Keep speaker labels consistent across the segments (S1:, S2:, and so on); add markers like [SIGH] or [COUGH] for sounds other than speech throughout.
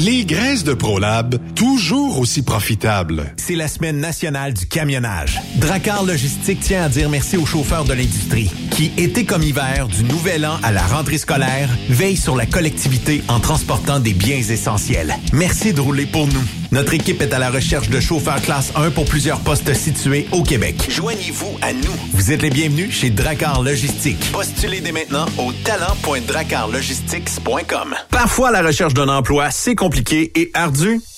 S1: Les graisses de ProLab, toujours aussi profitables.
S2: C'est la semaine nationale du camionnage. Dracar Logistique tient à dire merci aux chauffeurs de l'industrie qui, été comme hiver, du nouvel an à la rentrée scolaire, veillent sur la collectivité en transportant des biens essentiels. Merci de rouler pour nous. Notre équipe est à la recherche de chauffeurs classe 1 pour plusieurs postes situés au Québec. Joignez-vous à nous. Vous êtes les bienvenus chez Dracar Logistique. Postulez dès maintenant au talent.dracarlogistics.com. Parfois, la recherche d'un emploi, c'est compliqué et ardu.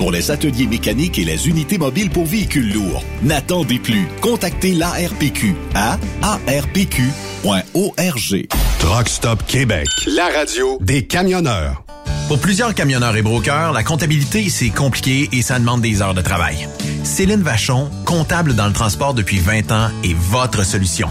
S3: pour les ateliers mécaniques et les unités mobiles pour véhicules lourds. N'attendez plus. Contactez l'ARPQ à arpq.org.
S1: Truck Stop Québec, la radio des camionneurs.
S2: Pour plusieurs camionneurs et brokers, la comptabilité, c'est compliqué et ça demande des heures de travail. Céline Vachon, comptable dans le transport depuis 20 ans, est votre solution.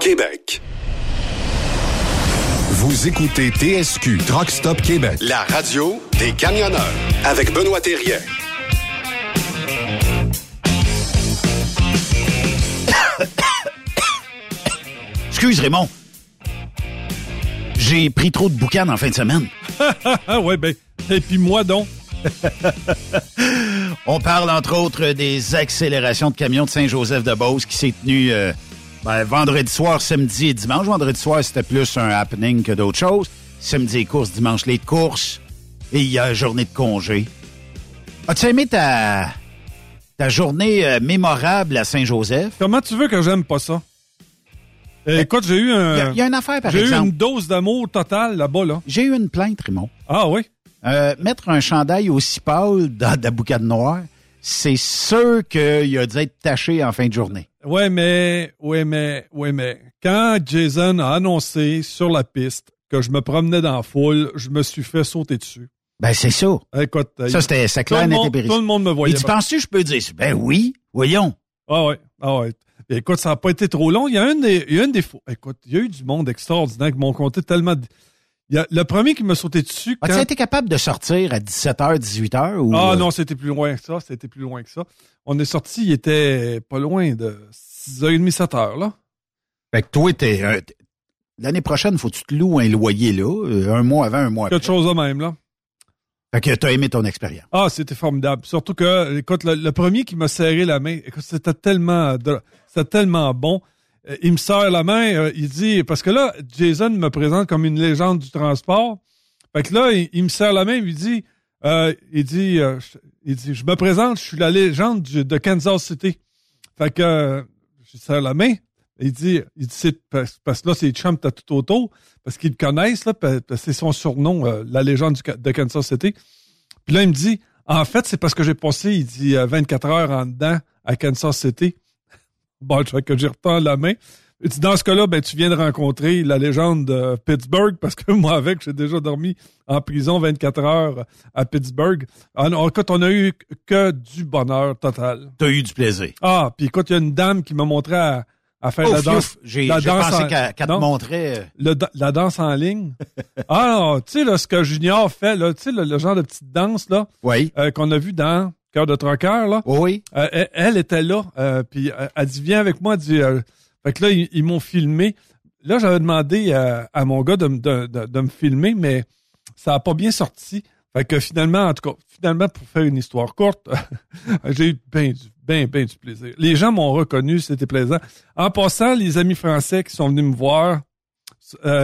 S1: Québec. Vous écoutez TSQ Truck Stop Québec, la radio des camionneurs avec Benoît Thérien. [COUGHS]
S4: Excuse Raymond. J'ai pris trop de boucan en fin de semaine. [LAUGHS]
S5: ouais, ben, et puis moi donc. [LAUGHS]
S4: On parle entre autres des accélérations de camions de Saint-Joseph-de-Beauce qui s'est tenu euh, ben, vendredi soir, samedi et dimanche. Vendredi soir, c'était plus un happening que d'autres choses. Samedi, les courses, dimanche, les courses. Et il y a journée de congé. As-tu aimé ta, ta journée euh, mémorable à Saint-Joseph?
S5: Comment tu veux que j'aime pas ça? Eh, écoute, j'ai eu un.
S4: Il y, a une affaire, par
S5: J'ai eu une dose d'amour totale là-bas, là.
S4: J'ai eu une plainte, Raymond.
S5: Ah oui?
S4: Euh, mettre un chandail aussi pâle dans de la boucane noire, c'est sûr qu'il a dû être taché en fin de journée.
S5: Ouais, mais, ouais, mais, ouais, mais, quand Jason a annoncé sur la piste que je me promenais dans la foule, je me suis fait sauter dessus.
S4: Ben, c'est ça.
S5: Écoute,
S4: Ça, c'était ça
S5: tout,
S4: clair, et précis.
S5: tout le monde me voyait.
S4: Il dit, penses-tu que je peux dire? Ben oui, voyons.
S5: Ah ouais, ah ouais. Et écoute, ça n'a pas été trop long. Il y a un des, il y a un des faux- Écoute, il y a eu du monde extraordinaire qui m'ont compté tellement. Y a, le premier qui m'a sauté dessus.
S4: As-tu
S5: quand-
S4: été capable de sortir à 17h, 18h? Ou,
S5: Ah
S4: euh,
S5: non, c'était plus loin que ça. C'était plus loin que ça. On est sorti, il était pas loin de 6h30, 7h, là.
S4: Fait que toi, t'es, euh, l'année prochaine, faut que tu te loues un loyer, là, euh, un mois avant, un mois après.
S5: Quelque chose de même, là.
S4: Fait que t'as aimé ton expérience.
S5: Ah, c'était formidable. Surtout que, écoute, le, le premier qui m'a serré la main, écoute, c'était tellement, c'était tellement bon. Euh, Il me serre la main, euh, il dit, parce que là, Jason me présente comme une légende du transport. Fait que là, il, me serre la main, il dit, euh, il dit, euh, il dit, je me présente, je suis la légende de Kansas City. Fait que, euh, je serre la main. Il dit, il dit, c'est parce, parce que là, c'est chum, t'as tout autour, parce qu'ils le connaissent, là, c'est son surnom, la légende de Kansas City. Puis là, il me dit, en fait, c'est parce que j'ai passé, il dit, euh, 24 heures en dedans à Kansas City. Bon, que j'y retends la main. Dans ce cas-là, ben, tu viens de rencontrer la légende de Pittsburgh, parce que [LAUGHS] moi, avec, j'ai déjà dormi en prison 24 heures à Pittsburgh. En, en écoute, on a eu que du bonheur total.
S4: T'as eu du plaisir.
S5: Ah, puis écoute, il y a une dame qui m'a montré à, à faire la danse.
S4: j'ai, pensé
S5: en-
S4: qu'elle, te montrait... euh,
S5: Le la danse en ligne. [LAUGHS] ah tu sais, ce que Junior fait, là, tu sais, le, le genre de petite danse, là,
S4: Oui.
S5: euh, qu'on a vu dans Cœur de Troqueur, là.
S4: Oui.
S5: Euh, elle, elle était là, euh, puis euh, elle dit viens avec moi. Elle dit, euh, fait que là ils, ils m'ont filmé. Là j'avais demandé à, mon gars de, me- de, de, de me filmer, mais ça a pas bien sorti. Fait que finalement, en tout cas, finalement pour faire une histoire courte, [LAUGHS] j'ai eu bien du bien bien du plaisir. Les gens m'ont reconnu, c'était plaisant. En passant, les amis français qui sont venus me voir,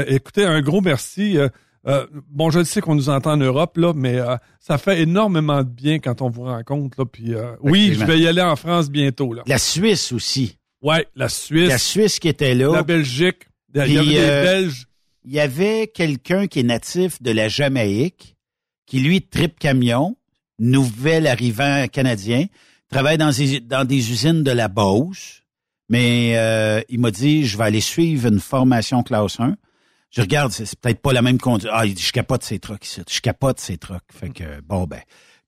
S5: écoutez, un gros merci. Euh, bon, je sais qu'on nous entend en Europe, là, mais euh, ça fait énormément de bien quand on vous rencontre. Là, puis, euh, oui, je vais y aller en France bientôt. Là.
S4: La Suisse aussi.
S5: Ouais, la Suisse,
S4: La Suisse qui était là.
S5: la Belgique, il y avait
S4: Puis,
S5: des Belges.
S4: il y avait quelqu'un qui est natif de la Jamaïque, qui lui tripe camion, nouvel arrivant canadien, travaille dans des, dans des usines de la Beauce, mais il m'a dit, je vais aller suivre une formation classe 1. Je regarde, c'est peut-être pas la même conduite. Ah, il dit, je capote ces trucks ici. Je capote ces trucks. Fait que, bon, ben,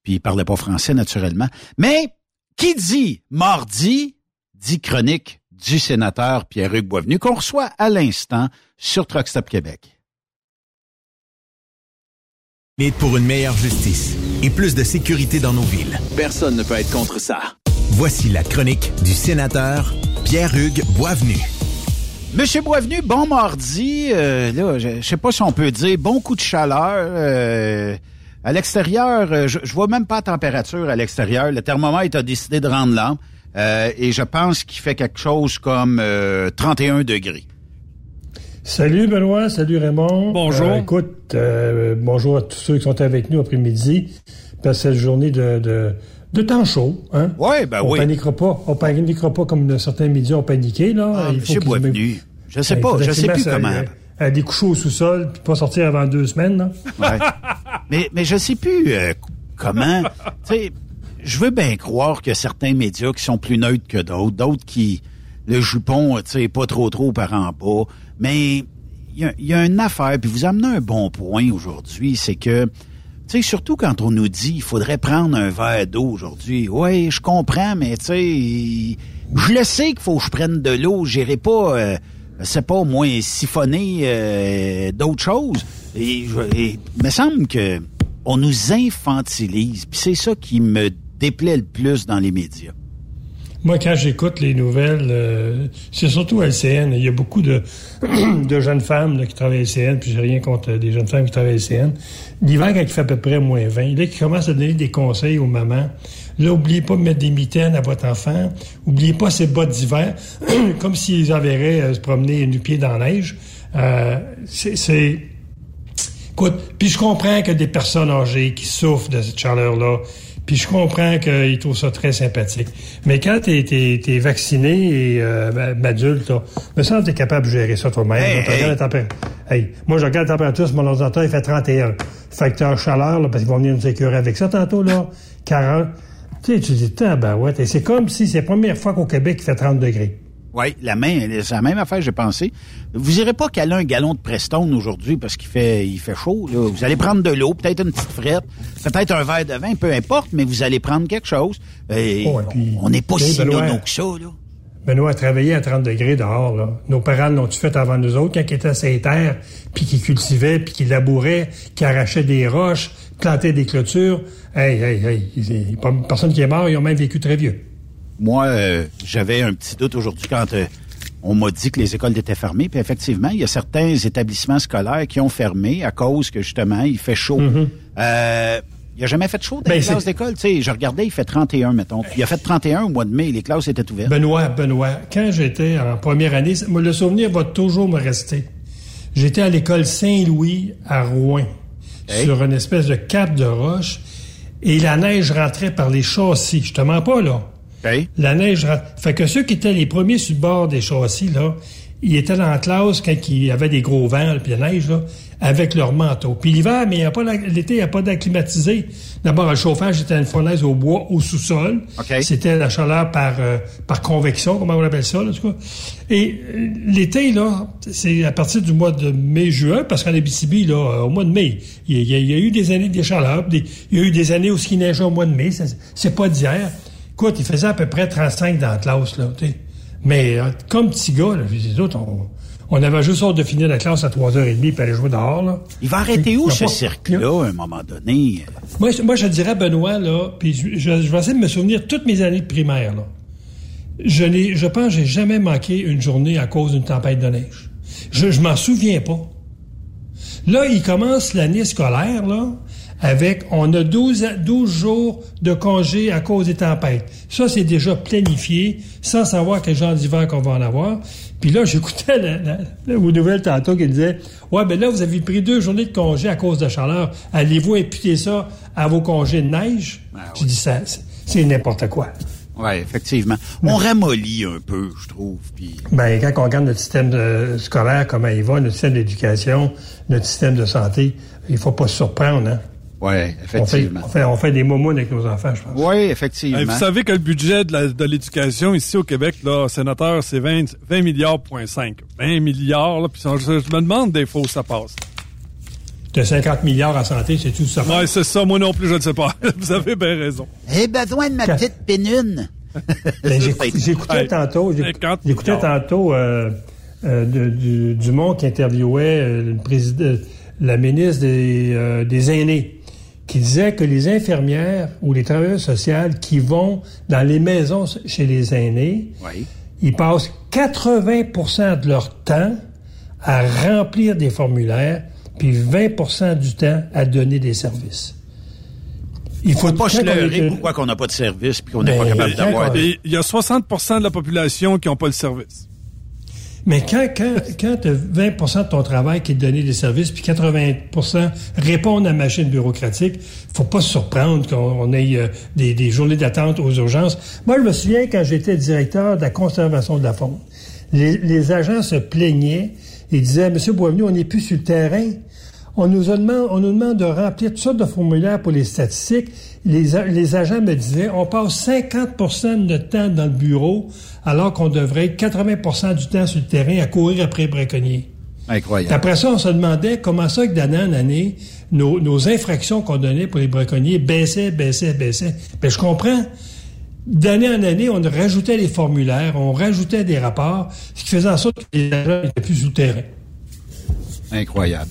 S4: puis il parlait pas français, naturellement. Mais, qui dit mardi, dit chronique du sénateur Pierre-Hugues Boisvenu, qu'on reçoit à l'instant sur Truck Stop Québec.
S2: Lutte pour une meilleure justice et plus de sécurité dans nos villes.
S6: Personne ne peut être contre ça.
S2: Voici la chronique du sénateur Pierre-Hugues Boisvenu.
S4: Monsieur Boisvenu, bon mardi. Euh, là, je, je sais pas si on peut dire bon coup de chaleur. euh, à l'extérieur, euh, je, je vois même pas la température à l'extérieur. Le thermomètre a décidé de rendre l'âme. Euh, et je pense qu'il fait quelque chose comme euh, 31 degrés.
S7: Salut Benoît, salut Raymond.
S5: Bonjour.
S7: Euh, écoute, euh, bonjour à tous ceux qui sont avec nous après-midi. Parce que cette journée de, de, de temps chaud. Hein?
S4: Ouais, ben
S7: on
S4: oui.
S7: paniquera pas. On paniquera pas comme certains médias ont paniqué. Là.
S4: Ah,
S7: Il faut
S4: Boisvenu, je sais pas, je sais plus comment.
S7: euh, À des couches au sous-sol, puis pas sortir avant deux semaines. Là.
S4: Ouais. mais, mais je sais plus euh, comment. Tu sais, je veux bien croire que certains médias qui sont plus neutres que d'autres, d'autres qui le jupon, tu sais, pas trop trop par en bas. Mais il y a, y a une affaire, puis vous amenez un bon point aujourd'hui, c'est que sais, surtout quand on nous dit il faudrait prendre un verre d'eau aujourd'hui. Oui, je comprends, mais tu sais, je le sais qu'il faut que je prenne de l'eau. J'irai pas, euh, c'est pas moins siphonner euh, d'autres choses. Et, et il me semble que on nous infantilise. Puis c'est ça qui me déplaît le plus dans les médias.
S7: Moi, quand j'écoute les nouvelles, euh, c'est surtout LCN. Il y a beaucoup de, [CLEARS THROAT] de jeunes femmes là, qui travaillent à LCN, puis j'ai rien contre des jeunes femmes qui travaillent à LCN. L'hiver, quand il fait à peu près moins 20, là, qui commencent à donner des conseils aux mamans. Là, oubliez pas de mettre des mitaines à votre enfant. Oubliez pas ses bottes d'hiver, [CLEARS THROAT] comme s'ils enverraient euh, se promener nu-pieds dans la neige. Euh, c'est... c'est- Écoute, puis je comprends que des personnes âgées qui souffrent de cette chaleur-là, puis je comprends qu'ils trouvent ça très sympathique. Mais quand t'es es, vacciné et euh, adulte, là, me semble que t'es capable de gérer ça toi-même.
S4: Hey,
S7: tu
S4: hey.
S7: moi, je regarde la température sur mon ordinateur, il fait 31. Facteur chaleur, là, parce qu'ils vont venir nous écœurer avec ça tantôt, là. 40. Tu sais, tu dis, ben ouais, c'est comme si c'est la première fois qu'au Québec, il fait 30 degrés.
S4: Oui, la main, c'est la même affaire, j'ai pensé. Vous irez pas caler un gallon de Prestone aujourd'hui parce qu'il fait, il fait chaud. Là. Vous allez prendre de l'eau, peut-être une petite frette, peut-être un verre de vin, peu importe, mais vous allez prendre quelque chose. Et
S7: Oh, puis,
S4: on n'est pas si nono que ça. Là.
S7: Benoît a travaillé à 30 degrés dehors. Là. Nos parents l'ont-tu fait avant nous autres quand ils étaient à ces terres, puis qu'ils cultivaient, puis qu'ils labouraient, qu'ils arrachaient des roches, plantaient des clôtures? Hey, hey, hey, personne qui est mort, ils ont même vécu très vieux.
S4: Moi, euh, j'avais un petit doute aujourd'hui quand euh, on m'a dit que les écoles étaient fermées. Puis effectivement, il y a certains établissements scolaires qui ont fermé à cause que justement, il fait chaud. Euh, il n'a jamais fait chaud dans
S7: Ben,
S4: les classes d'école. Tu sais, je regardais, il fait 31, mettons. Il a fait 31 au mois de mai, les classes étaient ouvertes.
S7: Benoît, Benoît, quand j'étais en première année, le souvenir va toujours me rester. J'étais à l'école Saint-Louis à Rouen,
S4: Hey.
S7: sur une espèce de cap de roche, et la neige rentrait par les châssis. Je te mens pas, là.
S4: OK?
S7: La neige. Fait que ceux qui étaient les premiers sur le bord des châssis, là, ils étaient dans la classe quand il y avait des gros vents, puis la neige, là, avec leur manteau. Puis l'hiver, mais l'été, il n'y a pas d'acclimatisé. D'abord, le chauffage était une fournaise au bois, au sous-sol. C'était la chaleur par, euh, par convection, comment on appelle ça, là, en tout cas. Et euh, l'été, là, c'est à partir du mois de mai-juin, parce qu'en Abitibi, là, euh, au mois de mai, il y, a- il y a eu des années de chaleur, des- il y a eu des années où ce qui neigeait au mois de mai, c'est- c'est pas d'hier. Écoute, il faisait à peu près 35 dans la classe, là, tu sais. Mais euh, comme petit gars, là, les autres, on, on avait juste hâte de finir la classe à 3h30 puis aller jouer dehors, là.
S4: Il va arrêter où, ce cirque-là, à un moment donné?
S7: Moi, je- moi, je dirais, Benoît, là, puis je, je- je vais essayer de me souvenir toutes mes années de primaire, là. Je n'ai, je pense, que j'ai jamais manqué une journée à cause d'une tempête de neige. Je, je m'en souviens pas. Là, il commence l'année scolaire, là, avec, on a 12, à- 12 jours de congé à cause des tempêtes. Ça, c'est déjà planifié, sans savoir quel genre d'hiver qu'on va en avoir. Puis là, [LAUGHS] j'écoutais la, la, la- aux nouvelles tantôt qui disaient, ouais, ben là, vous avez pris deux journées de congé à cause de chaleur. Allez-vous imputer ça à vos congés de neige? J'ai dit, ça, c'est- n'importe quoi.
S4: Oui, effectivement. On ramollit un peu, je trouve. Puis
S7: Ben, quand on regarde notre système de- scolaire, comment il va, notre système d'éducation, notre système de santé, il faut pas se surprendre, hein?
S4: Oui,
S7: On fait,
S4: effectivement.
S7: on fait, on fait des momounes avec nos enfants, je pense.
S4: Oui, effectivement.
S5: Hey, vous savez que le budget de la- de l'éducation ici au Québec, là, sénateur, c'est 20, 20 milliards, point 5. 20 milliards, là, puis je, je me demande des fois où ça passe.
S7: De 50 milliards en santé, c'est tout ça.
S5: Ouais, c'est ça, moi non plus, je ne sais pas. [LAUGHS] vous avez bien raison.
S4: J'ai besoin de ma petite pénune. [LAUGHS]
S7: Ben, j'écoute- J'écoutais tantôt, j'écout-
S5: 50
S7: j'écoutais tantôt euh, euh, de- du, Dumont qui interviewait euh, le président, la ministre des, euh, des aînés, qui disait que les infirmières ou les travailleurs sociaux qui vont dans les maisons chez les aînés,
S4: Oui.
S7: ils passent 80% de leur temps à remplir des formulaires, puis 20% du temps à donner des services. Il
S4: Faut pas se leurrer
S7: est-
S4: pourquoi qu'on n'a pas de service puis qu'on n'est
S7: Ben,
S4: pas capable d'avoir.
S5: il y a 60% de la population qui n'ont pas le service.
S7: Mais quand, quand, quand tu as 20% de ton travail qui est de donner des services, puis 80% répondent à la machine bureaucratique, faut pas se surprendre qu'on on ait euh, des, des journées d'attente aux urgences. Moi, je me souviens quand j'étais directeur de la conservation de la faune, les, les agents se plaignaient et disaient, Monsieur Boisvenu, on n'est plus sur le terrain. On nous, a on nous demande de remplir toutes sortes de formulaires pour les statistiques. Les, les agents me disaient, on passe 50% de notre temps dans le bureau, alors qu'on devrait être 80% du temps sur le terrain à courir après les braconniers.
S4: Incroyable.
S7: Après ça, on se demandait comment ça que d'année en année, nos, nos infractions qu'on donnait pour les braconniers baissaient, baissaient, baissaient. Ben, je comprends. D'année en année, on rajoutait les formulaires, on rajoutait des rapports, ce qui faisait en sorte que les agents étaient plus sur le terrain.
S4: Incroyable.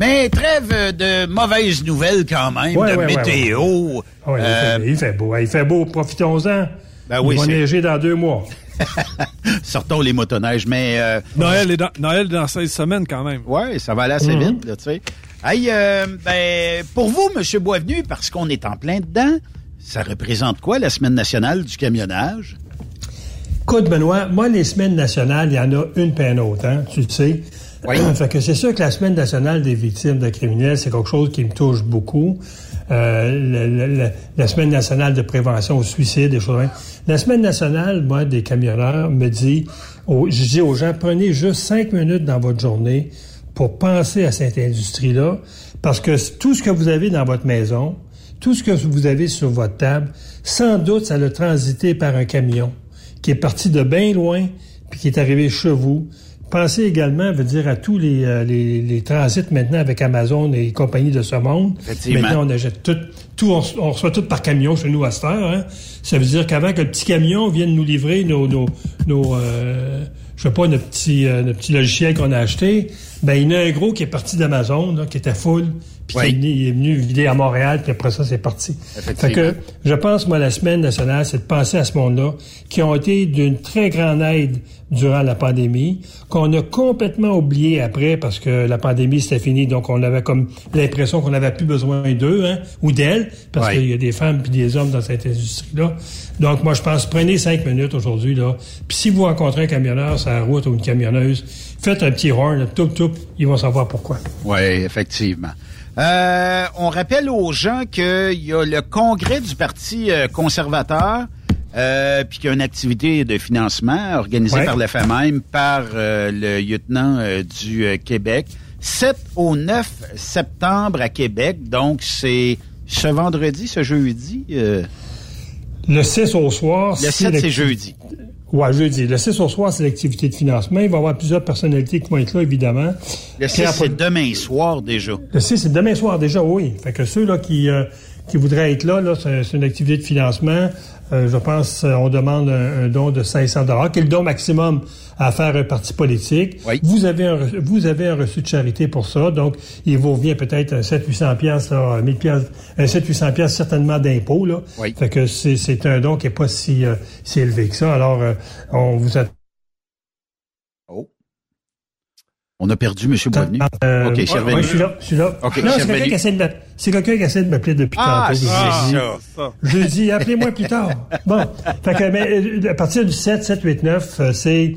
S4: Mais trêve de mauvaises nouvelles quand même,
S7: Ouais,
S4: de
S7: ouais,
S4: météo.
S7: Ouais, il
S4: Euh,
S7: fait- il, fait, beau. Il fait beau, profitons-en.
S4: Ben oui,
S7: Il va neiger dans deux mois. [LAUGHS]
S4: sortons les motoneiges, mais euh,
S5: Noël est dans, Noël est dans 16 semaines quand même.
S4: ouais, ça va aller assez
S7: Mhm.
S4: vite, là, tu sais. Hey, euh, ben, pour vous, Monsieur Boisvenu, parce qu'on est en plein dedans, ça représente quoi la semaine nationale du camionnage?
S7: Écoute, Benoît, moi, les semaines nationales, il y en a une puis une autre, hein, tu le sais.
S4: Oui.
S7: fait que c'est sûr que la semaine nationale des victimes de criminels, c'est quelque chose qui me touche beaucoup. Euh, la, la- la- la semaine nationale de prévention au suicide, des choses. La semaine nationale, moi, des camionneurs, me dit, je dis aux gens, prenez juste cinq minutes dans votre journée pour penser à cette industrie-là, parce que tout ce que vous avez dans votre maison, tout ce que vous avez sur votre table, sans doute, ça a transité par un camion qui est parti de bien loin, puis qui est arrivé chez vous. Pensez également, veut dire, à tous les, euh, les, les transits maintenant avec Amazon et compagnie de ce monde. Maintenant, on achète tout, tout on, on reçoit tout par camion chez nous à cette heure. Hein. Ça veut dire qu'avant que le petit camion vienne nous livrer nos, nos, nos euh, je sais pas, notre petit, euh, notre petit logiciel qu'on a acheté, ben il y en a un gros qui est parti d'Amazon, là, qui était full, puis
S4: Oui.
S7: qui est venu, il est venu vider à Montréal, puis après ça, c'est parti. Fait que je pense, moi, la semaine nationale, c'est de penser à ce monde-là, qui ont été d'une très grande aide durant la pandémie, qu'on a complètement oublié après parce que la pandémie c'était fini, donc on avait comme l'impression qu'on n'avait plus besoin d'eux hein, ou d'elles, parce qu'il y a des femmes puis des hommes dans cette industrie-là. Donc moi je pense prenez cinq minutes aujourd'hui là, puis si vous rencontrez un camionneur sur la route ou une camionneuse, faites un petit horn, tout tout, ils vont savoir pourquoi.
S4: Oui, effectivement. Euh, on rappelle aux gens qu'il y a le congrès du Parti euh, conservateur, euh, puis qu'il y a une activité de financement organisée
S7: Ouais.
S4: par le FMM, par euh, le lieutenant euh, du Québec. 7 au 9 septembre à Québec, donc c'est ce vendredi, ce jeudi. euh,
S7: Le 6 au soir,
S4: le
S7: c'est
S4: 7, c'est jeudi.
S7: Ouais, jeudi. Le 6 au soir, c'est l'activité de financement. Il va y avoir plusieurs personnalités qui vont être là, évidemment.
S4: Le 6,
S7: Pierre
S4: c'est demain soir déjà.
S7: Le 6, c'est demain soir déjà, oui. Fait que ceux là qui, euh, qui voudraient être là, là c'est c'est une activité de financement. Euh, je pense euh, on demande un, un don de 500 dollars, qui est le don maximum à faire un parti politique.
S4: Oui.
S7: Vous avez un vous avez un reçu de charité pour ça, donc il vous revient peut-être un 7 800 pièces là, 1000 pièces, un 7 800 pièces certainement d'impôts là.
S4: Oui.
S7: Fait que c'est c'est un don qui est pas si euh, si élevé que ça. Alors euh, on vous attend
S4: Oh. On a perdu M. Boisvenu.
S7: Euh,
S4: OK, je suis
S7: ouais,
S4: revenu.
S7: ouais, je suis là, je suis là. Non, c'est quelqu'un qui essaie de m'app- c'est quelqu'un qui essaie de m'appeler depuis
S4: Ah,
S7: tantôt. dis-
S4: ça.
S7: Je dis, appelez-moi plus tard. Bon. Fait que, mais, euh, à partir du 7, 7, 8, 9, euh, c'est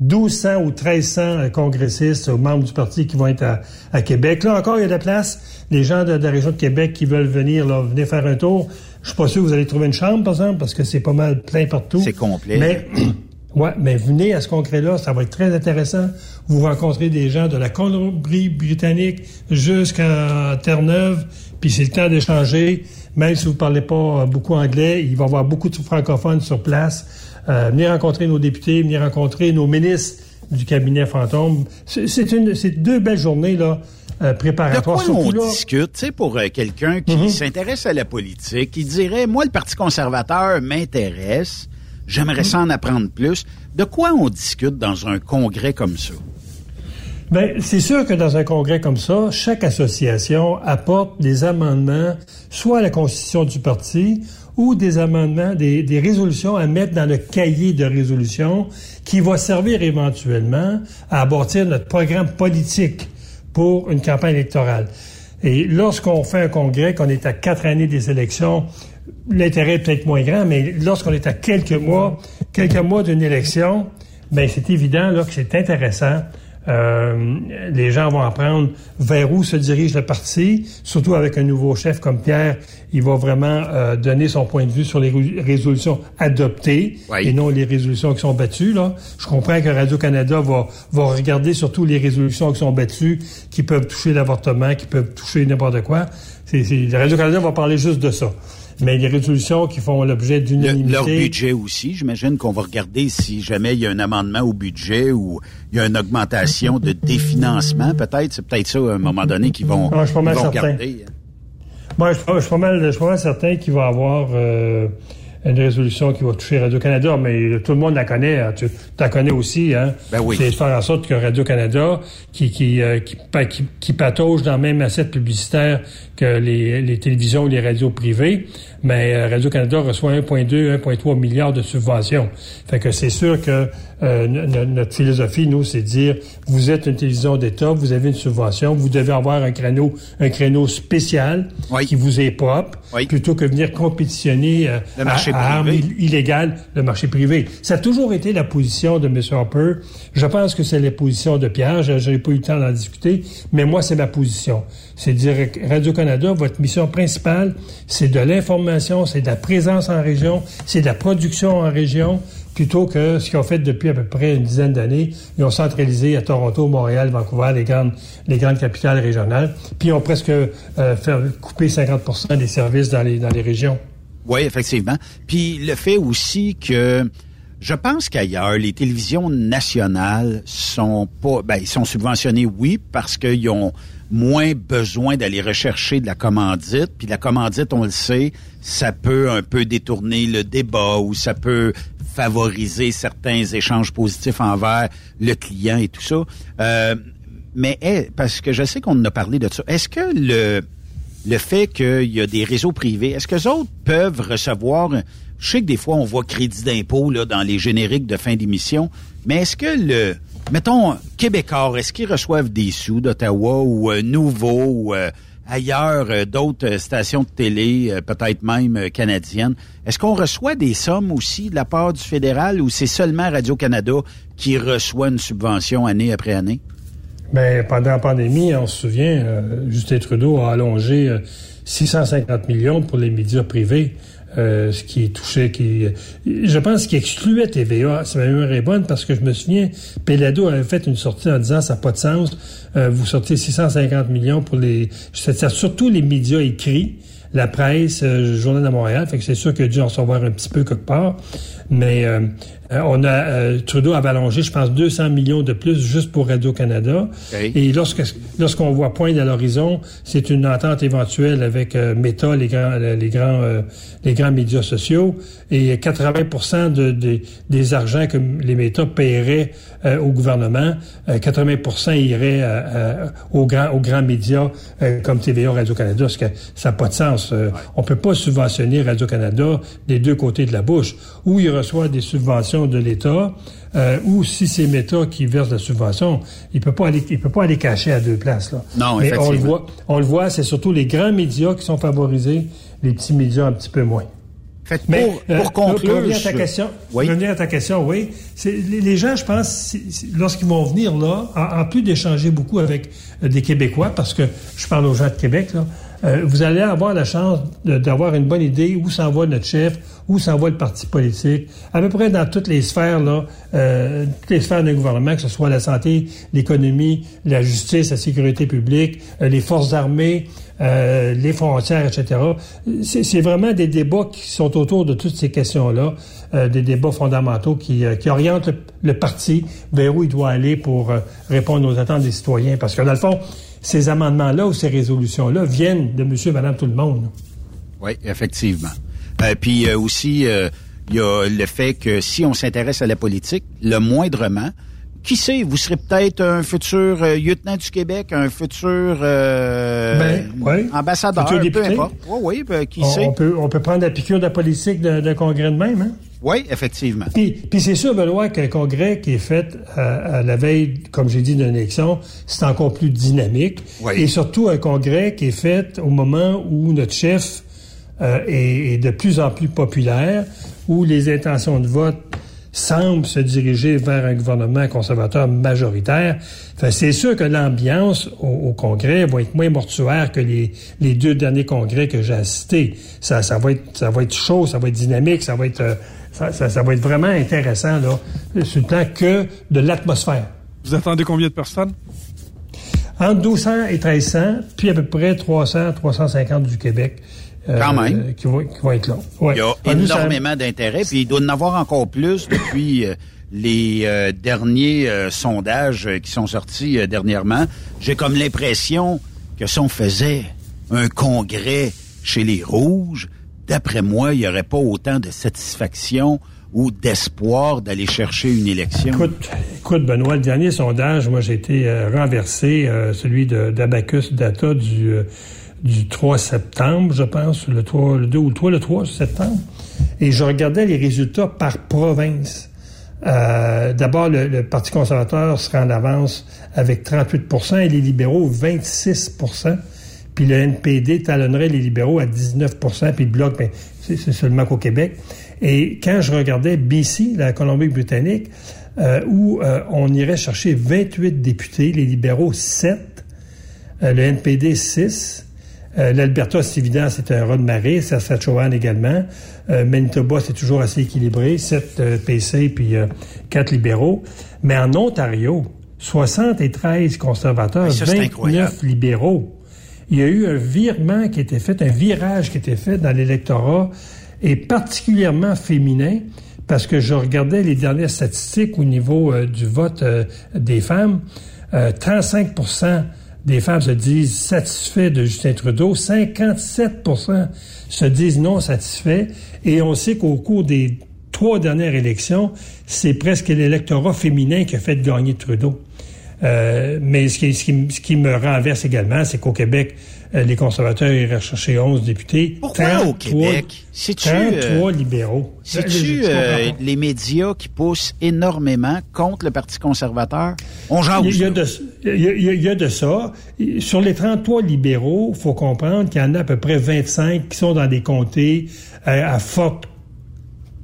S7: 1200 ou 1300 euh, congressistes ou membres du parti qui vont être à, à Québec. Là encore, il y a de la place. Les gens de, de la région de Québec qui veulent venir, là, venez faire un tour. Je suis pas sûr que vous allez trouver une chambre, par exemple, parce que c'est pas mal plein partout.
S4: C'est complet.
S7: Mais, [CLEARS THROAT] ouais, mais venez à ce congrès-là, ça va être très intéressant. Vous rencontrez des gens de la Colombie-Britannique jusqu'à Terre-Neuve, puis c'est le temps d'échanger. Même si vous parlez pas euh, beaucoup anglais, il va y avoir beaucoup de francophones sur place. Euh, venez rencontrer nos députés, venez rencontrer nos ministres du cabinet fantôme. C'est une, c'est deux belles journées là euh,
S4: De
S7: préparatoires.
S4: quoi
S7: surtout
S4: on
S7: là,
S4: discute, tu sais, pour euh, quelqu'un qui
S7: Mhm.
S4: s'intéresse à la politique, qui dirait, moi, le Parti conservateur m'intéresse, j'aimerais ça en apprendre plus. De quoi on discute dans un congrès comme ça?
S7: Ben, c'est sûr que dans un congrès comme ça, chaque association apporte des amendements, soit à la constitution du parti, ou des amendements, des, des résolutions à mettre dans le cahier de résolution qui va servir éventuellement à bâtir notre programme politique pour une campagne électorale. Et lorsqu'on fait un congrès, qu'on est à quatre années des élections, l'intérêt est peut-être moins grand, mais lorsqu'on est à quelques mois, quelques mois d'une élection, ben c'est évident là que c'est intéressant. Euh, les gens vont apprendre vers où se dirige le parti, surtout avec un nouveau chef comme Pierre. Il va vraiment euh, donner son point de vue sur les ré- résolutions adoptées
S4: Oui.
S7: et non les résolutions qui sont battues. Là. Je comprends que Radio-Canada va, va regarder surtout les résolutions qui sont battues, qui peuvent toucher l'avortement, qui peuvent toucher n'importe quoi. Radio-Canada va parler juste de ça. Mais les résolutions qui font l'objet
S4: Le-
S7: d'unanimité...
S4: leur budget aussi, j'imagine qu'on va regarder si jamais il y a un amendement au budget ou il y a une augmentation de définancement, peut-être. C'est peut-être ça, à un moment donné, qu'ils vont,
S7: Ah, je suis pas mal
S4: vont regarder.
S7: Moi, je, je suis pas mal, je suis pas mal certain qu'il va y avoir euh, une résolution qui va toucher Radio-Canada, mais tout le monde la connaît. hein. Tu la connais aussi, hein?
S4: Ben oui.
S7: C'est de faire en sorte que Radio-Canada, qui, qui, euh, qui, qui patauge dans le même assiette publicitaire que les, les télévisions ou les radios privées, mais euh, Radio-Canada reçoit 1,2, 1,3 milliards de subventions. Fait que c'est sûr que euh, notre philosophie, nous, c'est de dire, vous êtes une télévision d'État, vous avez une subvention, vous devez avoir un créneau, un créneau spécial
S4: Oui.
S7: qui vous est propre,
S4: Oui.
S7: plutôt que venir compétitionner euh,
S4: Le marché
S7: à, à armes
S4: privé.
S7: ill- illégales le marché privé. Ça a toujours été la position de M. Harper. Je pense que c'est la position de Pierre. Je n'ai pas eu le temps d'en discuter, mais moi, c'est ma position. C'est de dire Radio-Canada, votre mission principale, c'est de l'information, c'est de la présence en région, c'est de la production en région, plutôt que ce qu'ils ont fait depuis à peu près une dizaine d'années. Ils ont centralisé à Toronto, Montréal, Vancouver, les grandes, les grandes capitales régionales, puis ils ont presque euh, fait couper 50% des services dans les, dans les régions.
S4: Oui, effectivement. Puis le fait aussi que Je pense qu'ailleurs, les télévisions nationales sont pas, ben, ils sont subventionnés, oui, parce qu'ils ont moins besoin d'aller rechercher de la commandite. Puis la commandite, on le sait, ça peut un peu détourner le débat ou ça peut favoriser certains échanges positifs envers le client et tout ça. Euh, mais parce que je sais qu'on a parlé de ça. Est-ce que le le fait qu'il y a des réseaux privés, est-ce que les autres peuvent recevoir je sais que des fois on voit crédit d'impôt là dans les génériques de fin d'émission, mais est-ce que le mettons Québécois, est-ce qu'ils reçoivent des sous d'Ottawa ou euh, Nouveau ou euh, ailleurs euh, d'autres stations de télé, peut-être même canadiennes Est-ce qu'on reçoit des sommes aussi de la part du fédéral ou c'est seulement Radio-Canada qui reçoit une subvention année après année?
S7: Bien, pendant la pandémie, on se souvient, Justin Trudeau a allongé 650 millions pour les médias privés. Euh, ce qui touchait, qui, je pense qu'il excluait TVA. Sa mémoire est bonne parce que je me souviens, Pelado avait fait une sortie en disant ça n'a pas de sens. Euh, vous sortez 650 millions pour les, c'est surtout les médias écrits, la presse, euh, le Journal de Montréal. Fait que c'est sûr qu'il a dû en recevoir un petit peu quelque part. Mais euh, on a euh, Trudeau a allongé, je pense, 200 millions de plus juste pour Radio-Canada. Et lorsque lorsqu'on voit poindre à l'horizon, c'est une entente éventuelle avec Meta, les grands les grands les grands médias sociaux, et 80 de, des argents que les Meta paieraient au gouvernement, 80 iraient aux grands aux grands médias comme TVA, Radio-Canada, ce que ça n'a pas de sens. On peut pas subventionner Radio-Canada des deux côtés de la bouche. Ou il reçoit des subventions de l'État, euh, ou si c'est Meta qui verse la subvention, il peut pas aller, il peut pas aller cacher à deux places là.
S4: Non, Mais
S7: on le voit, on le voit, c'est surtout les grands médias qui sont favorisés, les petits médias un petit peu moins.
S4: Mais pour, euh, conclure, pour
S7: revenir à ta question, oui. revenir à ta question, oui, les, les, gens, je pense, lorsqu'ils vont venir là, en, en plus d'échanger beaucoup avec euh, des Québécois, parce que je parle aux gens de Québec, là, euh, vous allez avoir la chance d'avoir une bonne idée où s'en va notre chef, où s'en va le parti politique, à peu près dans toutes les sphères, là, euh, toutes les sphères d'un gouvernement, que ce soit la santé, l'économie, la justice, la sécurité publique, euh, les forces armées, euh, les frontières, etc. C'est vraiment des débats qui sont autour de toutes ces questions-là, des débats fondamentaux qui, qui orientent le, le, parti vers où il doit aller pour répondre aux attentes des citoyens. Parce que dans le fond, ces amendements-là ou ces résolutions-là viennent de monsieur madame tout le monde.
S4: Oui, effectivement. Euh, puis euh, aussi, euh, il y a le fait que si on s'intéresse à la politique, le moindrement, qui sait, vous serez peut-être un futur lieutenant du Québec, un futur
S7: ben,
S4: ambassadeur, peu importe. Oui, oui, ben, qui sait.
S7: On peut, on peut prendre la piqûre de la politique d'un congrès de même, hein?
S4: Oui, effectivement.
S7: Puis, puis c'est sûr, Benoît, qu'un congrès qui est fait à, la veille, comme j'ai dit, d'une élection, c'est encore plus dynamique. Et surtout un congrès qui est fait au moment où notre chef euh, est, est, de plus en plus populaire, où les intentions de vote semblent se diriger vers un gouvernement conservateur majoritaire. Enfin, c'est sûr que l'ambiance au, au, congrès va être moins mortuaire que les, les deux derniers congrès que j'ai assistés. Ça, ça, va être, ça va être chaud, ça va être dynamique, ça va être... Euh, ça, va être vraiment intéressant, là, sur le plan que de l'atmosphère.
S5: Vous attendez combien de personnes?
S7: Entre 1200 et 1300, puis à peu près 300, 350 du Québec.
S4: Euh, Quand même.
S7: qui, vont, qui, vont, être là.
S4: Il y a énormément d'intérêt, puis il doit en avoir encore plus depuis euh, les euh, derniers sondages qui sont sortis dernièrement. J'ai comme l'impression que si on faisait un congrès chez les Rouges, d'après moi, il n'y aurait pas autant de satisfaction ou d'espoir d'aller chercher une élection?
S7: Écoute, écoute, Benoît, le dernier sondage, moi, j'ai été euh, renversé, euh, celui d'Abacus Data du, euh, du 3 septembre, je pense, le 3, le 2 ou le 3, le 3 septembre. Et je regardais les résultats par province. D'abord, le, le, Parti conservateur sera en avance avec 38% et les libéraux 26% puis le NPD talonnerait les libéraux à 19% puis le Bloc, ben, c'est seulement qu'au Québec. Et quand je regardais BC, la Colombie-Britannique, euh, où euh, on irait chercher 28 députés, les libéraux 7, euh, le NPD 6, l'Alberta, c'est évident, c'est un raz de marée, Saskatchewan également, Manitoba, c'est toujours assez équilibré, 7 PC puis 4 libéraux. Mais en Ontario, 73 conservateurs, 29 libéraux il y a eu un virement qui était fait, un virage qui était fait dans l'électorat, et particulièrement féminin. parce que je regardais les dernières statistiques au niveau euh, du vote euh, des femmes. 35 des femmes se disent satisfaits de Justin Trudeau, 57% se disent non satisfaits, et on sait qu'au cours des trois dernières élections, c'est presque l'électorat féminin qui a fait gagner Trudeau. Euh, mais ce qui, me renverse également, c'est qu'au Québec, les conservateurs iraient chercher 11 députés.
S4: Pourquoi au Québec? C'est-tu...
S7: 33 euh, libéraux.
S4: C'est-tu les médias qui poussent énormément contre le Parti conservateur? On jase.
S7: Il y, a de, il, y a, de ça. Sur les 33 libéraux, il faut comprendre qu'il y en a à peu près 25 qui sont dans des comtés à forte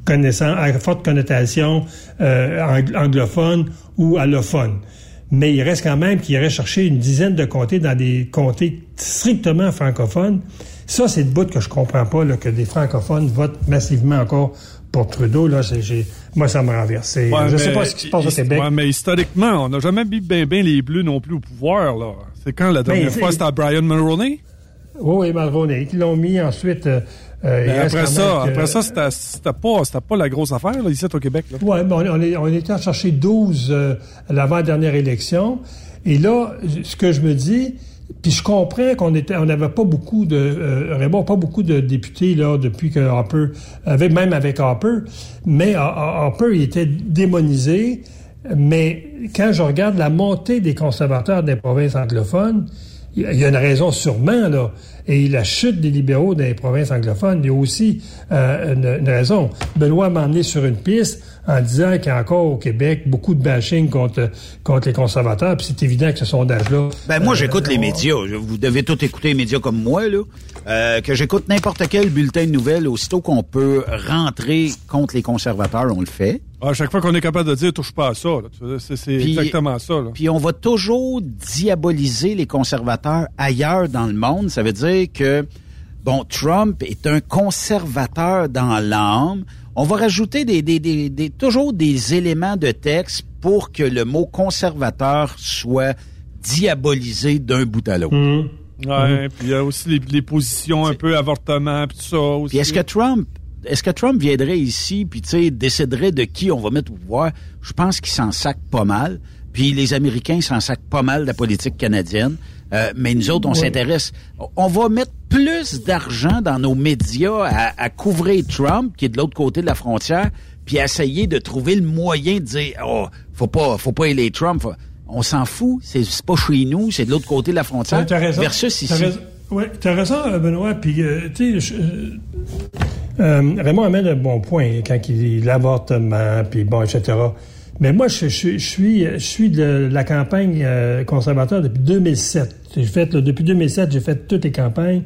S7: connaissance, à forte connotation anglophone ou allophone mais il reste quand même qu'il irait chercher une dizaine de comtés dans des comtés strictement francophones. Ça, c'est le bout que je comprends pas, là, que des francophones votent massivement encore pour Trudeau. Là, j'ai, moi, ça me renverse. Je je sais pas ce qui se passe au Québec.
S5: Ouais, mais historiquement, on n'a jamais mis bien ben les Bleus non plus au pouvoir. là. C'est quand la dernière fois, c'était à Brian Mulroney?
S7: Oui, oui, Mulroney. Ils l'ont mis ensuite... Euh,
S5: euh, après, ça, après ça, c'était pas, pas la grosse affaire là, ici au Québec.
S7: Oui, on, est, on était en chercher 12 euh, à l'avant-dernière élection. Et là, ce que je me dis, puis je comprends qu'on était, on n'avait pas beaucoup de, euh, pas beaucoup de députés là depuis que Harper, avec même avec Harper, mais Harper il était démonisé. Mais quand je regarde la montée des conservateurs des provinces anglophones, il y a une raison sûrement là et la chute des libéraux dans les provinces anglophones, il y a aussi euh, une, raison. Benoît m'a emmené sur une piste en disant qu'il y a encore au Québec beaucoup de bashing contre, contre les conservateurs, puis c'est évident que ce sondage-là...
S4: Ben moi, j'écoute les euh, médias. Vous devez tous écouter les médias comme moi, là. Euh, que j'écoute n'importe quel bulletin de nouvelles, aussitôt qu'on peut rentrer contre les conservateurs, on le fait.
S5: À chaque fois qu'on est capable de dire touche pas à ça, c'est exactement ça.
S4: Puis on va toujours diaboliser les conservateurs ailleurs dans le monde. Ça veut dire que bon, Trump est un conservateur dans l'âme. On va rajouter des, des, des, toujours des éléments de texte pour que le mot conservateur soit diabolisé d'un bout à l'autre.
S5: Mmh. Ouais, puis il y a aussi les, positions un peu avortement puis tout ça aussi.
S4: Puis est-ce que Trump est-ce que Trump viendrait ici puis tu sais déciderait de qui on va mettre au pouvoir? Je pense qu'il s'en sac pas mal. Puis les Américains s'en sacent pas mal de la politique canadienne. Euh, mais nous autres, on s'intéresse. On va mettre plus d'argent dans nos médias à, couvrir Trump, qui est de l'autre côté de la frontière, puis à essayer de trouver le moyen de dire, oh, faut pas, faut pas aider Trump. On s'en fout. C'est pas chez nous, c'est de l'autre côté de la frontière.
S7: As raison.
S4: Versus ici.
S7: Oui, tu as raison, Benoît. Puis, euh, tu sais, euh, Raymond amène un bon point quand il dit l'avortement, puis bon, etc. Mais moi, je, suis, je suis de la campagne euh, conservateur depuis 2007. Depuis 2007, j'ai fait toutes les campagnes.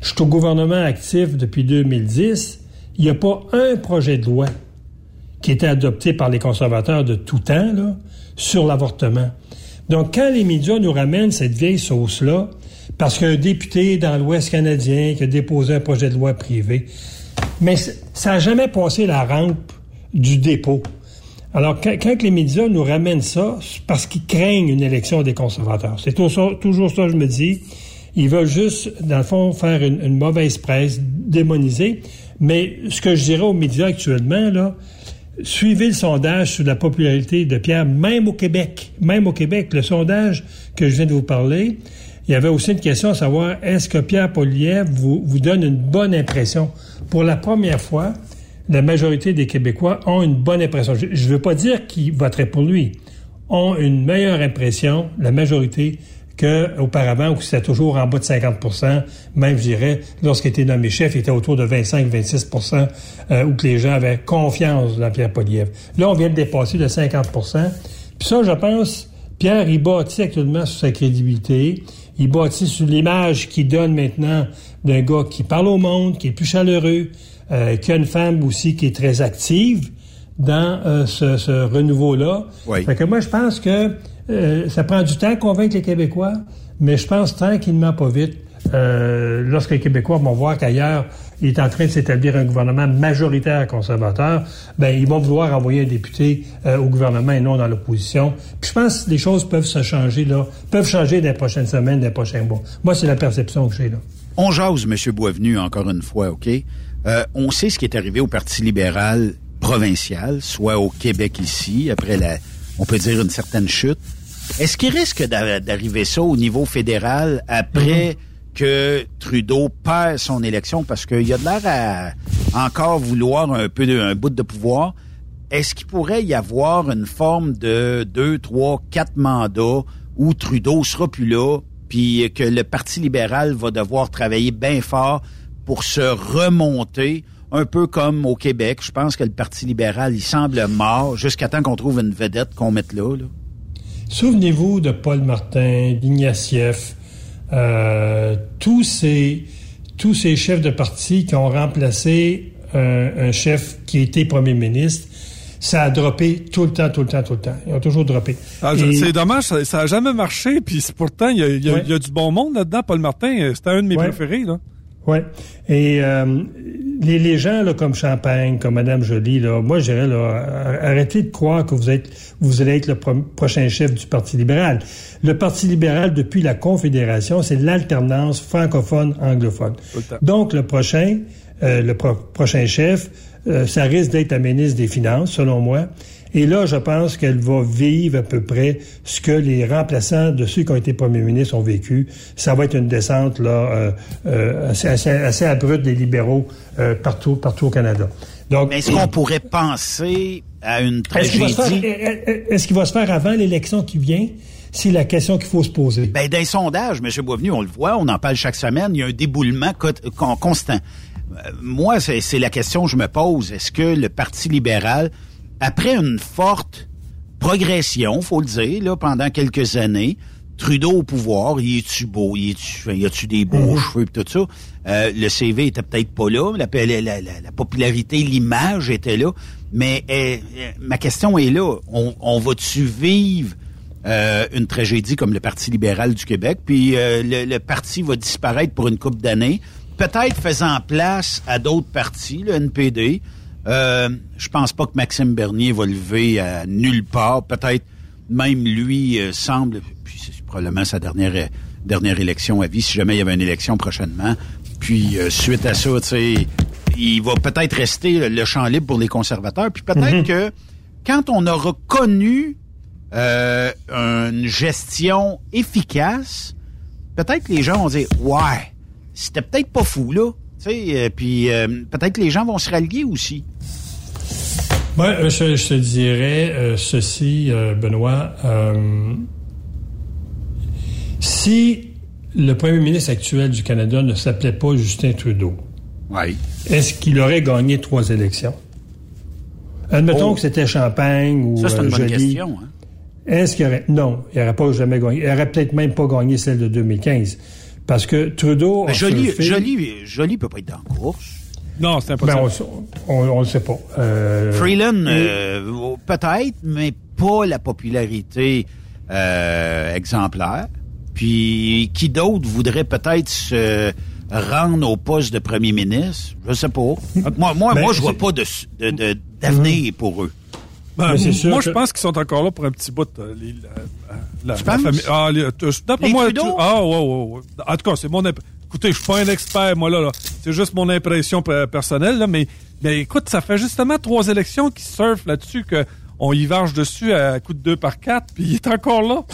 S7: Je suis au gouvernement actif depuis 2010. Il n'y a pas un projet de loi qui a été adopté par les conservateurs de tout temps sur l'avortement. Donc, quand les médias nous ramènent cette vieille sauce-là, parce qu'un député dans l'Ouest canadien qui a déposé un projet de loi privé, mais ça n'a jamais passé la rampe du dépôt. Alors, quand, les médias nous ramènent ça, c'est parce qu'ils craignent une élection des conservateurs. C'est toujours ça, je me dis. Ils veulent juste, dans le fond, faire une, mauvaise presse, démoniser. Mais ce que je dirais aux médias actuellement, là, suivez le sondage sur la popularité de Pierre, même au Québec. Même au Québec, le sondage que je viens de vous parler, il y avait aussi une question à savoir, est-ce que Pierre Poliev vous, vous donne une bonne impression? Pour la première fois, la majorité des Québécois ont une bonne impression. Je ne veux pas dire qu'ils voteraient pour lui. Ont une meilleure impression, la majorité, qu'auparavant, où c'était toujours en bas de 50% même, je dirais, lorsqu'il était nommé chef, il était autour de 25-26% euh, où que les gens avaient confiance dans Pierre Poliev. Là, on vient de dépasser de 50% Puis ça, je pense, Pierre, il bâtit actuellement sur sa crédibilité. Il bâtit sur l'image qu'il donne maintenant d'un gars qui parle au monde, qui est plus chaleureux, euh, qu'il y a une femme aussi qui est très active dans euh, ce, renouveau-là. Fait que moi, je pense que euh, ça prend du temps à convaincre les Québécois, mais je pense tranquillement, pas vite, euh, lorsque les Québécois vont voir qu'ailleurs, il est en train de s'établir un gouvernement majoritaire conservateur, ben ils vont vouloir envoyer un député au gouvernement et non dans l'opposition. Puis je pense que les choses peuvent se changer là, peuvent changer dans les prochaines semaines, dans les prochains mois. Moi, c'est la perception que j'ai là.
S4: On jase, M. Boisvenu, encore une fois, OK? Euh, on sait ce qui est arrivé au Parti libéral provincial, soit au Québec ici, après la, on peut dire une certaine chute. Est-ce qu'il risque d'arriver ça au niveau fédéral après mm-hmm. que Trudeau perd son élection? Parce qu'il a de l'air à encore vouloir un peu de, un bout de pouvoir? Est-ce qu'il pourrait y avoir une forme de deux, trois, quatre mandats où Trudeau sera plus là, puis que le Parti libéral va devoir travailler bien fort pour se remonter, un peu comme au Québec. Je pense que le Parti libéral, il semble mort jusqu'à temps qu'on trouve une vedette qu'on mette là.
S7: Souvenez-vous de Paul Martin, d'Ignatieff, euh, tous ces tous ces chefs de parti qui ont remplacé un, un chef qui était premier ministre ça a droppé tout le temps, tout le temps, tout le temps. Ils ont toujours droppé.
S5: Ah, c'est dommage, ça, ça a jamais marché. Puis pourtant, il y a, y, a, y a, du bon monde là-dedans. Paul Martin, euh, c'était un de mes préférés. Là.
S7: Oui. Et euh, les, les, gens là, comme Champagne, comme Madame Joly, là, moi je dirais là, arrêtez de croire que vous êtes vous allez être le prochain chef du Parti libéral. Le Parti libéral, depuis la Confédération, c'est l'alternance francophone-anglophone. Donc le prochain, euh, le prochain chef, euh, ça risque d'être la ministre des Finances, selon moi. Et là, je pense qu'elle va vivre à peu près ce que les remplaçants de ceux qui ont été premiers ministres ont vécu. Ça va être une descente là euh, euh assez, assez, assez, abrupte des libéraux euh, partout, partout au Canada.
S4: Donc, est-ce qu'on pourrait penser à une tragédie?
S7: Est-ce qu'il va se faire avant l'élection qui vient? C'est la question qu'il faut se poser.
S4: Ben, dans les sondages, M. Boisvenu, on le voit, on en parle chaque semaine, il y a un déboulement constant. Euh, moi, c'est la question que je me pose. Est-ce que le Parti libéral, après une forte progression, faut le dire, là, pendant quelques années, Trudeau au pouvoir, il est-tu beau, il est-tu, y a-tu des beaux mhm. cheveux et tout ça? Euh, le CV était peut-être pas là, la, la, la, popularité, l'image était là, mais euh, ma question est là. On, on va-tu vivre une tragédie comme le Parti libéral du Québec, puis le, le, parti va disparaître pour une couple d'années, peut-être faisant place à d'autres partis, le NPD. Euh, je pense pas que Maxime Bernier va lever à nulle part. Peut-être même lui euh, semble, puis c'est probablement sa dernière dernière élection à vie, si jamais il y avait une élection prochainement. Puis euh, suite à ça, tu sais, il va peut-être rester le champ libre pour les conservateurs. Puis peut-être mhm. que quand on a reconnu euh, une gestion efficace, peut-être que les gens vont dire ouais c'était peut-être pas fou, là. Euh, puis euh, peut-être que les gens vont se rallier aussi.
S7: Oui, euh, je, je, te dirais ceci, Benoît. si le premier ministre actuel du Canada ne s'appelait pas Justin Trudeau, est-ce qu'il aurait gagné trois élections? Admettons oh. que c'était Champagne ou
S4: Ça, c'est une bonne question. Hein?
S7: Est-ce qu'il aurait... Non, il n'aurait pas jamais gagné. Il n'aurait peut-être même pas gagné celle de 2015. Parce que Trudeau.
S4: Mais Jolie, Jolie, Jolie peut pas être dans la course.
S5: Non, c'est impossible.
S7: Ben, on ne le sait pas.
S4: Euh, Freeland, euh, peut-être, mais pas la popularité euh, exemplaire. Puis, qui d'autre voudrait peut-être se rendre au poste de premier ministre? Je sais pas. moi, moi, ben, moi je vois pas d'avenir de, de, mmh. pour eux.
S5: Ben, moi, je pense qu'ils sont encore là pour un petit bout. Euh, les,
S4: la, la, famille. Ah, les, moi,
S5: ah, ouais, ouais, ouais. En tout cas, c'est mon. Écoutez, je suis pas un expert, moi, là. là. C'est juste mon impression personnelle, là. Mais, mais écoute, ça fait justement trois élections qui surfent là-dessus, qu'on y varge dessus à coup de deux par quatre, puis il est encore là. [COUGHS]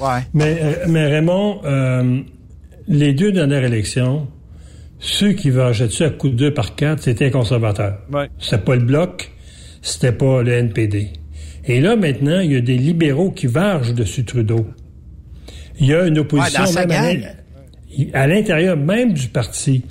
S4: Ouais.
S7: Mais, euh, mais Raymond, euh, les deux dernières élections, ceux qui vargeaient dessus à coup de deux par quatre, c'était les conservateurs.
S5: Ouais.
S7: C'était pas le bloc c'était pas le NPD. Et là, maintenant, il y a des libéraux qui vargent dessus Trudeau. Il y a une opposition à l'intérieur même du parti.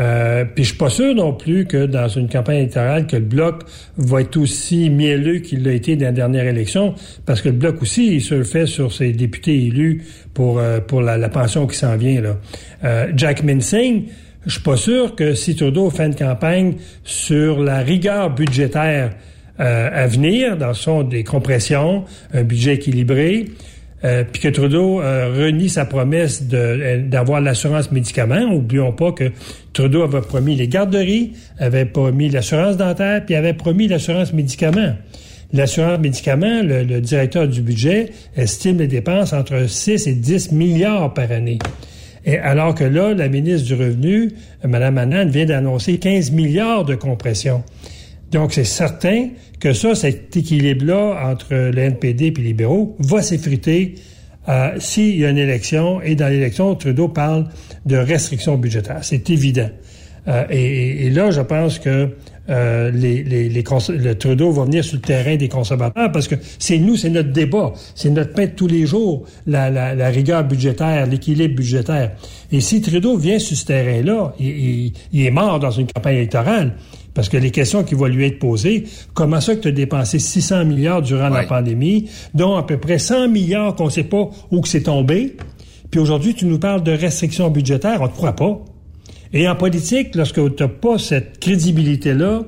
S7: Euh, puis je suis pas sûr non plus que dans une campagne électorale que le bloc va être aussi mielleux qu'il l'a été dans la dernière élection, parce que le bloc aussi il se fait sur ses députés élus pour euh, pour la, pension qui s'en vient là. Euh, Jack Minsing, je suis pas sûr que si Trudeau fait une campagne sur la rigueur budgétaire euh, à venir, dans son des compressions, un budget équilibré, euh, puis que Trudeau euh, renie sa promesse d'avoir l'assurance médicaments. Oublions pas que Trudeau avait promis les garderies, avait promis l'assurance dentaire, puis avait promis l'assurance médicaments. L'assurance médicaments, le, le, directeur du budget estime les dépenses entre 6 et 10 milliards par année. Et alors que là, la ministre du Revenu, Mme Annan, vient d'annoncer 15 milliards de compression. Donc, c'est certain que ça, cet équilibre-là entre le NPD et les libéraux va s'effriter euh, s'il y a une élection. Et dans l'élection, Trudeau parle de restrictions budgétaires. C'est évident. Euh, et, là, je pense que euh, les, les, les le Trudeau va venir sur le terrain des conservateurs parce que c'est nous, c'est notre débat, c'est notre pain de tous les jours, la, la, rigueur budgétaire, l'équilibre budgétaire. Et si Trudeau vient sur ce terrain-là, il, est mort dans une campagne électorale. Parce que les questions qui vont lui être posées, comment ça que tu as dépensé 600 milliards durant ouais. la pandémie, dont à peu près 100 milliards qu'on ne sait pas où que c'est tombé, puis aujourd'hui tu nous parles de restrictions budgétaires, on ne te croit pas. Et en politique, lorsque tu n'as pas cette crédibilité-là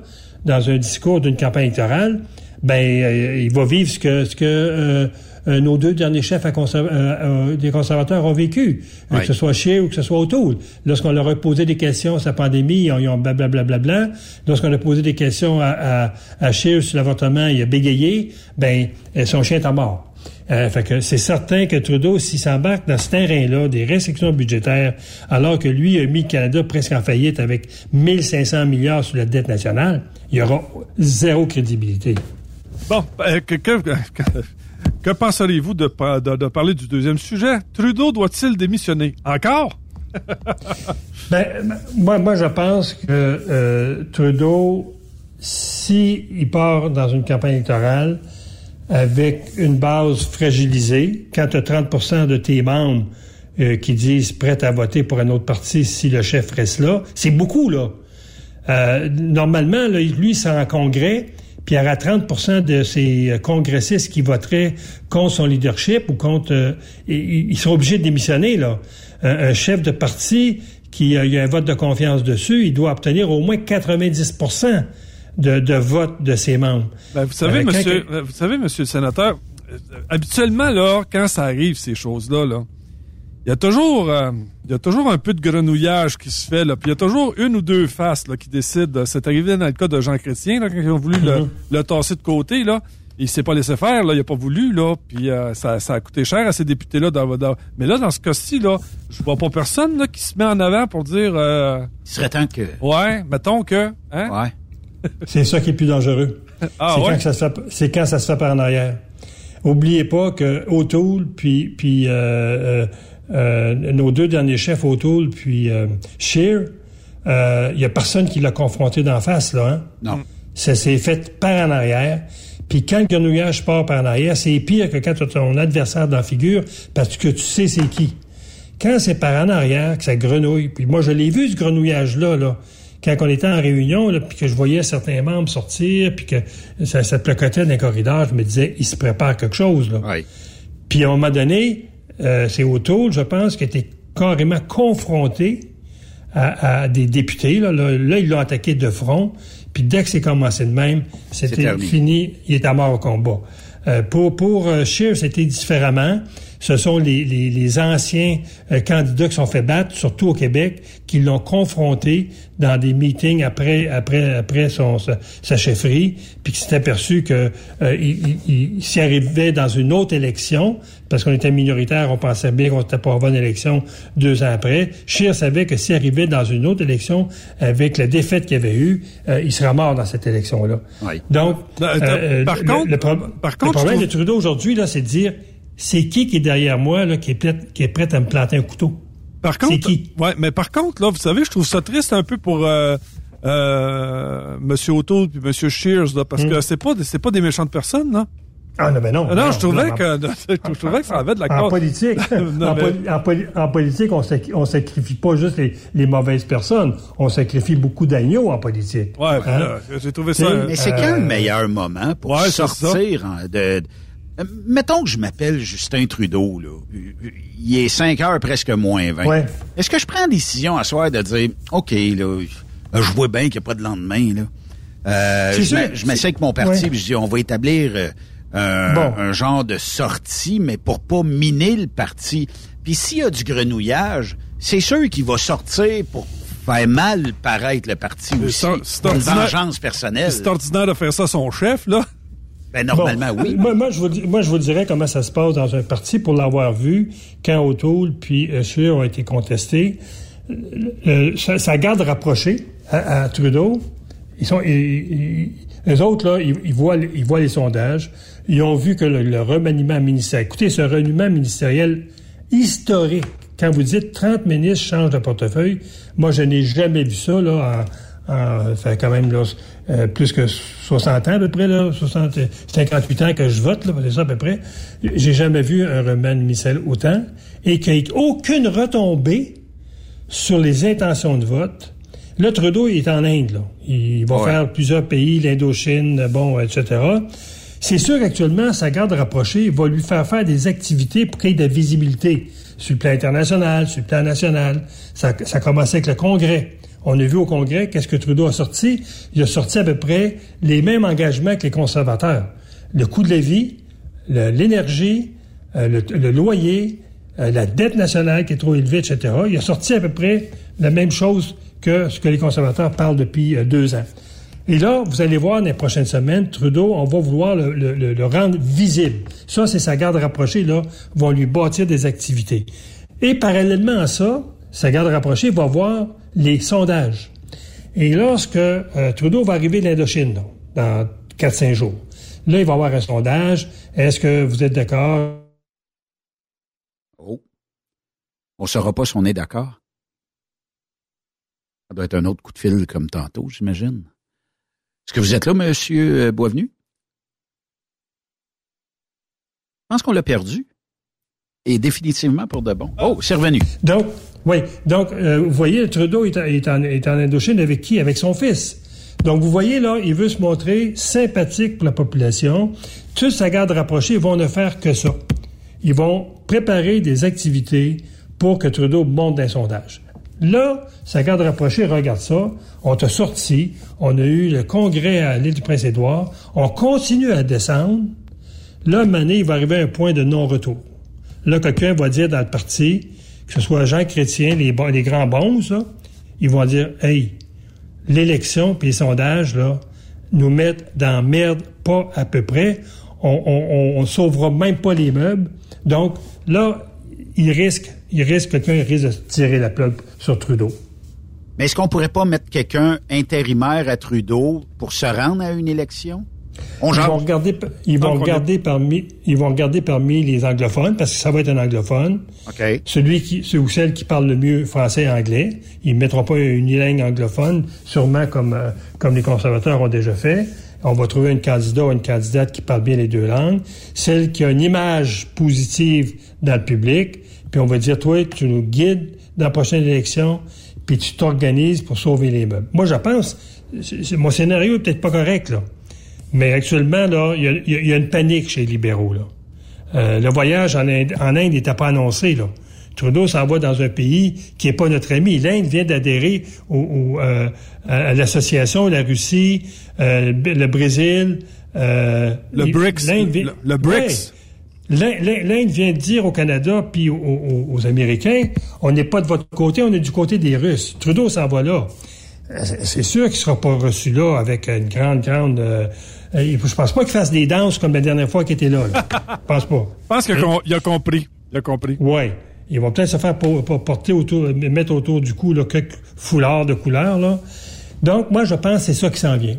S7: dans un discours d'une campagne électorale, ben euh, il va vivre ce que ce que euh, euh, nos deux derniers chefs à conserv des conservateurs ont vécu, oui. que ce soit Scheer ou que ce soit O'Toole. Lorsqu'on leur a posé des questions sur la pandémie, ils ont blablabla. Bla, bla, bla. Lorsqu'on a posé des questions à, à, à Scheer sur l'avortement, il a bégayé, ben son chien est mort. Euh, fait que c'est certain que Trudeau, s'il s'embarque dans ce terrain-là, des restrictions budgétaires, alors que lui a mis le Canada presque en faillite avec 1500 milliards sur la dette nationale, il y aura zéro crédibilité.
S5: Bon, euh, que, que, que, que penseriez-vous de, parler du deuxième sujet? Trudeau doit-il démissionner? Encore? [LAUGHS]
S7: ben, moi, je pense que euh, Trudeau, s'il si part dans une campagne électorale, avec une base fragilisée, quand tu as 30% de tes membres euh, qui disent prêts à voter pour un autre parti si le chef reste là, c'est beaucoup, là. Euh, normalement, là, lui, c'est en congrès, puis il y aura 30% de ces congressistes qui voteraient contre son leadership ou contre... Euh, ils sont obligés de démissionner, là. Un, un chef de parti qui a, il y a un vote de confiance dessus, il doit obtenir au moins 90 de, de vote de ses membres.
S5: Ben, vous savez, monsieur, que... vous savez, monsieur le sénateur, euh, habituellement, là, quand ça arrive, ces choses-là, là, il y a toujours, euh, il y a toujours un peu de grenouillage qui se fait, là. Puis il y a toujours une ou deux faces, là, qui décident. C'est arrivé dans le cas de Jean Chrétien, là, quand ils ont voulu mm -hmm. le, le, tasser de côté, là. Il s'est pas laissé faire, là. Il a pas voulu, là. Puis euh, ça, ça a coûté cher à ces députés-là. Dans, dans... Mais là, dans ce cas-ci, là, je vois pas personne, là, qui se met en avant pour dire. Euh...
S4: Il serait temps que.
S5: Ouais, mettons que. Hein?
S4: Ouais.
S7: c'est ça qui est plus dangereux. [LAUGHS]
S5: Ah,
S7: c'est,
S5: ouais?
S7: quand ça se fait, c'est quand ça se fait par en arrière. Oubliez pas que O'Toole puis, puis euh, euh, nos deux derniers chefs, O'Toole puis euh, Scheer, il y a personne qui l'a confronté d'en face, là. Hein?
S4: Non.
S7: Ça s'est fait par en arrière. Puis quand le grenouillage part par en arrière, c'est pire que quand tu as ton adversaire dans la figure parce que tu sais c'est qui. Quand c'est par en arrière que ça grenouille, puis moi je l'ai vu ce grenouillage-là, là quand on était en réunion, là, puis que je voyais certains membres sortir, puis que ça, ça placotait dans les corridors, je me disais, il se prépare quelque chose. Là.
S4: Oui.
S7: Puis à un moment donné, euh, c'est autour, je pense, qui était carrément confronté à, à des députés. Là, là, là ils l'ont attaqué de front. Puis dès que c'est commencé de même, c'était fini. Il était mort au combat. Euh, pour pour euh, Scheer, c'était différemment ce sont les, les, les anciens euh, candidats qui sont fait battre, surtout au Québec, qui l'ont confronté dans des meetings après après après son sa, sa chefferie, puis qui s'est aperçu que euh, il, il, s'y arrivait dans une autre élection, parce qu'on était minoritaire, on pensait bien qu'on était pour avoir une élection deux ans après. Scheer savait que s'il arrivait dans une autre élection avec la défaite qu'il avait eue, euh, il sera mort dans cette élection-là.
S4: Oui.
S7: Donc,
S5: euh, par,
S7: le,
S5: contre,
S7: le, pro
S5: par contre,
S7: le problème
S5: trouve...
S7: de Trudeau aujourd'hui, là, c'est de dire c'est qui qui est derrière moi là, qui est prêt, qui est prêt à me planter un couteau?
S5: Par contre,
S7: c'est qui?
S5: Ouais, mais par contre là, vous savez, je trouve ça triste un peu pour euh, euh, Monsieur O'Toole puis Monsieur Shears là, parce mm. que c'est pas c'est pas des méchantes personnes là.
S7: Ah non, mais non.
S5: Non,
S7: non
S5: je trouvais
S7: non,
S5: que [LAUGHS] je trouvais que ça avait de la
S7: En politique, [LAUGHS] non, en, mais... poli en, poli en, politique, on, sac on sacrifie pas juste les, les, mauvaises personnes, on sacrifie beaucoup d'agneaux en politique.
S5: Ouais, hein? j'ai trouvé ça.
S4: Mais c'est quand le meilleur moment pour
S5: ouais,
S4: sortir de, de Mettons que je m'appelle Justin Trudeau, là. Il est 5 heures presque moins 20.
S7: Ouais.
S4: Est-ce que je prends la décision à soir de dire, OK, là, je vois bien qu'il n'y a pas de lendemain, là. Euh, je m'essaie avec mon parti, ouais. puis je dis, on va établir euh, un, bon. un, genre de sortie, mais pour pas miner le parti. Puis s'il y a du grenouillage, c'est sûr qu'il va sortir pour faire mal paraître le parti aussi.
S5: C'est
S4: une vengeance personnelle.
S5: C'est ordinaire de faire ça à son chef, là.
S4: Ben, normalement,
S7: bon,
S4: oui.
S7: Moi, moi, je vous, moi, je vous dirais comment ça se passe dans un parti pour l'avoir vu quand O'Toole puis euh, Scheer ont été contestés. Euh, ça, ça, garde rapproché à, à, Trudeau. Ils sont, ils, ils, Les autres, là, ils, voient, ils voient les sondages. Ils ont vu que le, remaniement ministériel... Écoutez, ce remaniement ministériel historique, quand vous dites 30 ministres changent de portefeuille, moi, je n'ai jamais vu ça, là, en, fait quand même là, euh, plus que 60 ans à peu près, là, 60, 58 ans que je vote, là, c'est ça à peu près. J'ai jamais vu un remaniement ministériel autant et qu'il n'y ait aucune retombée sur les intentions de vote Là, Trudeau est en Inde. Là. Il va faire plusieurs pays, l'Indochine, bon, etc. C'est sûr qu'actuellement, sa garde rapprochée va lui faire faire des activités pour qu'il y ait de la visibilité sur le plan international, sur le plan national. Ça, ça a commencé avec le Congrès. On a vu au Congrès qu'est-ce que Trudeau a sorti. Il a sorti à peu près les mêmes engagements que les conservateurs. Le coût de la vie, l'énergie, euh, le, loyer, euh, la dette nationale qui est trop élevée, etc. Il a sorti à peu près la même chose que ce que les conservateurs parlent depuis euh, deux ans. Et là, vous allez voir dans les prochaines semaines, Trudeau, on va vouloir le, rendre visible. Ça, c'est sa garde rapprochée, là, vont lui bâtir des activités. Et parallèlement à ça, sa garde rapprochée va voir les sondages. Et lorsque euh, Trudeau va arriver de l'Indochine, dans 4-5 jours, là, il va avoir un sondage. Est-ce que vous êtes d'accord?
S4: Oh. On ne saura pas si on est d'accord. Ça doit être un autre coup de fil comme tantôt, j'imagine. Est-ce que vous êtes là, Monsieur Boisvenu? Je pense qu'on l'a perdu. Et définitivement pour de bon. Oh, c'est revenu.
S7: Donc, oui. Donc, euh, vous voyez, Trudeau est, en, Indochine avec qui? Avec son fils. Donc, vous voyez, là, il veut se montrer sympathique pour la population. Tous sa garde rapprochée vont ne faire que ça. Ils vont préparer des activités pour que Trudeau monte d'un sondage. Là, sa garde rapprochée regarde ça. On t'a sorti. On a eu le congrès à l'île du Prince-Édouard. On continue à descendre. Là, Mané, il va arriver à un point de non-retour. Là, quelqu'un va dire dans le parti, que ce soit Jean Chrétien, les, grands bons, ils vont dire, hey, l'élection puis les sondages, nous mettent dans merde pas à peu près. On sauvera même pas les meubles. Donc, là, il risque, il risque, quelqu'un risque de tirer la plug sur Trudeau.
S4: Mais est-ce qu'on pourrait pas mettre quelqu'un intérimaire à Trudeau pour se rendre à une élection?
S7: On ils vont regarder, ils vont regarder parmi, ils vont regarder parmi les anglophones parce que ça va être un anglophone.
S4: OK.
S7: Celui qui, celui ou celle qui parle le mieux français et anglais. Ils ne mettront pas une langue anglophone, sûrement comme, euh, comme les conservateurs ont déjà fait. On va trouver un candidat ou une candidate qui parle bien les deux langues. Celle qui a une image positive dans le public puis on va dire, toi, tu nous guides dans la prochaine élection, puis tu t'organises pour sauver les meubles. Moi, je pense, mon scénario est peut-être pas correct, là. Mais actuellement, là, il y, a, une panique chez les libéraux, là. Euh, le voyage en Inde, en Inde n'était pas annoncé, là. Trudeau s'en va dans un pays qui n'est pas notre ami. L'Inde vient d'adhérer au, euh, à l'association, la Russie, euh, le Brésil.
S5: le BRICS. Le, BRICS.
S7: L'Inde vient de dire au Canada puis aux, Américains, on n'est pas de votre côté, on est du côté des Russes. Trudeau s'en va là. Euh, c'est sûr qu'il sera pas reçu là avec une grande, grande... Euh, je pense pas qu'il fasse des danses comme la dernière fois qu'il était là. Je pense pas.
S5: Je pense qu'il a, compris. Il a compris.
S7: Oui. Ils vont peut-être se faire porter autour, mettre autour du cou là, quelques foulards de couleur. Là. Donc, moi, je pense que c'est ça qui s'en vient.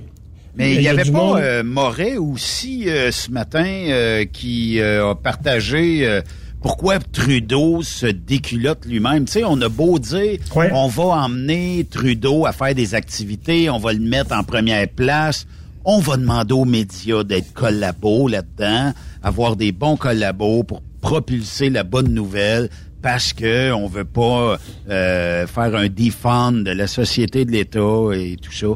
S4: Mais il n'y avait pas euh, Moret aussi euh, ce matin euh, qui a partagé pourquoi Trudeau se déculotte lui-même. Tu sais, on a beau dire, on va emmener Trudeau à faire des activités, on va le mettre en première place, on va demander aux médias d'être collabos là-dedans, avoir des bons collabos pour propulser la bonne nouvelle parce que on veut pas euh, faire un defend de la société de l'État et tout ça.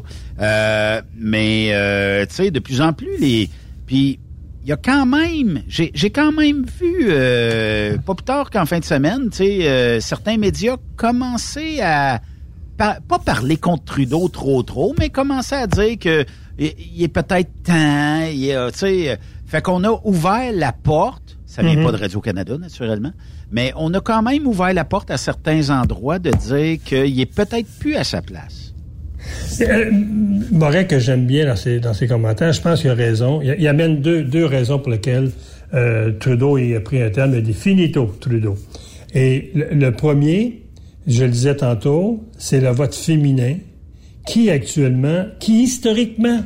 S4: Euh, mais euh, tu sais, de plus en plus les. Puis il y a quand même, j'ai quand même vu pas plus tard qu'en fin de semaine, tu sais, certains médias commencer à pas parler contre Trudeau trop trop, mais commencer à dire que il, est peut-être temps, tu sais, fait qu'on a ouvert la porte. Ça vient mm-hmm. pas de Radio Canada naturellement mais on a quand même ouvert la porte à certains endroits de dire qu'il est peut-être plus à sa place.
S7: Euh, Moret, que j'aime bien dans ses, dans ses commentaires, je pense qu'il a raison. Il, amène deux, deux raisons pour lesquelles euh, Trudeau a pris un terme, il dit finito, Trudeau. Et le, premier, je le disais tantôt, c'est le vote féminin qui actuellement, qui historiquement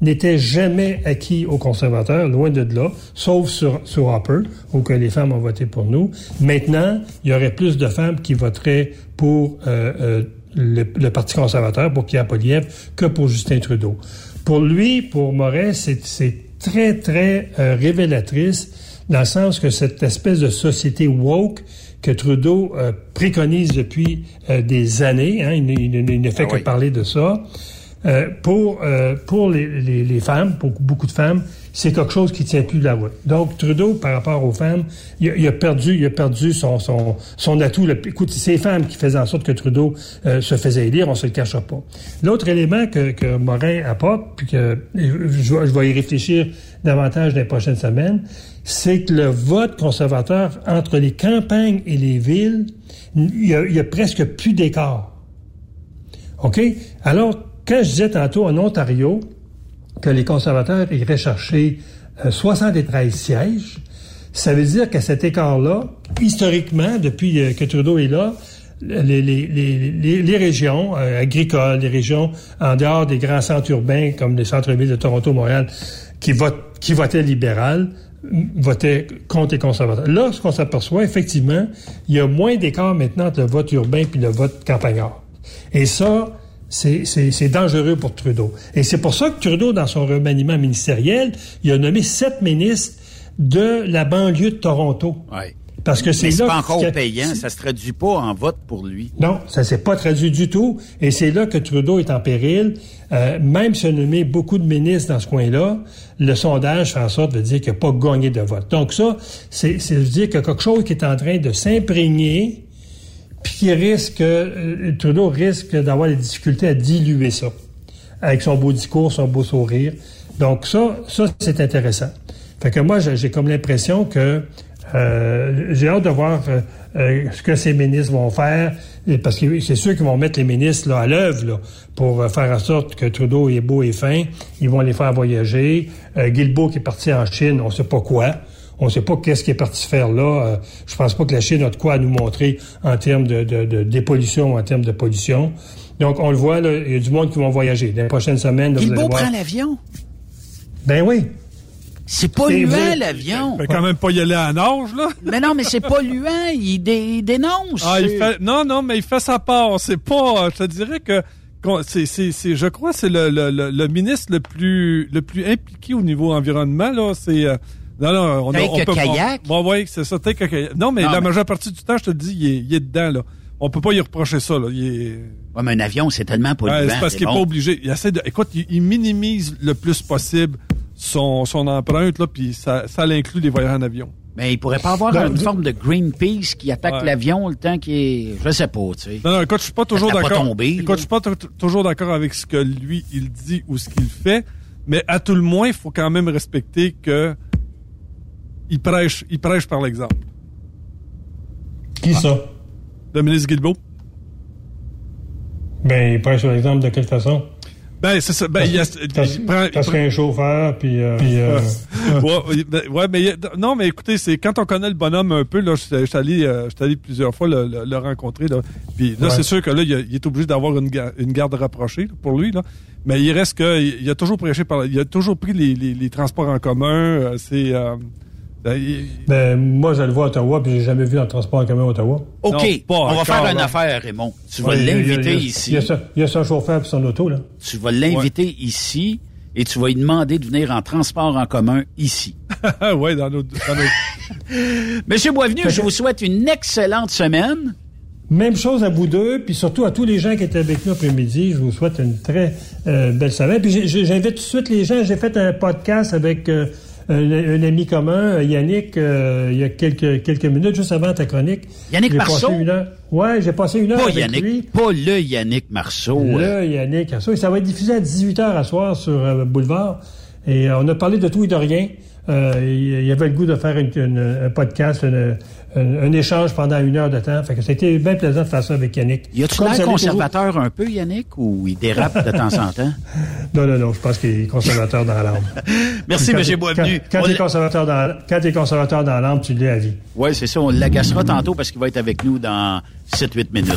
S7: n'était jamais acquis aux conservateurs, loin de là, sauf sur, sur Hopper, où que les femmes ont voté pour nous. Maintenant, il y aurait plus de femmes qui voteraient pour euh, euh, le, le, Parti conservateur, pour Pierre Poliev, que pour Justin Trudeau. Pour lui, pour Moret, c'est très, très euh, révélatrice, dans le sens que cette espèce de société woke que Trudeau euh, préconise depuis euh, des années, hein, il, il, il, ne fait
S4: Ah
S7: que
S4: oui.
S7: parler de ça, euh, pour, euh, pour les, les, les femmes, pour beaucoup de femmes, c'est quelque chose qui tient plus la route. Donc, Trudeau, par rapport aux femmes, il a, il a perdu, il a perdu son, son, son atout. Le- écoute, c'est les femmes qui faisaient en sorte que Trudeau euh, se faisait élire, on se le cachera pas. L'autre élément que, que Morin apporte, puis que je, vais- je vais y réfléchir davantage dans les prochaines semaines, c'est que le vote conservateur entre les campagnes et les villes, il y a, presque plus d'écart. OK? Alors, quand je disais tantôt en Ontario que les conservateurs iraient chercher euh, 73 sièges, ça veut dire qu'à cet écart-là, historiquement, depuis euh, que Trudeau est là, les, régions euh, agricoles, les régions en dehors des grands centres urbains comme les centres-villes de Toronto, Montréal, qui, votent, qui votaient libéral, votaient contre les conservateurs. Là, ce qu'on s'aperçoit, effectivement, il y a moins d'écart maintenant entre le vote urbain puis le vote campagnard. Et ça, c'est- dangereux pour Trudeau. Et c'est pour ça que Trudeau, dans son remaniement ministériel, il a nommé sept ministres de la banlieue de Toronto. Parce que c'est là
S4: pas encore
S7: que-
S4: payant, ça se traduit pas en vote pour lui.
S7: non, ça s'est pas traduit du tout. Et c'est là que Trudeau est en péril. Euh, même si on a nommé beaucoup de ministres dans ce coin-là, le sondage fait en sorte de dire qu'il n'a pas gagné de vote. Donc ça, c'est c'est de dire qu'il y a quelque chose qui est en train de s'imprégner, puis qui risque, euh, Trudeau risque d'avoir des difficultés à diluer ça, avec son beau discours, son beau sourire. Donc ça, ça c'est intéressant. Fait que moi, j'ai j'ai comme l'impression que euh, j'ai hâte de voir euh, euh, ce que ces ministres vont faire, parce que c'est sûr qu'ils vont mettre les ministres là, à l'œuvre pour euh, faire en sorte que Trudeau est beau et fin. Ils vont les faire voyager. Euh, Guilbeault qui est parti en Chine, on sait pas quoi. On sait pas qu'est-ce qu'il est parti faire là. Euh, je pense pas que la Chine a de quoi à nous montrer en termes de, de, de dépollution ou en termes de pollution. Donc, on le voit, là, il y a du monde qui vont voyager. Dans les prochaines semaines,
S4: Guilbeault prend l'avion.
S7: Ben oui.
S4: C'est polluant, l'avion.
S5: Fait quand même pas y aller à nage, là. [LAUGHS]
S4: Mais non, mais c'est polluant. Il, dé- il dénonce.
S5: Ah, il fait, non, non, mais il fait sa part. C'est pas, je te dirais que, c'est, c'est, c'est, je crois, que c'est le, le, le, le ministre le plus, le plus impliqué au niveau environnement, là. C'est, euh, non, non, on, a- on peut
S4: kayak?
S5: Bon, ouais, c'est ça, take a kayak. Non, mais
S4: Non,
S5: la
S4: mais-
S5: majeure partie du temps, je te le dis, il est, il est dedans, là. On peut pas y reprocher ça, là. Il est,
S4: Ouais, mais un avion, c'est tellement polluant.
S5: Ouais, c'est parce qu'il est
S4: bon.
S5: pas obligé. Il essaie de, écoute, il, il minimise le plus possible son, son empreinte, là, puis ça, ça l'inclut les voyages en avion.
S4: Mais il pourrait pas avoir
S7: Ben,
S4: une forme de Greenpeace qui attaque
S5: Ouais.
S4: l'avion le temps qui est. Je sais pas, tu sais.
S5: Non, non, écoute, je suis pas toujours d'accord.
S4: tombé,
S5: Écoute, je suis pas toujours d'accord avec ce que lui, il dit ou ce qu'il fait, mais à tout le moins, il faut quand même respecter que il prêche, il prêche par l'exemple.
S7: Qui ça?
S5: Le ministre Guilbeault.
S7: Ben, il prend sur l'exemple de quelle façon?
S5: Ben, c'est ça. Ben, il, y a-
S7: Parce,
S5: il prend- il
S7: parce
S5: prend-
S7: qu'il y a un chauffeur, puis... euh, puis, euh, [LAUGHS]
S5: ouais, oui, ben, ouais, mais il non, mais écoutez, c'est quand on connaît le bonhomme un peu, là, je suis allé, euh, allé plusieurs fois le, le- le rencontrer, là. Puis là,
S7: Ouais.
S5: c'est sûr que là, il, a- il est obligé d'avoir une, une garde rapprochée pour lui, là. Mais il reste que, il, il a toujours prêché par, il a toujours pris les, les, les transports en commun. euh, c'est, euh, ben,
S7: ben, moi, je le vois à Ottawa, puis j'ai jamais vu dans le transport en commun à Ottawa.
S4: OK,
S5: Non, pas
S4: on va faire une
S5: là.
S4: affaire, Raymond. Tu vas
S7: Ouais,
S4: l'inviter
S7: a-
S4: ici.
S7: Il y, a son, chauffeur puis son auto, là.
S4: Tu vas l'inviter ici et tu vas lui demander de venir en transport en commun ici. [LAUGHS]
S5: ouais, dans notre, dans notre- [LAUGHS]
S4: Monsieur Boisvenu, je vous souhaite une excellente semaine.
S7: Même chose à vous deux, puis surtout à tous les gens qui étaient avec nous après-midi. Je vous souhaite une très euh, belle semaine. Puis j'invite tout de suite les gens. J'ai fait un podcast avec euh, un, un ami commun, Yannick, euh, il y a quelques, quelques minutes, juste avant ta chronique.
S4: Yannick
S7: J'ai
S4: Marceau?
S7: passé une heure. Ouais, j'ai passé une heure
S4: Pas
S7: avec
S4: Yannick,
S7: lui.
S4: pas le Yannick Marceau.
S7: Le Yannick Marceau. Et ça va être diffusé à 18h à soir sur euh, Boulevard. Et euh, on a parlé de tout et de rien. Euh, il il y avait le goût de faire une- une- un podcast, une- un, un échange pendant une heure de temps. Fait que c'était bien plaisant de faire ça avec Yannick.
S4: Y a-tu
S7: Comme
S4: l'air conservateur un peu, Yannick, ou il dérape de temps en temps? [LAUGHS]
S7: Non, non, non, je pense qu'il est conservateur dans l'âme. [LAUGHS]
S4: Merci, M. Boisvenu.
S7: Quand, quand
S4: On
S7: t'es
S4: l'a-
S7: conservateur dans, quand t'es conservateur dans l'âme, tu l'es à vie.
S4: Oui, c'est ça. On l'agacera tantôt parce qu'il va être avec nous dans 7-8 minutes.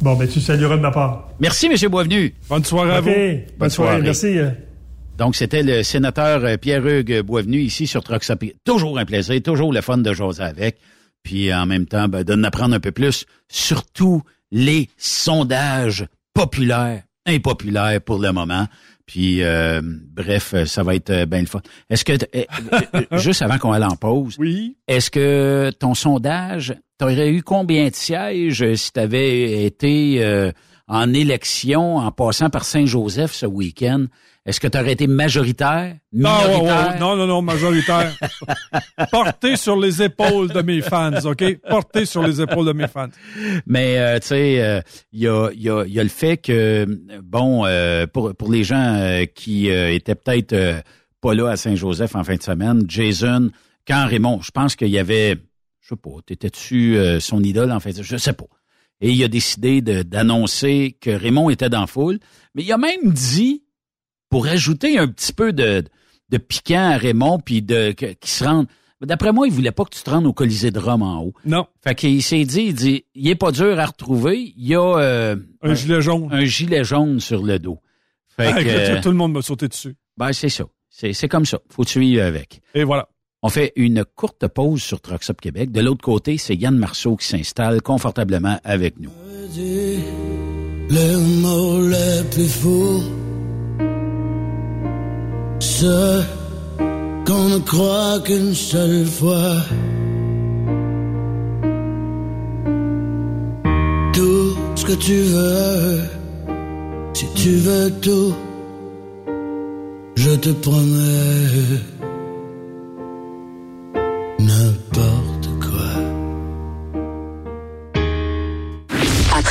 S7: Bon, ben, tu salueras de ma part.
S4: Merci, M. Boisvenu.
S5: Bonne soirée à vous.
S7: Bonne,
S4: Bonne
S7: soirée.
S4: soirée.
S7: Merci. Euh.
S4: Donc, c'était le sénateur euh, Pierre-Hugues Boisvenu ici sur Stop. Toujours un plaisir, toujours le fun de jaser avec. Puis en même temps, ben, d'en apprendre un peu plus, surtout les sondages populaires, impopulaires pour le moment. Puis, euh, bref, ça va être bien le fun. Est-ce que, euh, euh, [LAUGHS] juste avant qu'on aille en pause,
S5: Oui.
S4: est-ce que ton sondage, t'aurais eu combien de sièges si tu avais été euh, en élection en passant par Saint-Joseph ce week-end? Est-ce que tu aurais été majoritaire?
S5: Non, ouais,
S4: Minoritaire?
S5: ouais, non, non, non, majoritaire. [LAUGHS] Porté sur les épaules de mes fans, OK? Porté sur les épaules de mes fans.
S4: Mais euh, tu sais, euh, il y, a, y, a, y a le fait que bon, euh, pour pour les gens euh, qui euh, étaient peut-être euh, pas là à Saint-Joseph en fin de semaine, Jason, quand Raymond, je pense qu'il y avait, je sais pas, t'étais-tu euh, son idole en fait, je sais pas. Et il a décidé d'annoncer que Raymond était dans la foule, mais il a même dit pour ajouter un petit peu de de piquant à Raymond puis de qu'il se rende. D'après moi, il voulait pas que tu te rendes au Colisée de Rome en haut.
S5: Non,
S4: Fait qu'il s'est dit, il dit, il est pas dur à retrouver. Il y a euh,
S5: un gilet jaune.
S4: un gilet jaune sur le dos. Fait
S5: Ah,
S4: que, euh,
S5: tout le monde m'a sauté dessus.
S4: ben c'est ça. C'est, c'est comme ça. Faut suivre avec.
S5: Et voilà.
S4: On fait une courte pause sur Trucks Québec. De l'autre côté, c'est Yann Marceau qui s'installe confortablement avec nous.
S8: Les mots les plus fous, ceux qu'on ne croit qu'une seule fois. Tout ce que tu veux, si tu veux tout, je te promets n'importe quoi.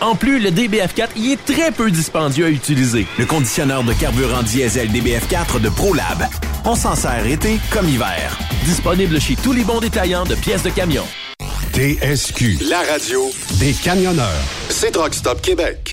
S9: En plus, le DBF4 y est très peu dispendieux à utiliser.
S2: Le conditionneur de carburant diesel DBF4 de ProLab. On s'en sert été comme hiver.
S9: Disponible chez tous les bons détaillants de pièces de camion.
S1: TSQ, la radio des camionneurs. C'est Truck Stop Québec.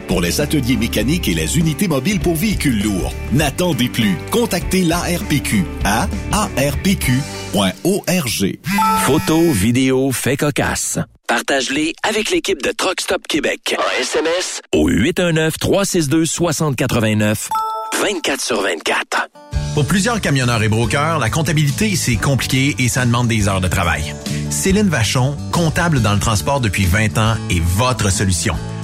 S3: pour les ateliers mécaniques et les unités mobiles pour véhicules lourds. N'attendez plus. Contactez l'ARPQ à arpq.org.
S10: Photos, vidéos, faits cocasse. Partage-les avec l'équipe de Truck Stop Québec. En SMS au 819-362-6089. 24 sur 24.
S2: Pour plusieurs camionneurs et brokers, la comptabilité, c'est compliqué et ça demande des heures de travail. Céline Vachon, comptable dans le transport depuis 20 ans, est votre solution.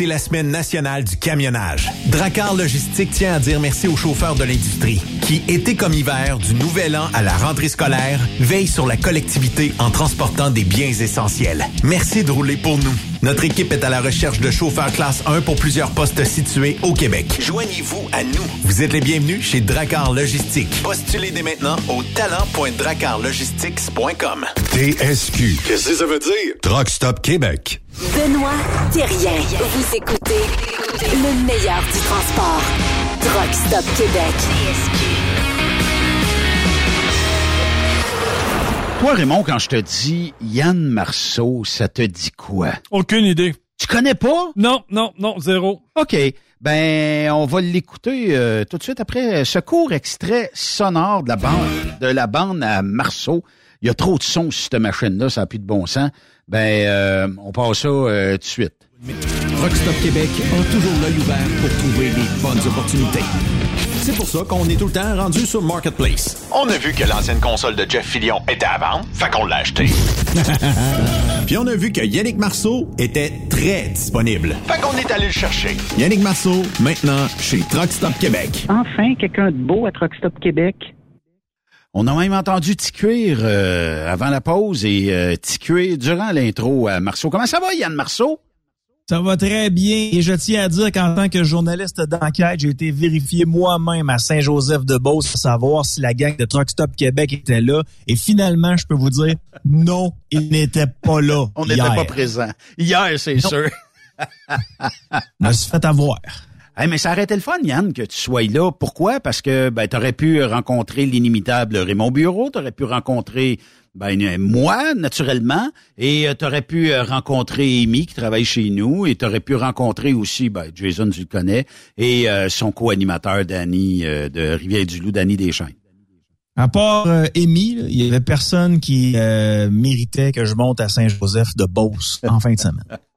S2: C'est la semaine nationale du camionnage. Dracar Logistique tient à dire merci aux chauffeurs de l'industrie qui, été comme hiver, du nouvel an à la rentrée scolaire, veillent sur la collectivité en transportant des biens essentiels. Merci de rouler pour nous. Notre équipe est à la recherche de chauffeurs classe 1 pour plusieurs postes situés au Québec. Joignez-vous à nous. Vous êtes les bienvenus chez Dracar Logistique. Postulez dès maintenant au talent.dracarlogistics.com.
S1: TSQ. Qu'est-ce que ça veut dire? Truck Stop Québec.
S11: Benoît Thérien. Vous écoutez le meilleur du transport. Truck Stop Québec.
S4: Toi, Raymond, quand je te dis Yann Marceau, ça te dit quoi?
S5: Aucune idée.
S4: Tu connais pas?
S5: Non, non, non, zéro.
S4: OK. Ben, on va l'écouter euh, tout de suite après ce court extrait sonore de la bande, de la bande à Marceau. Il y a trop de sons sur cette machine-là, ça n'a plus de bon sens. Ben, euh, on passe ça euh, tout de suite.
S2: Rockstop Québec a toujours l'œil ouvert pour trouver les bonnes opportunités. C'est pour ça qu'on est tout le temps rendu sur Marketplace.
S12: On a vu que l'ancienne console de Jeff Fillion était à vendre, fait qu'on l'a acheté. [LAUGHS]
S2: Puis on a vu que Yannick Marceau était très disponible.
S12: Fait qu'on est allé le chercher.
S2: Yannick Marceau, maintenant chez Truck Stop Québec.
S13: Enfin, quelqu'un de beau à Truck Stop Québec.
S4: On a même entendu Ticuir euh, avant la pause et euh, Ticuir durant l'intro à Marceau. Comment ça va, Yann Marceau?
S14: Ça va très bien et je tiens à dire qu'en tant que journaliste d'enquête, j'ai été vérifié moi-même à Saint-Joseph-de-Beauce pour savoir si la gang de Truck Stop Québec était là. Et finalement, je peux vous dire, non, ils n'étaient pas là. [LAUGHS]
S4: On n'était pas présents. Hier, c'est sûr.
S14: je [LAUGHS] me suis fait avoir.
S4: Hey, mais ça aurait été le fun, Yann, que tu sois là. Pourquoi? Parce que ben, tu aurais pu rencontrer l'inimitable Raymond Bureau, tu aurais pu rencontrer ben, moi, naturellement, et euh, tu aurais pu euh, rencontrer Amy qui travaille chez nous, et tu aurais pu rencontrer aussi, ben, Jason, tu le connais, et euh, son co-animateur, Danny, de Rivière-du-Loup, Danny Deschamps.
S14: À part Amy, il y avait personne qui méritait que je monte à Saint-Joseph de Beauce en fin de semaine. [LAUGHS]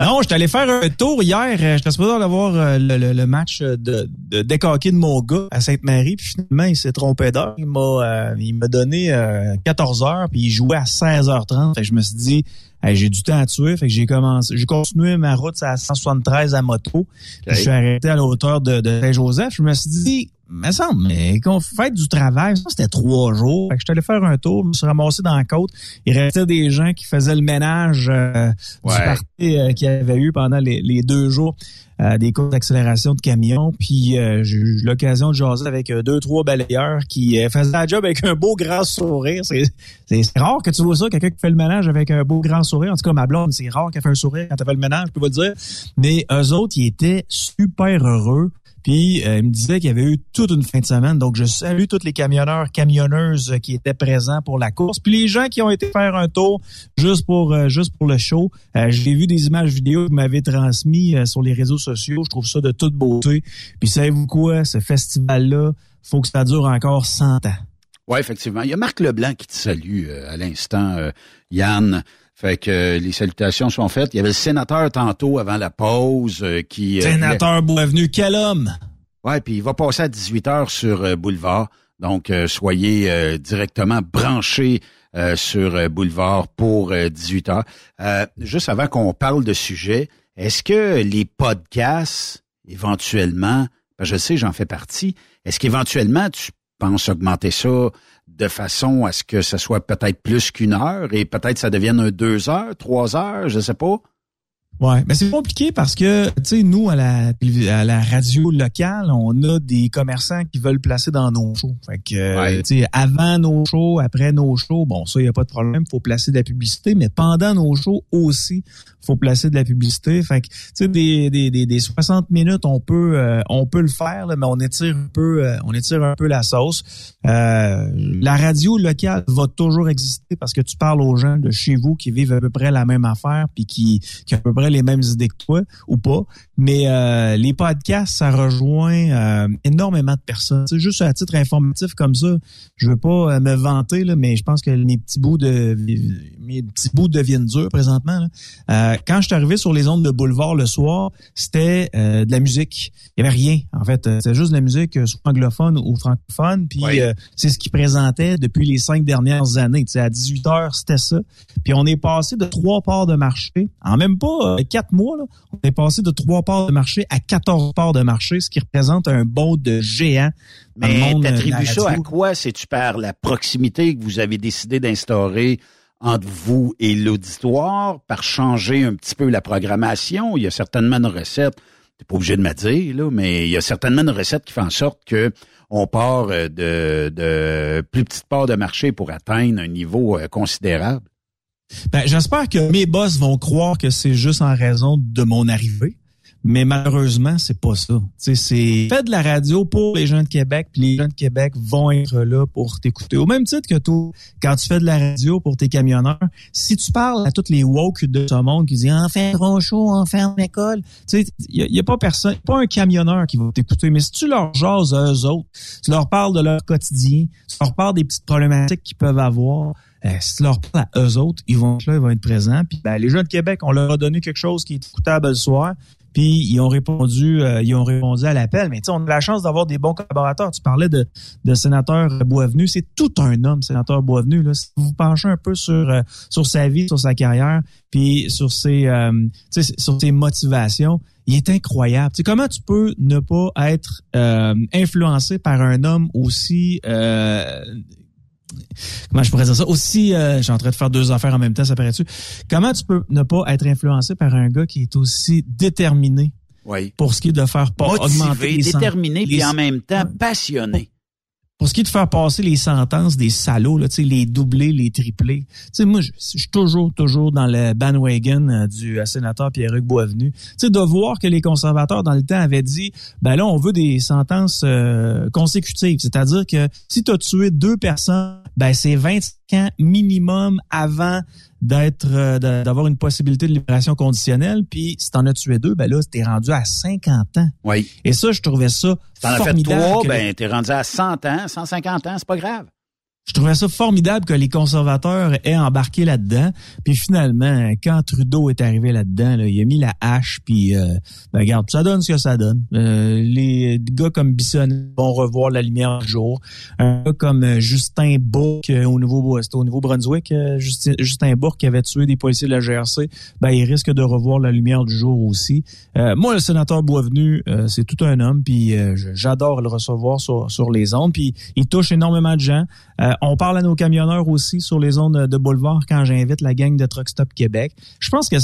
S14: non, j'étais allé faire un tour hier. Euh, j'étais supposé aller voir euh, le, le, match de, de décoquer de mon gars à Sainte-Marie. Puis finalement, il s'est trompé d'heure. Il m'a euh, donné 14 heures, puis il jouait à 16h30. Fait je me suis dit, j'ai du temps à tuer. Fait que j'ai commencé, j'ai continué ma route à 173 à moto. je suis arrêté à la hauteur de, de Saint-Joseph. Je me suis dit, mais ça, mais qu'on fait du travail, ça c'était trois jours. Fait que je suis allé faire un tour, je me suis ramassé dans la côte. Il restait des gens qui faisaient le ménage euh, du parti euh, qu'il y avait eu pendant les, les deux jours. Euh, des cours d'accélération de camions. Puis euh, j'ai eu l'occasion de jaser avec deux, trois balayeurs qui faisaient la job avec un beau grand sourire. C'est rare que tu vois ça, quelqu'un qui fait le ménage avec un beau grand sourire. En tout cas, ma blonde, c'est rare qu'elle fait un sourire quand elle fait le ménage, je peux le dire. Mais eux autres, ils étaient super heureux. Puis euh, il me disait qu'il y avait eu toute une fin de semaine. Donc je salue tous les camionneurs, camionneuses qui étaient présents pour la course. Puis les gens qui ont été faire un tour juste pour euh, juste pour le show. Euh, J'ai vu des images vidéo que vous m'avez transmis euh, sur les réseaux sociaux. Je trouve ça de toute beauté. Puis savez-vous quoi? Ce festival-là, faut que ça dure encore 100 ans.
S4: Oui, effectivement. Il y a Marc Leblanc qui te salue à l'instant, Yann. Fait que euh, les salutations sont faites. Il y avait le sénateur tantôt avant la pause euh, qui...
S14: Euh, sénateur Boisvenu, quel homme!
S4: Ouais, puis il va passer à 18 h sur Boulevard. Donc, soyez directement branchés sur Boulevard pour 18 h juste avant qu'on parle de sujet, est-ce que les podcasts, éventuellement, ben je sais, j'en fais partie, est-ce qu'éventuellement tu penses augmenter ça de façon à ce que ce soit peut-être plus qu'une heure et peut-être ça devienne deux heures, trois heures, je sais pas.
S14: Ouais, mais c'est compliqué parce que tu sais nous à la à la radio locale, on a des commerçants qui veulent placer dans nos shows. Fait que tu sais avant nos shows, après nos shows, bon ça il y a pas de problème, faut placer de la publicité, mais pendant nos shows aussi, faut placer de la publicité. Fait que tu sais des, des, des, des 60 minutes, on peut euh, on peut le faire mais on étire un peu euh, on étire un peu la sauce. Euh, la radio locale va toujours exister parce que tu parles aux gens de chez vous qui vivent à peu près la même affaire puis qui qui à peu près les mêmes idées que toi ou pas. Mais les podcasts, ça rejoint énormément de personnes. C'est juste à titre informatif comme ça. Je veux pas me vanter, mais je pense que mes petits bouts de mes petits bouts deviennent durs présentement. Quand je suis arrivé sur les ondes de boulevard le soir, c'était de la musique. Il y avait rien, en fait. C'était juste de la musique soit anglophone ou francophone. Puis c'est ce qui présentait depuis les cinq dernières années. à 18 heures, c'était ça. Puis on est passé de trois parts de marché en même pas quatre mois, on est passé de trois parts de marché à 14 parts de marché, ce qui représente un bond de géant.
S4: Mais t'attribues ça à quoi? C'est-tu par la proximité que vous avez décidé d'instaurer entre vous et l'auditoire, par changer un petit peu la programmation? Il y a certainement une recette, t'es pas obligé de me dire, là, mais il y a certainement une recette qui fait en sorte que on part euh, de, de plus petites parts de marché pour atteindre un niveau euh, considérable.
S14: Ben, j'espère que mes boss vont croire que c'est juste en raison de mon arrivée. Mais malheureusement, c'est pas ça. C'est fait de la radio pour les gens de Québec, puis les gens de Québec vont être là pour t'écouter. Au même titre que toi, quand tu fais de la radio pour tes camionneurs, si tu parles à toutes les woke de ce monde qui disent enfin trop chaud, enfin l'école, tu sais, il y, a pas personne, pas un camionneur qui va t'écouter. Mais si tu leur jases à eux autres, tu leur parles de leur quotidien, tu leur parles des petites problématiques qu'ils peuvent avoir. Euh, si tu leur parles à eux autres, ils vont être là, ils vont être présents. Puis ben, les gens de Québec, on leur a donné quelque chose qui est écoutable le soir. Puis ils ont répondu, euh, ils ont répondu à l'appel. Mais tu sais, on a la chance d'avoir des bons collaborateurs. Tu parlais de, de sénateur Boisvenu, c'est tout un homme, sénateur Boisvenu. Là. Si vous penchez un peu sur euh, sur sa vie, sur sa carrière, puis sur ses euh, sur ses motivations, il est incroyable. Tu sais, comment tu peux ne pas être influencé par un homme aussi comment je pourrais dire ça? Aussi euh, je suis en train de faire deux affaires en même temps ça paraît-tu? Comment tu peux ne pas être influencé par un gars qui est aussi déterminé
S4: oui.
S14: pour ce qui est de faire pas augmenter
S4: les déterminé puis en même temps passionné
S14: pour ce qui est de faire passer les sentences des salauds, là, les doublés, les triplés. sais, moi, je suis toujours, toujours dans le bandwagon euh, du euh, sénateur Pierre-Hugues Boisvenu. sais, de voir que les conservateurs, dans le temps, avaient dit, ben là, on veut des sentences euh, consécutives. C'est-à-dire que si tu as tué deux personnes, ben c'est 25 ans minimum avant d'être euh, d'avoir une possibilité de libération conditionnelle puis si t'en as tué deux ben là t'es rendu à 50 ans.
S4: Oui.
S14: Et ça je trouvais ça
S4: T'en as fait trois ben t'es rendu à 100 ans, 150 ans, c'est pas grave
S14: je trouvais ça formidable que les conservateurs aient embarqué là-dedans. Puis finalement, quand Trudeau est arrivé là-dedans, il a mis la hache, puis euh, ben, regarde, ça donne ce que ça donne. Euh, les gars comme Bissonnet vont revoir la lumière du jour. Un gars comme euh, Justin Bourque au Nouveau au Nouveau-Brunswick, Justin, Justin Bourque qui avait tué des policiers de la GRC, ben il risque de revoir la lumière du jour aussi. moi, le sénateur Boisvenu, c'est tout un homme, puis j'adore le recevoir sur, sur les ondes, puis il touche énormément de gens. Euh, on parle à nos camionneurs aussi sur les zones de boulevard quand j'invite la gang de Truck Stop Québec. Je pense que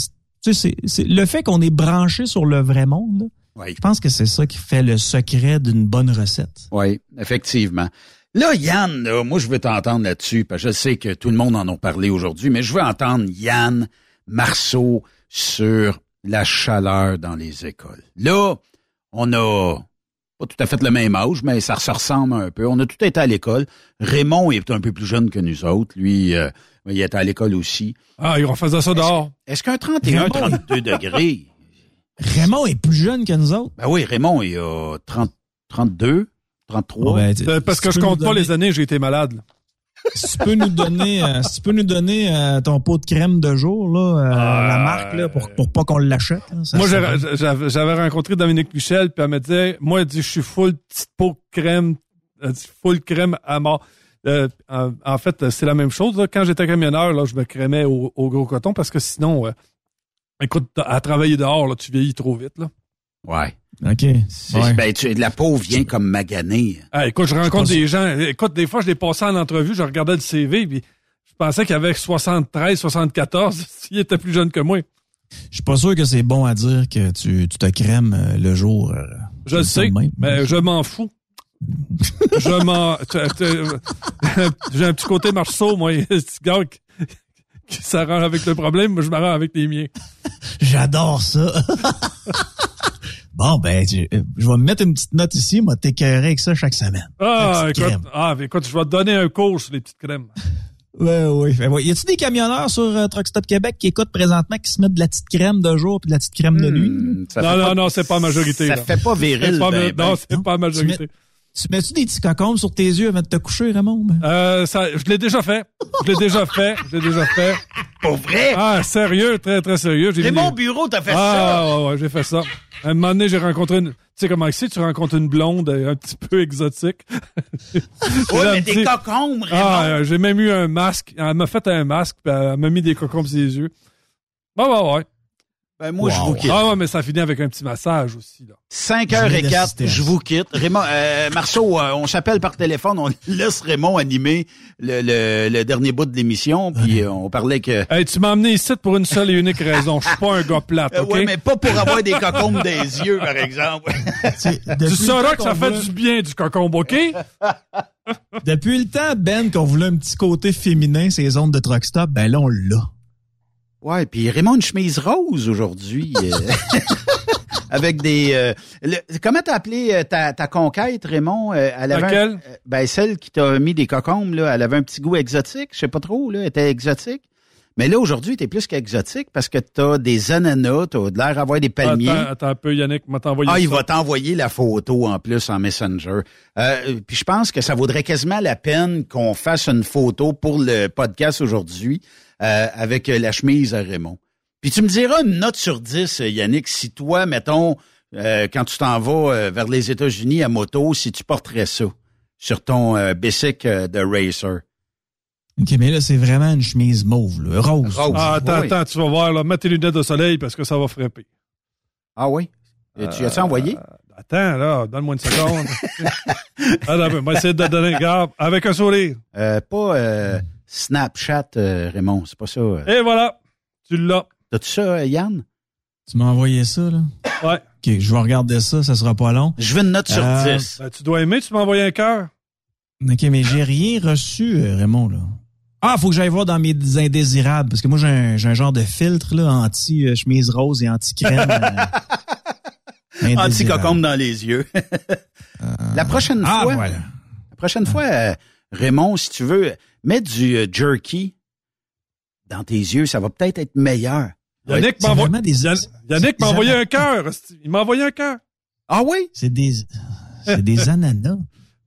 S14: c'est le fait qu'on est branché sur le vrai monde. Je pense que c'est ça qui fait le secret d'une bonne recette.
S4: Oui, effectivement. Là, Yann, moi, je veux t'entendre là-dessus, parce que je sais que tout le monde en a parlé aujourd'hui, mais je veux entendre Yann Marceau sur la chaleur dans les écoles. Là, on a pas tout à fait le même âge, mais ça se ressemble un peu. On a tout été à l'école. Raymond est un peu plus jeune que nous autres. Lui, euh, il était à l'école aussi.
S5: Ah, il refaisait ça dehors.
S4: Est-ce qu'un 31, 32 degrés...
S14: Raymond est plus jeune que nous autres?
S4: Ben oui, Raymond, il a 30, 32, 33.
S5: Ben, parce que je compte pas les années, j'ai été malade
S14: si tu peux nous donner, euh, si tu peux nous donner euh, ton pot de crème de jour, là, euh, la marque, là, pour, pour pas qu'on l'achète.
S5: Moi, j'avais rencontré Dominique Michel, puis elle me disait, moi, elle dit, je suis full petite pot de crème, full crème à mort. en, fait, c'est la même chose. Quand j'étais camionneur, là, je me crémais au, gros coton parce que sinon, écoute, à travailler dehors, là, tu vieillis trop vite. Là.
S4: Ouais.
S14: OK.
S4: Ben, tu, la peau vient comme maganée.
S5: Ah, écoute, je rencontre des gens. Écoute, des fois, je les passais en entrevue, je regardais le CV, puis je pensais qu'il avait 73, 74, [LAUGHS] s'il était plus jeune que moi.
S14: Je suis pas sûr que c'est bon à dire que tu, tu te crèmes euh, le jour. Euh,
S5: je le sais, mais je m'en fous. [LAUGHS] je m'en... J'ai un petit côté marceau, moi. [LAUGHS] Ce gars qui, qui s'arrange avec le problème, moi, je m'arrange avec les miens.
S14: J'adore ça. Bon, ben, je, vais me mettre une petite note ici, moi, t'écœurer avec ça chaque semaine.
S5: Ah, écoute, ah, écoute, je vais te donner un cours sur les petites crèmes. [LAUGHS]
S14: Ouais, oui. Ben. Y a-tu des camionneurs sur euh, Truck Stop Québec qui écoutent présentement qui se mettent de la petite crème de jour puis de la petite crème de hmm, nuit?
S5: non, non, non, c'est pas la majorité.
S4: Ça fait pas viril.
S5: Pas,
S4: ben,
S5: non, c'est pas la majorité.
S14: Tu mets-tu des petits cocombes sur tes yeux avant de te coucher, Raymond?
S5: Euh, ça, je l'ai déjà fait. Je l'ai déjà fait. Je l'ai déjà fait.
S4: Pour vrai?
S5: Ah, sérieux, très, très sérieux.
S4: C'est mon bureau, t'as fait
S5: ah,
S4: ça?
S5: Ah, ouais, ouais, j'ai fait ça. Un moment donné, j'ai rencontré une... Tu sais comment c'est, tu rencontres une blonde un petit peu exotique. [LAUGHS]
S4: oui, mais des cocombes,
S5: Ah, euh, j'ai même eu un masque. Elle m'a fait un masque, puis elle m'a mis des cocombes sur les yeux. Ouais, ouais, ouais.
S4: Ben, moi, je vous quitte.
S5: Ah ouais, mais ça finit avec un petit massage aussi. Là.
S4: 5h04, je vous quitte. Raymond, euh, Marceau, euh, on s'appelle par téléphone, on [LAUGHS] laisse Raymond animer le, le, le dernier bout de l'émission, puis euh, on parlait que...
S5: Hey, tu m'as amené ici pour une seule et unique raison. Je suis pas un gars plate, OK?
S4: ouais, mais pas pour avoir des [LAUGHS] cocombes des yeux, par exemple.
S5: tu [LAUGHS] sauras que ça fait du bien, du cocombe, OK?
S14: Depuis le temps, Ben, qu'on voulait un petit côté féminin, ces ondes de truck stop, ben là, on l'a.
S4: Ouais, puis Raymond une chemise rose aujourd'hui. Euh. [LAUGHS] avec des... euh, le- comment t'as appelé euh, ta, ta conquête, Raymond? Euh, elle avait un- euh, ben, celle qui t'a mis des cocombes, là, elle avait un petit goût exotique, je sais pas trop, là, elle était exotique. Mais là, aujourd'hui, t'es plus qu'exotique parce que t'as des ananas, t'as de l'air d'avoir des palmiers.
S5: Attends, attends un peu, Yannick m'a envoyé
S4: Ah,
S5: ça.
S4: il va t'envoyer la photo en plus en Messenger. Euh, puis je pense que ça vaudrait quasiment la peine qu'on fasse une photo pour le podcast aujourd'hui euh, avec euh, la chemise à Raymond. Puis tu me diras une note sur 10, euh, Yannick, si toi, mettons, euh, quand tu t'en vas euh, vers les États-Unis à moto, si tu porterais ça sur ton euh, bicycle euh, de racer.
S14: OK, mais là, c'est vraiment une chemise mauve, là, rose.
S5: Ah, attends,
S4: oui.
S5: attends, tu vas voir, là, mets tes lunettes de soleil parce que ça va frapper.
S4: Ah oui? Et tu as-tu envoyé?
S5: Attends, là, donne-moi une seconde. [LAUGHS] Attends, un on va essayer de te donner garde avec un sourire.
S4: Euh, pas euh, Snapchat, euh, Raymond, c'est pas ça. euh.
S5: Et voilà, tu l'as.
S4: T'as-tu ça, euh, Yann?
S14: Tu m'as envoyé ça, là?
S5: Ouais.
S14: OK, je vais regarder ça, ça sera pas long.
S4: Je veux une note sur
S14: Euh,
S4: 10.
S5: Ben, tu dois aimer, tu m'as envoyé un cœur.
S14: OK, mais j'ai rien reçu, euh, Raymond, là. Ah, faut que j'aille voir dans mes indésirables, parce que moi, j'ai un, j'ai un genre de filtre, là, anti-chemise rose et anti-crème. euh, [LAUGHS] indésirable.
S4: Anti-cocombe dans les yeux. [LAUGHS] la prochaine
S14: Ah,
S4: fois,
S14: voilà.
S4: la prochaine fois, euh, Raymond, si tu veux, mets du euh, jerky dans tes yeux, ça va peut-être être meilleur.
S5: Yannick m'a envoyé,
S14: des-
S5: Yannick m'a
S14: des
S5: envoyé un cœur. Il m'a envoyé un cœur.
S4: Ah oui?
S14: C'est des, c'est des [LAUGHS] ananas.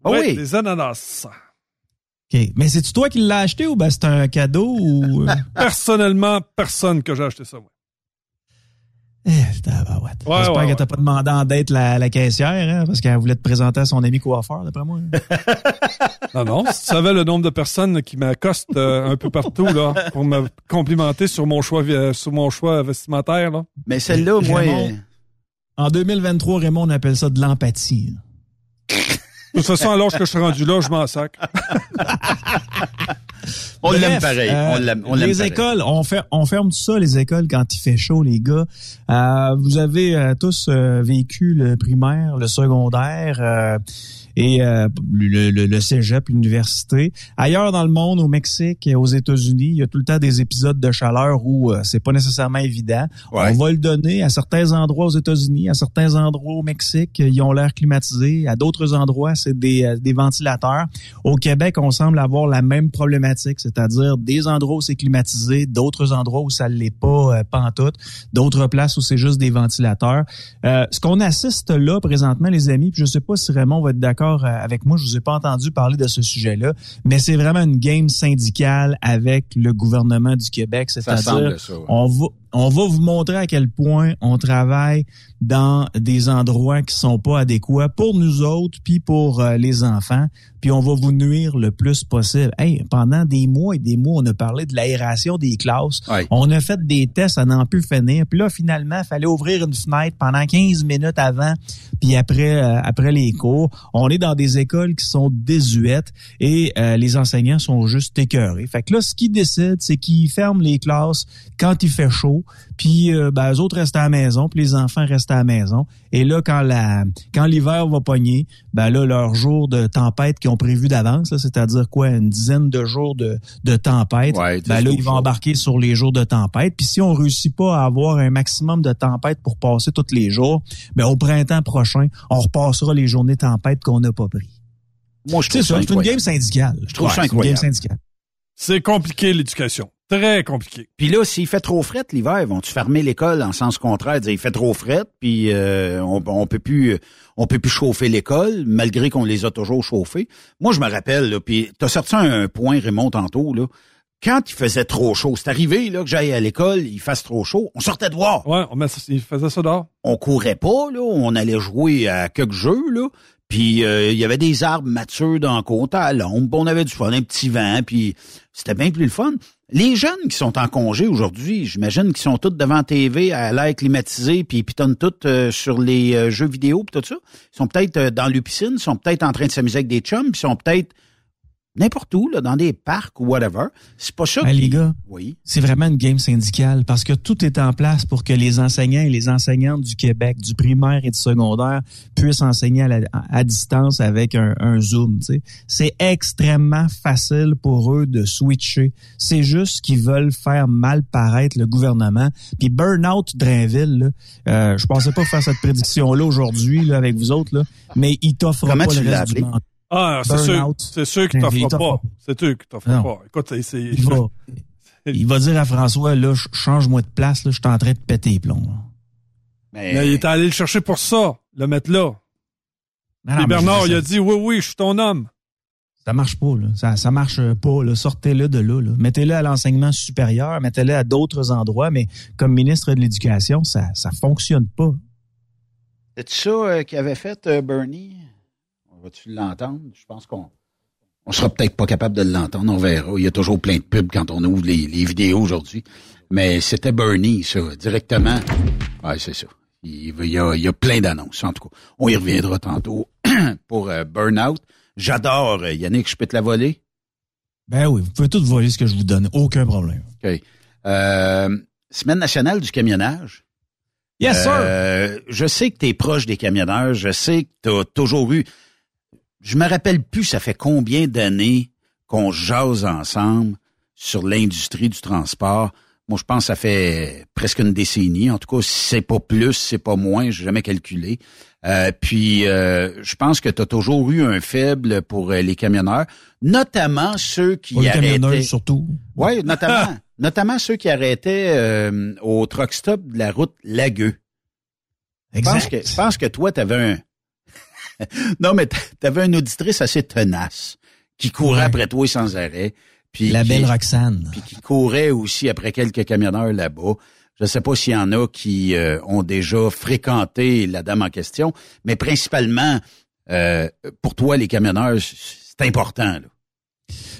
S4: Ah
S5: Ouais,
S4: oui.
S5: Des ananas.
S14: OK. Mais c'est-tu toi qui l'as acheté ou ben c'est un cadeau ou... euh?
S5: Personnellement, personne que j'ai acheté ça, moi.
S14: Eh.
S5: Ouais,
S14: J'espère
S5: ouais,
S14: que
S5: ouais.
S14: t'as pas demandé en dette la, la caissière, hein, parce qu'elle voulait te présenter à son ami coiffeur, d'après moi. [LAUGHS]
S5: Non, non. Si tu savais le nombre de personnes qui m'accostent euh, un peu partout, là, pour me complimenter sur mon choix, vi- sur mon choix vestimentaire, là.
S4: Mais celle-là, moi,
S14: Raymond.
S4: euh,
S14: En 2023, Raymond, on appelle ça de l'empathie.
S5: De toute façon, alors que je suis rendu là, je m'en sac. [LAUGHS]
S4: on l'aime pareil.
S14: euh,
S4: on l'aime, on l'aime
S14: les
S4: pareil.
S14: écoles, on, fait, on ferme tout ça, les écoles, quand il fait chaud, les gars. Euh, vous avez euh, tous euh, vécu le primaire, le secondaire et euh, le, le, le cégep, l'université. Ailleurs dans le monde, au Mexique et aux États-Unis, il y a tout le temps des épisodes de chaleur où euh, c'est pas nécessairement évident.
S4: Ouais.
S14: On va le donner à certains endroits aux États-Unis, à certains endroits au Mexique, ils ont l'air climatisés. À d'autres endroits, c'est des, euh, des ventilateurs. Au Québec, on semble avoir la même problématique, c'est-à-dire des endroits où c'est climatisé, d'autres endroits où ça l'est pas euh, pantoute, d'autres places où c'est juste des ventilateurs. Euh, ce qu'on assiste là présentement, les amis, puis je sais pas si Raymond va être d'accord euh, avec moi, je vous ai pas entendu parler de ce sujet-là, mais c'est vraiment une game syndicale avec le gouvernement du Québec, c'est-à-dire
S4: semble ça. ouais.
S14: on va on va vous montrer à quel point on travaille dans des endroits qui sont pas adéquats pour nous autres puis pour euh, les enfants puis on va vous nuire le plus possible. Hey, pendant des mois et des mois, on a parlé de l'aération des classes. On a fait des tests à n'en plus finir. Puis là, finalement, il fallait ouvrir une fenêtre pendant 15 minutes avant puis après euh, après les cours. On est dans des écoles qui sont désuètes et euh, les enseignants sont juste écœurés. Fait que là, ce qu'ils décident, c'est qu'ils ferment les classes quand il fait chaud, puis euh, ben, eux autres restent à la maison, puis les enfants restent à la maison. Et là, quand la quand l'hiver va pogner, ben là, leur jour de tempête qu'ils ont prévu d'avance, là, c'est-à-dire quoi, une dizaine de jours de, de tempête,
S4: Ouais,
S14: ben là, ils vont embarquer sur les jours de tempête. Puis si on réussit pas à avoir un maximum de tempête pour passer tous les jours, ben au printemps prochain, on repassera les journées tempête qu'on n'a pas pris.
S4: Moi, je
S14: C'est
S4: trouve
S14: ça,
S4: ça
S14: c'est une game syndicale.
S4: Je trouve ça
S14: une game
S4: incroyable.
S14: syndicale.
S5: C'est compliqué, l'éducation. Très compliqué.
S4: Puis là, s'il fait trop fret l'hiver, vont-tu fermer l'école en sens contraire, dire il fait trop fret, puis euh, on, on peut plus on peut plus chauffer l'école, malgré qu'on les a toujours chauffés. Moi, je me rappelle, là, puis t'as sorti un point, Raymond, tantôt, là. Quand il faisait trop chaud, c'est arrivé là, que j'aille à l'école, il fasse trop chaud, on sortait de voir.
S5: Ouais, on met ça- il faisait ça dehors.
S4: On courait pas, là, on allait jouer à quelques jeux, là. Puis euh, il y avait des arbres matures dans le côté à l'ombre, on avait du fun, un petit vent, puis c'était bien plus le fun. Les jeunes qui sont en congé aujourd'hui, j'imagine qu'ils sont tous devant TV à l'air climatisé, puis ils pitonnent tous euh, sur les euh, jeux vidéo puis tout ça. Ils sont peut-être euh, dans le piscine, ils sont peut-être en train de s'amuser avec des chums, puis ils sont peut-être n'importe où, là, dans des parcs ou whatever. C'est pas ça.
S14: Ben, les gars,
S4: Oui.
S14: c'est vraiment une game syndicale parce que tout est en place pour que les enseignants et les enseignantes du Québec, du primaire et du secondaire, puissent enseigner à, la- à distance avec un, un Zoom. tu sais. C'est extrêmement facile pour eux de switcher. C'est juste qu'ils veulent faire mal paraître le gouvernement. Puis Burnout Drainville, là, euh, je pensais pas faire cette prédiction-là aujourd'hui là, avec vous autres, là, mais il t'offre pas le reste du mandat.
S5: Ah, c'est sûr, c'est sûr qu'il
S14: Il
S5: t'offre pas. C'est sûr qu'il t'offre pas. Écoute, c'est-.
S14: Il va, [LAUGHS] il va dire à François, là, ch- change-moi de place, là, je suis en train de péter les plombs.
S5: Mais il est allé le chercher pour ça, le mettre là.
S14: Non,
S5: Bernard, il a dit, oui, oui, je suis ton homme.
S14: Ça marche pas, là. Ça, ça marche pas, là. Sortez-le de là, là. Mettez-le à l'enseignement supérieur, mettez-le à d'autres endroits, mais comme ministre de l'Éducation, ça, ça fonctionne pas.
S4: C'est ça euh, qu'avait fait euh, Bernie? Va-tu l'entendre? Je pense qu'on on sera peut-être pas capable de l'entendre, on verra. Il y a toujours plein de pubs quand on ouvre les, les vidéos aujourd'hui. Mais c'était Bernie, ça, directement. Ouais, c'est ça. Il, il y, a, il y a plein d'annonces, en tout cas. On y reviendra tantôt [CLEARS THROAT] pour euh, Burnout. J'adore, euh, Yannick, je peux te la voler?
S14: Ben oui, vous pouvez tout voler ce que je vous donne. Aucun problème.
S4: OK. Euh, Semaine nationale du camionnage.
S14: Yes, sir.
S4: Euh, je sais que tu es proche des camionneurs. Je sais que tu as toujours eu. Je me rappelle plus, ça fait combien d'années qu'on jase ensemble sur l'industrie du transport. Moi, je pense que ça fait presque une décennie. En tout cas, si c'est pas plus, c'est pas moins. J'ai jamais calculé. Euh, puis, euh, je pense que tu as toujours eu un faible pour euh, les camionneurs, notamment ceux qui
S14: Pour les
S4: arrêtaient.
S14: camionneuses, surtout.
S4: Oui, [LAUGHS] notamment, notamment ceux qui arrêtaient euh, au truck stop de la route Lagueux. Je pense
S14: Exact.
S4: que, je pense que toi, tu avais un... [LAUGHS] non, mais tu avais une auditrice assez tenace qui courait
S14: Ouais.
S4: après toi sans arrêt. Puis
S14: La
S4: qui-
S14: belle Roxane.
S4: Puis qui courait aussi après quelques camionneurs là-bas. Je ne sais pas s'il y en a qui euh, ont déjà fréquenté la dame en question, mais principalement, euh, pour toi, les camionneurs, c'est important. Là.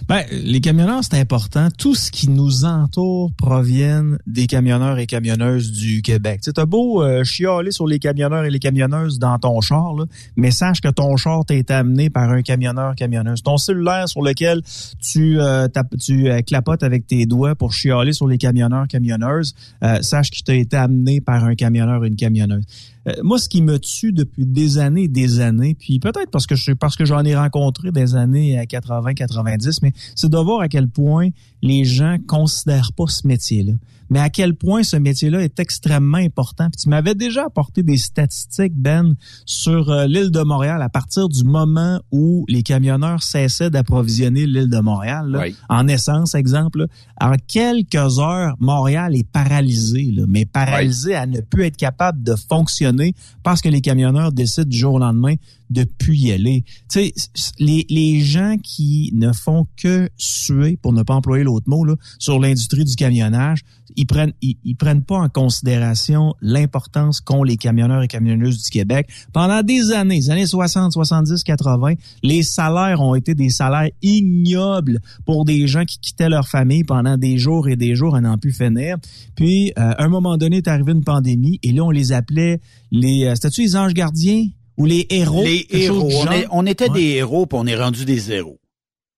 S14: Ben, les camionneurs, c'est important. Tout ce qui nous entoure proviennent des camionneurs et camionneuses du Québec. Tu t'as beau euh, chialer sur les camionneurs et les camionneuses dans ton char, mais sache que ton char t'a amené par un camionneur, camionneuse. Ton cellulaire sur lequel tu, euh, tu euh, clapotes avec tes doigts pour chialer sur les camionneurs, camionneuses, euh, sache qu'il t'a été amené par un camionneur une camionneuse. Euh, moi, ce qui me tue depuis des années et des années, puis peut-être parce que je parce que j'en ai rencontré des années à 80, 90, mais c'est de voir à quel point les gens considèrent pas ce métier-là. Mais à quel point ce métier-là est extrêmement important? Puis tu m'avais déjà apporté des statistiques, Ben, sur euh, l'île de Montréal à partir du moment où les camionneurs cessaient d'approvisionner l'île de Montréal, là,
S4: Oui.
S14: en essence, exemple. là. En quelques heures, Montréal est paralysé, là, mais paralysé à ne plus être capable de fonctionner parce que les camionneurs décident du jour au lendemain de plus y aller. Tu sais, les gens qui ne font que suer, pour ne pas employer l'autre mot, là, sur l'industrie du camionnage, ils prennent, ils, ils prennent pas en considération l'importance qu'ont les camionneurs et camionneuses du Québec. Pendant des années, les années 60, 70, 80, les salaires ont été des salaires ignobles pour des gens qui quittaient leur famille pendant des jours et des jours à n'en plus finir. Puis, euh, à un moment donné, est arrivé une pandémie et là, on les appelait les, euh, c'était-tu les anges gardiens ou les héros?
S4: Les héros. On, est- on était
S14: Ouais.
S4: des héros, puis on est rendu des zéros.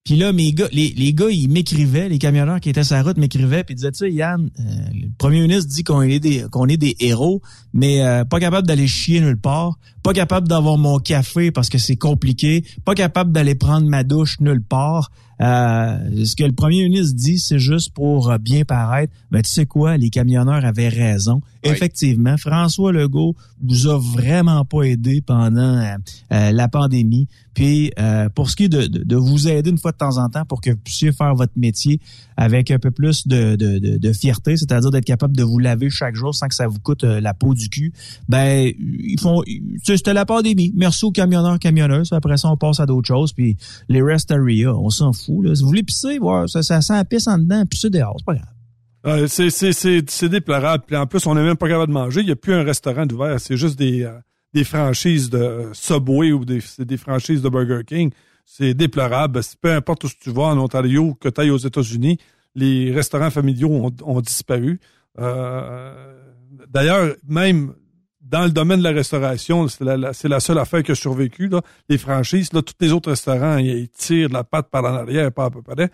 S14: Puis là, mes gars, les, les gars, ils m'écrivaient, les camionneurs qui étaient sur la route m'écrivaient, puis disaient, tu sais, Yann, euh, le premier ministre dit qu'on est des qu'on est des héros, mais euh, pas capable d'aller chier nulle part, pas capable d'avoir mon café parce que c'est compliqué, pas capable d'aller prendre ma douche nulle part. Euh, ce que le premier ministre dit, c'est juste pour bien paraître. Mais tu sais quoi, les camionneurs avaient raison. Effectivement, François Legault vous a vraiment pas aidé pendant euh, euh, la pandémie. Puis euh, pour ce qui est de, de, de vous aider une fois de temps en temps pour que vous puissiez faire votre métier avec un peu plus de, de, fierté, c'est-à-dire d'être capable de vous laver chaque jour sans que ça vous coûte euh, la peau du cul, ben ils font c'était la pandémie. Merci aux camionneurs, camionneuses. Après ça, on passe à d'autres choses. Puis les rest area, on s'en fout. Si vous voulez pisser, ça, ça sent la pisse en dedans, pisser dehors, c'est pas grave.
S5: Euh, c'est, déplorable. Puis en plus, on n'est même pas capable de manger. Il n'y a plus un restaurant d'ouvert. C'est juste des, euh, des franchises de euh, Subway ou des, des franchises de Burger King. C'est déplorable. Peu importe où tu vas en Ontario, que tu ailles aux États-Unis, les restaurants familiaux ont, disparu. D'ailleurs, même dans le domaine de la restauration, c'est la, la- c'est la seule affaire qui a survécu. Là. Les franchises, là, tous les autres restaurants, ils, tirent de la patte par en arrière, pas à peu près.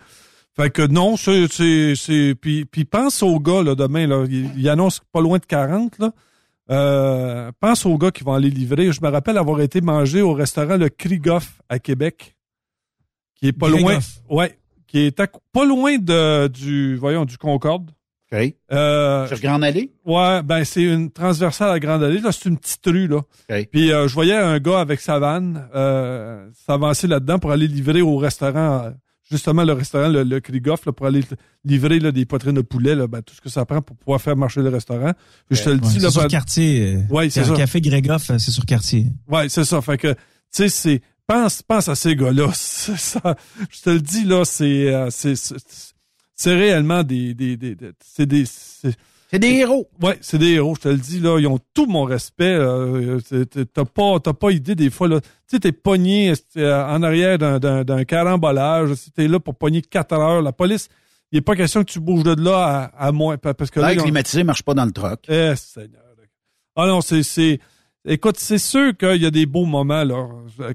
S5: Fait que non, c'est... c'est, c'est puis, puis pense aux gars, là, demain, là, ils, ils annoncent pas loin de 40, là. Euh, pense aux gars qui vont aller livrer. Je me rappelle avoir été manger au restaurant Le Krigoff à Québec, qui est pas loin... Ouais, qui est à- pas loin de, du, voyons, du Concorde.
S4: OK.
S5: Euh,
S4: Sur Grande Allée?
S5: Ouais, ben c'est une transversale à Grande Allée. Là, c'est une petite rue, là.
S4: OK.
S5: Puis euh, je voyais un gars avec sa vanne euh, s'avancer là-dedans pour aller livrer au restaurant, euh, justement le restaurant, le, le Krigoff, là, pour aller livrer là, des poitrines de poulet, là, ben, tout ce que ça prend pour pouvoir faire marcher le restaurant. Puis je te le
S14: Ouais,
S5: dis,
S14: c'est
S5: là,
S14: sur
S5: ben-
S14: quartier. euh,
S5: Ouais, c'est
S14: le
S5: ça.
S14: Café Grégoff, euh, c'est sur quartier.
S5: Ouais, c'est ça. Fait que, tu sais, c'est. Pense, pense à ces gars-là. [LAUGHS] C'est ça. Je te le dis, là, c'est. euh, c'est, c'est, réellement des. des, des, des- c'est des. C'est,
S4: des héros.
S5: Ouais, c'est des héros. Je te le dis, là. Ils ont tout mon respect. t'es- T'as pas, t'as pas idée des fois, là. Tu sais, t'es pogné euh, en arrière d'un, carambolage. Si t'es là pour pogner quatre heures, la police. Il n'est pas question que tu bouges de là à, à moins. Parce que là,
S4: climatisé marche pas dans le truck.
S5: eh, Seigneur. Ah non, c'est, écoute, c'est sûr qu'il y a des beaux moments, là.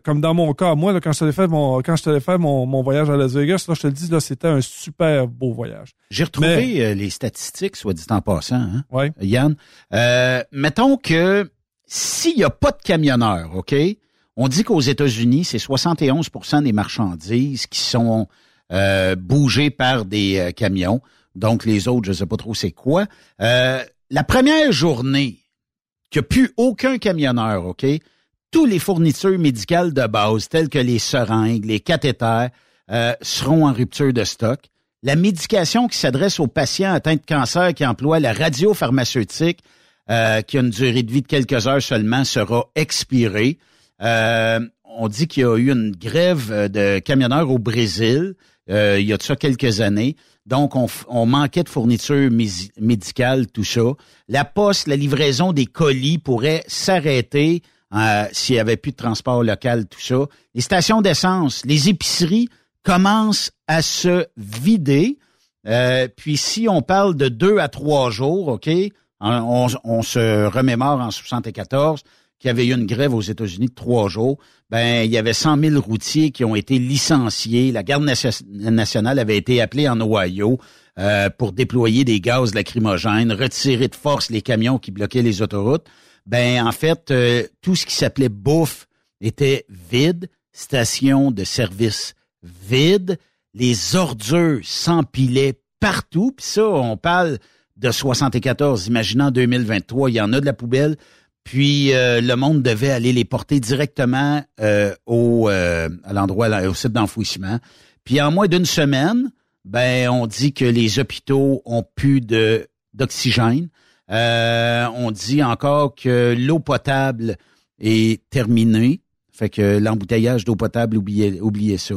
S5: Comme dans mon cas, moi, là, quand je t'allais faire mon, quand je t'allais faire mon, mon voyage à Las Vegas, là, je te le dis, là, c'était un super beau voyage.
S4: J'ai retrouvé
S5: Mais-
S4: euh, les statistiques, soit dit en passant, hein,
S5: Ouais.
S4: Yann. Euh, mettons que s'il n'y a pas de camionneurs, OK, on dit qu'aux États-Unis, c'est 71% des marchandises qui sont euh, bougées par des euh, camions. Donc, les autres, je ne sais pas trop c'est quoi. Euh, la première journée qu'il n'y a plus aucun camionneur, OK, tous les fournitures médicales de base, telles que les seringues, les cathéters, euh, seront en rupture de stock. La médication qui s'adresse aux patients atteints de cancer qui emploient la radiopharmaceutique, euh, qui a une durée de vie de quelques heures seulement, sera expirée. Euh, on dit qu'il y a eu une grève euh, de camionneurs au Brésil euh, il y a de ça quelques années. Donc, on, on manquait de fournitures mési- médicales, tout ça. La poste, la livraison des colis pourrait s'arrêter euh, s'il n'y avait plus de transport local, tout ça. Les stations d'essence, les épiceries commencent à se vider. Euh, puis si on parle de deux à trois jours, OK, on, on- on se remémore en 74 qu'il y avait eu une grève aux États-Unis de trois jours. Ben, il y avait 100 000 routiers qui ont été licenciés. La garde nation- nationale avait été appelée en Ohio euh, pour déployer des gaz lacrymogènes, retirer de force les camions qui bloquaient les autoroutes. Ben, en fait, euh, tout ce qui s'appelait bouffe était vide, station de service vide, les ordures s'empilaient partout. Puis ça, on parle de 74. Imaginez en 2023, il y en a de la poubelle. Puis euh, le monde devait aller les porter directement euh, au euh, à l'endroit au site d'enfouissement. Puis en moins d'une semaine, ben on dit que les hôpitaux ont plus de d'oxygène. On dit encore que l'eau potable est terminée. Fait que l'embouteillage d'eau potable, oubliez, oubliez ça.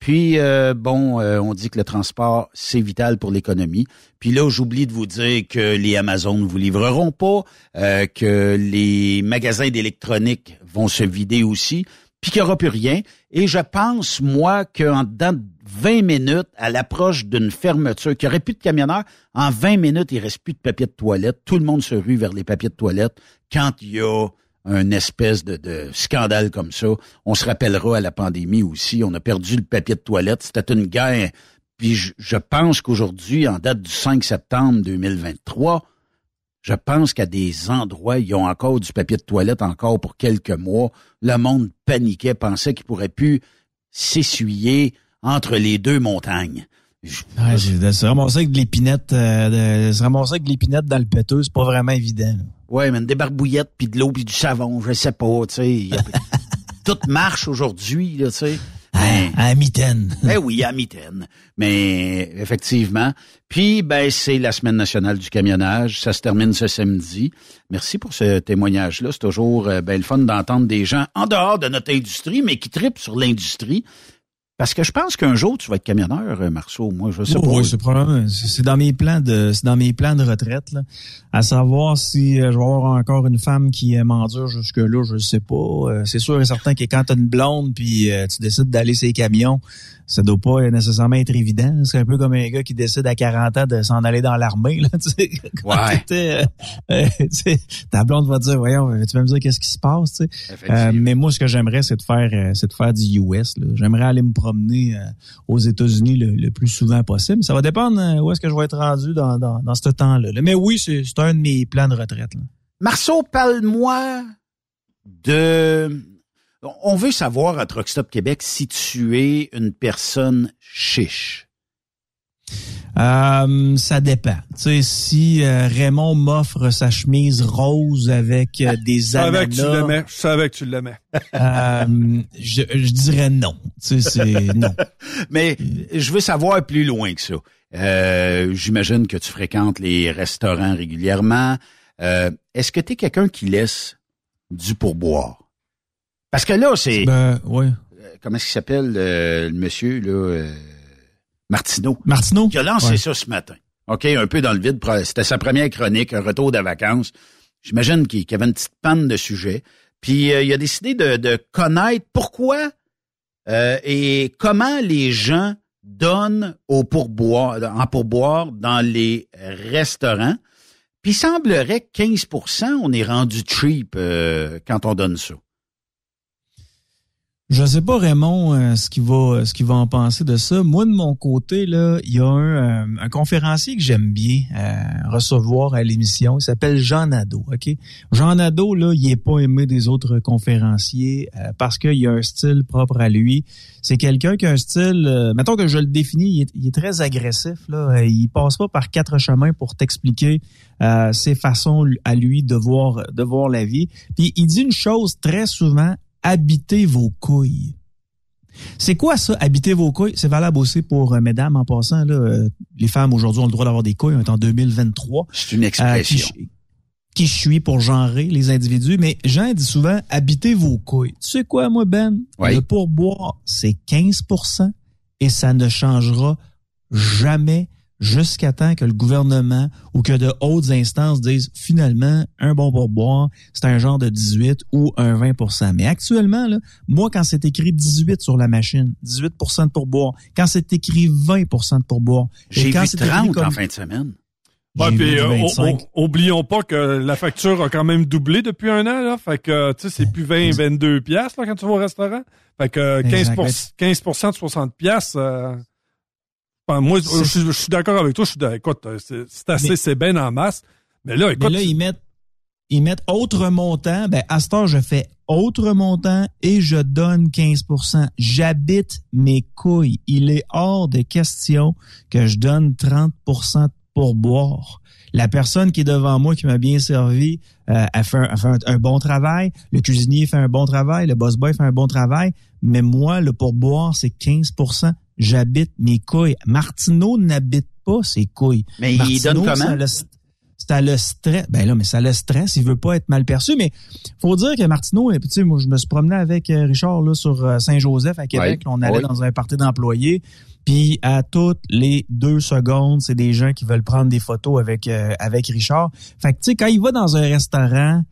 S4: Puis, euh, bon, euh, on dit que le transport, c'est vital pour l'économie. Puis là, j'oublie de vous dire que les Amazon ne vous livreront pas, euh, que les magasins d'électronique vont se vider aussi, puis qu'il n'y aura plus rien. Et je pense, moi, qu'en dedans de 20 minutes, à l'approche d'une fermeture, qu'il n'y aurait plus de camionneurs, en 20 minutes, il reste plus de papier de toilette. Tout le monde se rue vers les papiers de toilette. Quand il y a un espèce de, scandale comme ça, on se rappellera à la pandémie aussi, on a perdu le papier de toilette. C'était une guerre. Puis je, je pense qu'aujourd'hui, en date du 5 septembre 2023, je pense qu'à des endroits, ils ont encore du papier de toilette encore pour quelques mois. Le monde paniquait, pensait qu'il pourrait plus s'essuyer entre les deux montagnes.
S14: Ouais, c'est de se ramasser avec de l'épinette, euh, de se ramasser avec de l'épinette dans le péteux, c'est pas vraiment évident. là.
S4: Ouais, mais des barbouillettes, puis de l'eau, puis du savon, je sais pas, tu sais. [LAUGHS] Tout marche aujourd'hui, tu sais. Mais-
S14: À la mitaine. [LAUGHS]
S4: Eh oui, à mitaine. Mais effectivement. Puis, ben, c'est la semaine nationale du camionnage. Ça se termine ce samedi. Merci pour ce témoignage-là. C'est toujours euh, ben, le fun d'entendre des gens en dehors de notre industrie, mais qui tripent sur l'industrie. Parce que je pense qu'un jour, tu vas être camionneur, euh, Marceau. Moi, je sais
S14: Oh,
S4: pas.
S14: oui, c'est probablement, c'est dans mes plans de, c'est dans mes plans de retraite, là. À savoir si euh, je vais avoir encore une femme qui euh, m'endure jusque là, je sais pas. C'est sûr et certain que quand t'as une blonde puis tu décides d'aller ses camions, ça doit pas nécessairement être évident. C'est un peu comme un gars qui décide à 40 ans de s'en aller dans l'armée, là, [LAUGHS] tu sais.
S4: Ouais.
S14: euh, [LAUGHS] euh, tu sais, ta blonde va te dire, voyons, tu vas me dire qu'est-ce qui se passe, tu sais. Euh, mais moi, ce que j'aimerais, c'est de faire, euh, c'est de faire du US. là. J'aimerais aller me promener euh, aux États-Unis le, le plus souvent possible. Ça va dépendre euh, où est-ce que je vais être rendu dans, dans, dans ce temps-là. là. Mais oui, c'est c'est un de mes plans de retraite. là.
S4: Marceau, parle-moi de... On veut savoir à Truck Stop Québec si tu es une personne chiche.
S14: Euh, ça dépend. Tu sais, si euh, Raymond m'offre sa chemise rose avec euh, [LAUGHS] des
S5: Je savais que tu
S14: ananas,
S5: l'aimais. Je savais que tu l'aimais.
S14: euh, je, je dirais non. Tu sais, c'est non. [LAUGHS]
S4: Mais je veux savoir plus loin que ça. Euh, J'imagine que tu fréquentes les restaurants régulièrement. Euh, Est-ce que tu es quelqu'un qui laisse du pourboire? Parce que là, c'est...
S14: Ben, ouais.
S4: euh, comment est-ce qu'il s'appelle, euh, le monsieur, là? euh, Martineau?
S14: Martineau?
S4: Qui a lancé
S14: Ouais.
S4: ça ce matin. OK, un peu dans le vide. C'était sa première chronique, un retour de vacances. J'imagine qu'il qu'il y avait une petite panne de sujet. Puis euh, il a décidé de, de connaître pourquoi euh, et comment les gens donnent au pourboire, en pourboire dans les restaurants. Puis il semblerait que 15% on est rendu cheap euh, quand on donne ça.
S14: Je sais pas Raymond euh, ce qu'il va ce qu'il va en penser de ça. Moi de mon côté là, il y a un, euh, un conférencier que j'aime bien euh, recevoir à l'émission. Il s'appelle Jean Nadeau. Ok, Jean Nadeau là, il est pas aimé des autres conférenciers euh, parce qu'il a un style propre à lui. C'est quelqu'un qui a un style. euh, mettons que je le définis, il est, il est très agressif là. Euh, Il passe pas par quatre chemins pour t'expliquer euh, ses façons à lui de voir de voir la vie. Puis il dit une chose très souvent habitez vos couilles. C'est quoi ça, habiter vos couilles? C'est valable aussi pour euh, mesdames en passant. Là, euh, les femmes aujourd'hui ont le droit d'avoir des couilles, on est en 2023.
S4: C'est une expression.
S14: Euh, qui, qui je suis pour genrer les individus, mais Jean dit souvent habitez vos couilles. Tu sais quoi, moi, Ben?
S4: Oui.
S14: Le pourboire, c'est 15% et ça ne changera jamais jusqu'à temps que le gouvernement ou que de hautes instances disent finalement un bon pourboire, c'est un genre de 18 ou un 20% Mais actuellement, là, moi, quand c'est écrit 18 sur la machine, 18% de pourboire, quand c'est écrit 20% de pourboire,
S4: J'ai
S14: quand
S4: vu
S14: c'est écrit
S4: 30
S14: comme-
S4: en fin de semaine.
S5: Ouais, puis euh, o-
S14: 25.
S5: o- oublions pas que la facture a quand même doublé depuis un an, là. Fait que, tu sais, c'est plus 20, 22 piastres, là, quand tu vas au restaurant. Fait que 15, pour-
S14: Exact.
S5: 15% de 60 piastres, euh, moi, je, suis d'accord avec toi. Je suis d'accord. Écoute, euh, c'est assez,
S14: Mais-
S5: c'est bien en masse. Mais là,
S14: Mais
S5: écoute,
S14: là, ils mettent, ils mettent autre montant. Ben, à ce temps, je fais autre montant et je donne 15% J'habite mes couilles. Il est hors de question que je donne 30% pour boire. La personne qui est devant moi, qui m'a bien servi, euh, a fait, un, a fait un, un bon travail. Le cuisinier fait un bon travail. Le boss boy fait un bon travail. Mais moi, le pourboire, c'est 15 J'habite mes couilles. Martineau n'habite pas ses couilles.
S4: Mais il donne comment?
S14: ça le- stress. Ben là, mais ça le stress. Il veut pas être mal perçu. Mais faut dire que Martineau, tu sais, moi, je me suis promené avec euh, Richard là, sur euh, Saint-Joseph à Québec. On allait dans un party d'employés. Puis à toutes les deux secondes, c'est des gens qui veulent prendre des photos avec euh, avec Richard. Fait que tu sais, quand il va dans un restaurant,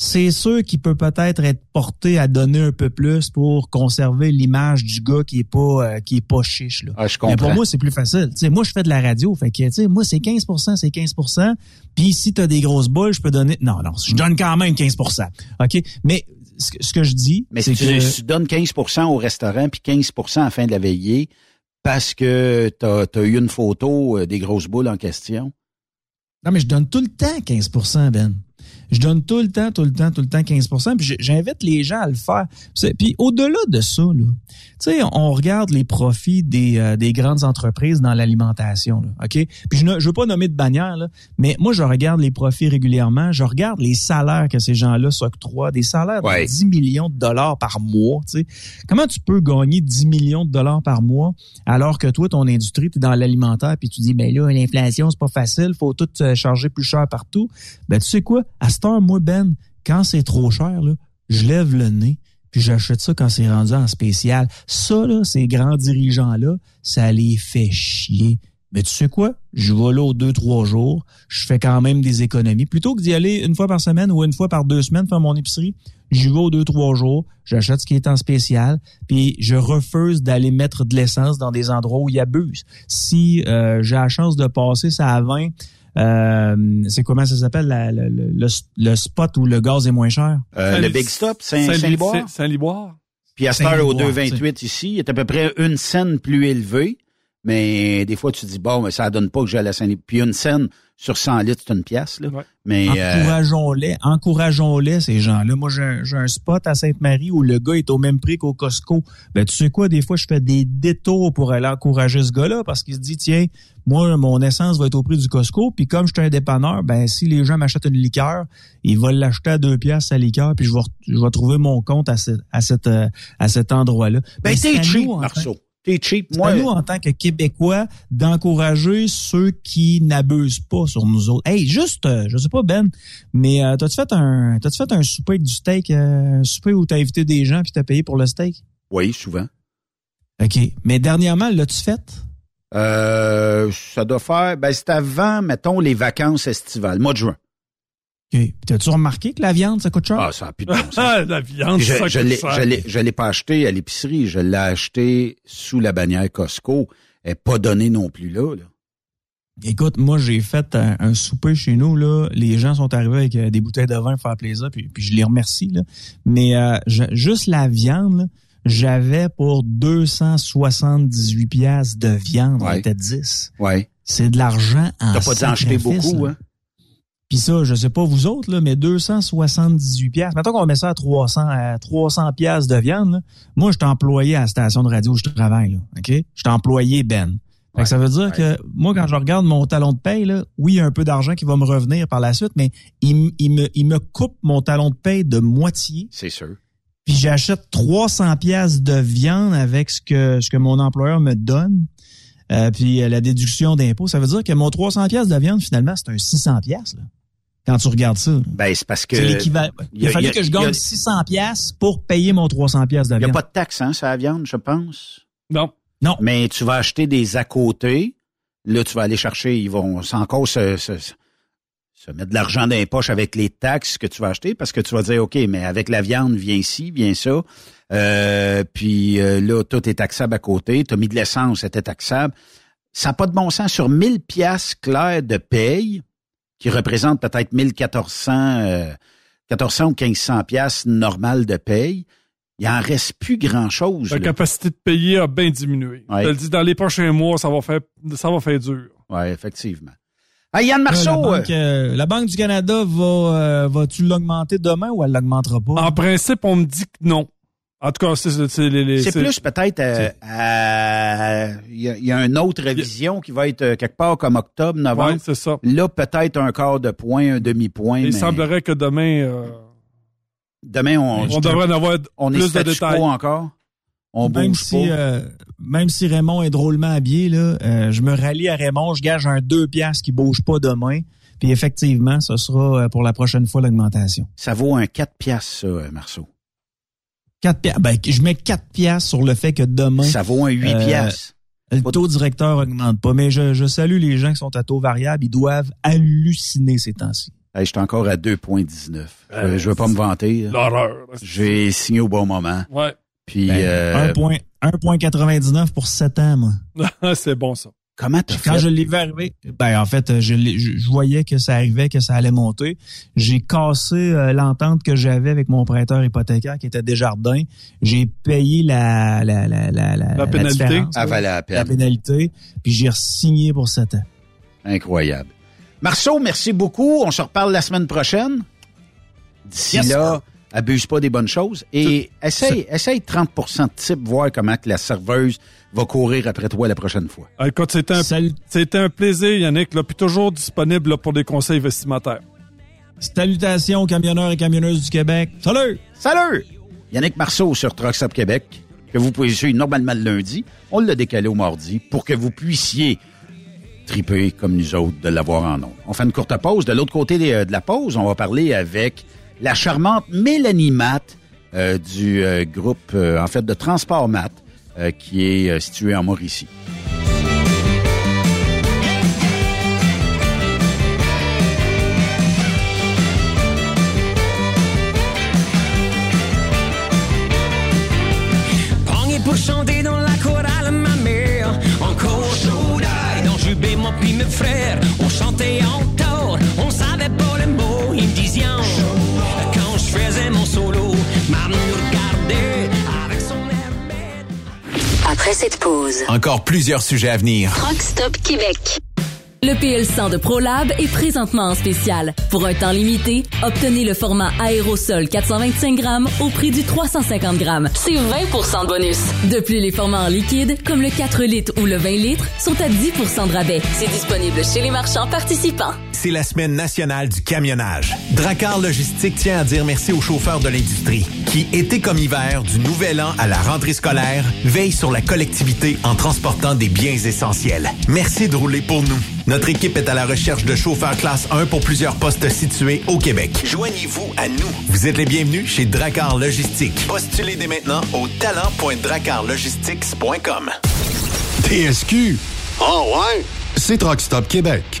S14: c'est sûr qu'il peut peut-être être porté à donner un peu plus pour conserver l'image du gars qui est pas euh, qui est pas chiche là.
S4: Ah, je
S14: Mais
S4: comprends.
S14: pour moi, c'est plus facile. Tu sais, moi, je fais de la radio. Fait que, tu sais, moi, c'est 15% c'est 15% Puis si tu as des grosses boules, je peux donner... Non, non, je donne quand même 15% OK? Mais ce que, ce que je dis,
S4: Mais
S14: c'est
S4: si tu,
S14: que...
S4: si tu donnes 15% au restaurant puis 15 à la fin de la veillée parce que tu as, eu une photo euh, des grosses boules en question.
S14: Non, mais je donne tout le temps 15 Ben. Je donne tout le temps, tout le temps, tout le temps 15 Puis j'invite les gens à le faire. Puis au-delà de ça, là, tu sais, on regarde les profits des, euh, des grandes entreprises dans l'alimentation, OK? Puis je ne je veux pas nommer de bannière, là, mais moi, je regarde les profits régulièrement. Je regarde les salaires que ces gens-là s'octroient, des salaires
S4: Ouais.
S14: de 10 millions de dollars par mois, tu sais. Comment tu peux gagner 10 millions de dollars par mois alors que toi, ton industrie, tu es dans l'alimentaire puis tu dis, ben là, l'inflation, c'est pas facile, faut tout euh, charger plus cher partout. Ben, tu sais quoi? À moi, Ben, quand c'est trop cher, là, je lève le nez puis j'achète ça quand c'est rendu en spécial. Ça, là, ces grands dirigeants-là, ça les fait chier. Mais tu sais quoi? Je vais là aux deux, trois jours. Je fais quand même des économies. Plutôt que d'y aller une fois par semaine ou une fois par deux semaines faire mon épicerie, j'y vais aux deux, trois jours. J'achète ce qui est en spécial. Puis je refuse d'aller mettre de l'essence dans des endroits où il abuse. Si euh, j'ai la chance de passer ça à 20, euh, c'est comment ça s'appelle la- le, le- le- le spot où le gaz est moins cher?
S4: Euh, le Big Stop, Saint- Saint-Liboire.
S5: Saint-Liboire.
S4: Puis à cette heure, au
S14: Saint-Liboire,
S4: 2,28 ici, il est à peu près une scène plus élevée. Mais des fois, tu dis, bon, mais ça donne pas que j'ai à Saint-Liboire. Puis une scène sur 100 litres, c'est une pièce. Là. Mais euh,
S14: Encourageons-les, encourageons-les, ces gens-là. Moi, j'ai un, j'ai un spot à Sainte-Marie où le gars est au même prix qu'au Costco. Ben, tu sais quoi, des fois, je fais des détours pour aller encourager ce gars-là parce qu'il se dit, tiens, moi, mon essence va être au prix du Costco, puis comme je suis un dépanneur, ben, si les gens m'achètent une liqueur, ils vont l'acheter à deux piastres, sa liqueur, puis je vais, je vais trouver mon compte à, ce- à, cette, euh, à cet endroit-là.
S4: ben,
S14: c'est
S4: t'es
S14: à
S4: cheap, Marceau. Cheap.
S14: c'est
S4: Moi,
S14: à nous, en tant que Québécois, d'encourager ceux qui n'abusent pas sur nous autres. Hey, juste, euh, je sais pas, Ben, mais euh, t'as-tu fait un t'as-tu fait un souper avec du steak, euh, un souper où t'as invité des gens puis t'as payé pour le steak?
S4: oui, souvent.
S14: OK. Mais dernièrement, l'as-tu fait?
S4: Euh, ça doit faire, ben, c'est avant, mettons, les vacances estivales, mois de juin.
S14: OK. Puis T'as-tu remarqué que la viande, ça coûte cher?
S4: Ah, ça n'a plus de bon sens. [LAUGHS]
S5: Ah, la viande,
S4: je,
S5: ça
S4: je
S5: coûte
S4: l'ai,
S5: cher.
S4: je l'ai, je l'ai pas acheté à l'épicerie, je l'ai acheté sous la bannière Costco. Elle n'est pas donnée non plus là. là.
S14: Écoute, moi, j'ai fait un, un souper chez nous, là. Les gens sont arrivés avec euh, des bouteilles de vin pour faire plaisir, puis, puis je les remercie, là. Mais euh, je- juste la viande, là, j'avais pour 278 piastres de viande, on
S4: Ouais.
S14: était 10.
S4: Ouais.
S14: C'est de l'argent en
S4: T'as pas dû en acheter beaucoup,
S14: là.
S4: hein?
S14: Puis ça, je sais pas vous autres, là, mais 278 piastres. Mettons qu'on met ça à 300, à 300 piastres de viande, là. Moi, je suis employé à la station de radio où je travaille, là. OK? Je suis employé, Ben. Fait que ça veut dire que moi, quand je regarde mon talon de paye, là, oui, il y a un peu d'argent qui va me revenir par la suite, mais il, me, il me coupe mon talon de paye de moitié.
S4: C'est sûr.
S14: Puis j'achète 300 pièces de viande avec ce que, ce que mon employeur me donne. Euh, puis euh, la déduction d'impôt, ça veut dire que mon 300 pièces de viande, finalement, c'est un 600 pièces. Quand tu regardes ça.
S4: Ben, c'est parce que.
S14: C'est l'équivalent.
S4: il a-
S14: a fallu que je gagne 600 pièces pour payer mon 300 pièces de
S4: Il n'y a
S14: viande.
S4: pas de taxe, hein, sur la viande, je pense?
S5: Non.
S14: Non.
S4: Mais tu vas acheter des à côté. Là, tu vas aller chercher, ils vont encore se, se, mettre de l'argent dans les poches avec les taxes que tu vas acheter parce que tu vas dire, OK, mais avec la viande, viens ici, viens ça. Euh, puis euh, là, tout est taxable à côté. Tu as mis de l'essence, c'était taxable. Ça n'a pas de bon sens. Sur 1000 piastres clairs de paye, qui représente peut-être 1400, euh, 1400 ou 1500 piastres normal de paye, il en reste plus grand-chose.
S5: La
S4: là.
S5: capacité de payer a bien diminué.
S4: Ouais.
S5: Je te le dis, dans les prochains mois, ça va faire, ça va faire dur.
S4: Oui, effectivement. Ah, Yann
S14: Là,
S4: Marceau,
S14: la,
S4: euh,
S14: banque, euh, la Banque du Canada va, euh, va-tu l'augmenter demain ou elle l'augmentera pas?
S5: En principe, on me dit que non. En tout cas, c'est
S4: plus peut-être euh, à- il y, a- il y a une autre révision qui va être euh, quelque part comme octobre, novembre.
S5: Ouais, c'est ça.
S4: Là, peut-être un quart de point, un demi-point.
S5: Il
S4: mais
S5: semblerait que demain, euh,
S4: Demain, on,
S5: on devrait en avoir
S4: on est
S5: plus de détails.
S4: encore. On
S14: même
S4: bouge
S14: si,
S4: pas.
S14: euh, même si Raymond est drôlement habillé, là, euh, je me rallie à Raymond, je gage un 2 piastres qui bouge pas demain. Puis effectivement, ce sera euh, pour la prochaine fois l'augmentation.
S4: Ça vaut un 4 piastres, ça, euh, Marceau.
S14: 4 piastres. Ben, je mets 4 piastres sur le fait que demain.
S4: Ça vaut un 8
S14: euh,
S4: piastres.
S14: Le taux directeur augmente pas. Mais je, je salue les gens qui sont à taux variable. Ils doivent halluciner ces temps-ci.
S4: Hey, je suis encore à 2,19.
S5: Euh,
S4: je ne veux pas me vanter.
S5: L'horreur.
S4: J'ai signé au bon moment.
S5: Ouais.
S4: Puis,
S14: Ben,
S4: euh,
S14: 1,99 1,99 pour 7 ans, moi. [LAUGHS]
S5: c'est bon, ça.
S4: Comment t'as
S14: Quand
S4: fait?
S14: je l'ai vu arriver, ben en fait, je, je, je voyais que ça arrivait, que ça allait monter. J'ai cassé euh, l'entente que j'avais avec mon prêteur hypothécaire qui était Desjardins. J'ai payé la la la la la,
S5: pénalité.
S4: Ah, la
S14: la
S4: peine.
S14: pénalité, puis j'ai signé pour 7 ans.
S4: Incroyable. Marceau, merci beaucoup. On se reparle la semaine prochaine. D'ici
S14: Yes,
S4: là, abuse pas des bonnes choses et essaye, essaye 30 de type, voir comment que la serveuse va courir après toi la prochaine fois.
S5: Ah, Écoute, c'était un,
S14: Salut-
S5: c'était un plaisir, Yannick, là, puis toujours disponible là, pour des conseils vestimentaires.
S14: Salutations camionneurs et camionneuses du Québec. Salut!
S4: Salut! Yannick Marceau sur Truck Stop Québec, que vous pouvez suivre normalement le lundi. On l'a décalé au mardi pour que vous puissiez triper comme nous autres de l'avoir en nom. On fait une courte pause. De l'autre côté euh, de la pause, on va parler avec la charmante Mélanie Matt euh, du euh, groupe, euh, en fait, de Transport Mat, euh, qui est situé en Mauricie.
S11: Après cette pause,
S2: Encore plusieurs sujets à venir.
S11: Truck Stop Québec.
S15: Le PL100 de ProLab est présentement en spécial. Pour un temps limité, obtenez le format aérosol 425 grammes au prix du 350 grammes. C'est 20 de bonus. De plus, les formats en liquide, comme le 4 litres ou le 20 litres, sont à 10 de rabais. C'est disponible chez les marchands participants.
S2: C'est la semaine nationale du camionnage. Dracar Logistique tient à dire merci aux chauffeurs de l'industrie qui, été comme hiver, du nouvel an à la rentrée scolaire, veillent sur la collectivité en transportant des biens essentiels. Merci de rouler pour nous. Notre équipe est à la recherche de chauffeurs classe 1 pour plusieurs postes situés au Québec. Joignez-vous à nous. Vous êtes les bienvenus chez Dracar Logistique. Postulez dès maintenant au talent.dracarlogistics.com.
S1: TSQ. Oh ouais? C'est Truck Stop Québec.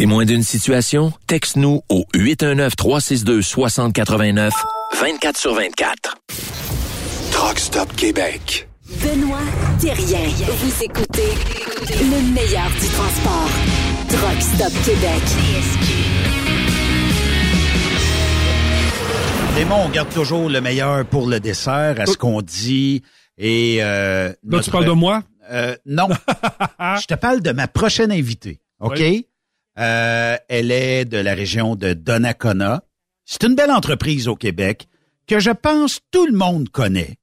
S10: Témoin d'une situation? Texte-nous au 819-362-6089, 24 sur 24.
S1: Truck Stop Québec.
S11: Benoît Thérien. Vous écoutez le meilleur du transport. Truck Stop Québec.
S4: Raymond, on garde toujours le meilleur pour le dessert, à ce qu'on dit. Et euh,
S5: Là, tu parles de moi?
S4: Euh, non. [LAUGHS] Je te parle de ma prochaine invitée. OK?
S5: Oui.
S4: Euh, elle est de la région de Donnacona. C'est une belle entreprise au Québec que je pense tout le monde connaît.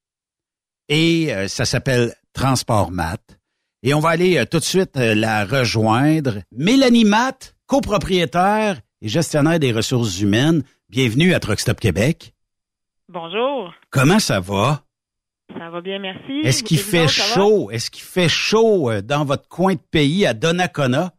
S4: Et euh, ça s'appelle Transport Mat. Et on va aller euh, tout de suite la rejoindre. Mélanie Matt, copropriétaire et gestionnaire des ressources humaines. Bienvenue à Truck Stop Québec.
S16: Bonjour.
S4: Comment ça va?
S16: Ça va bien, merci.
S4: Est-ce qu'il fait chaud? Est-ce qu'il fait chaud dans votre coin de pays à Donnacona?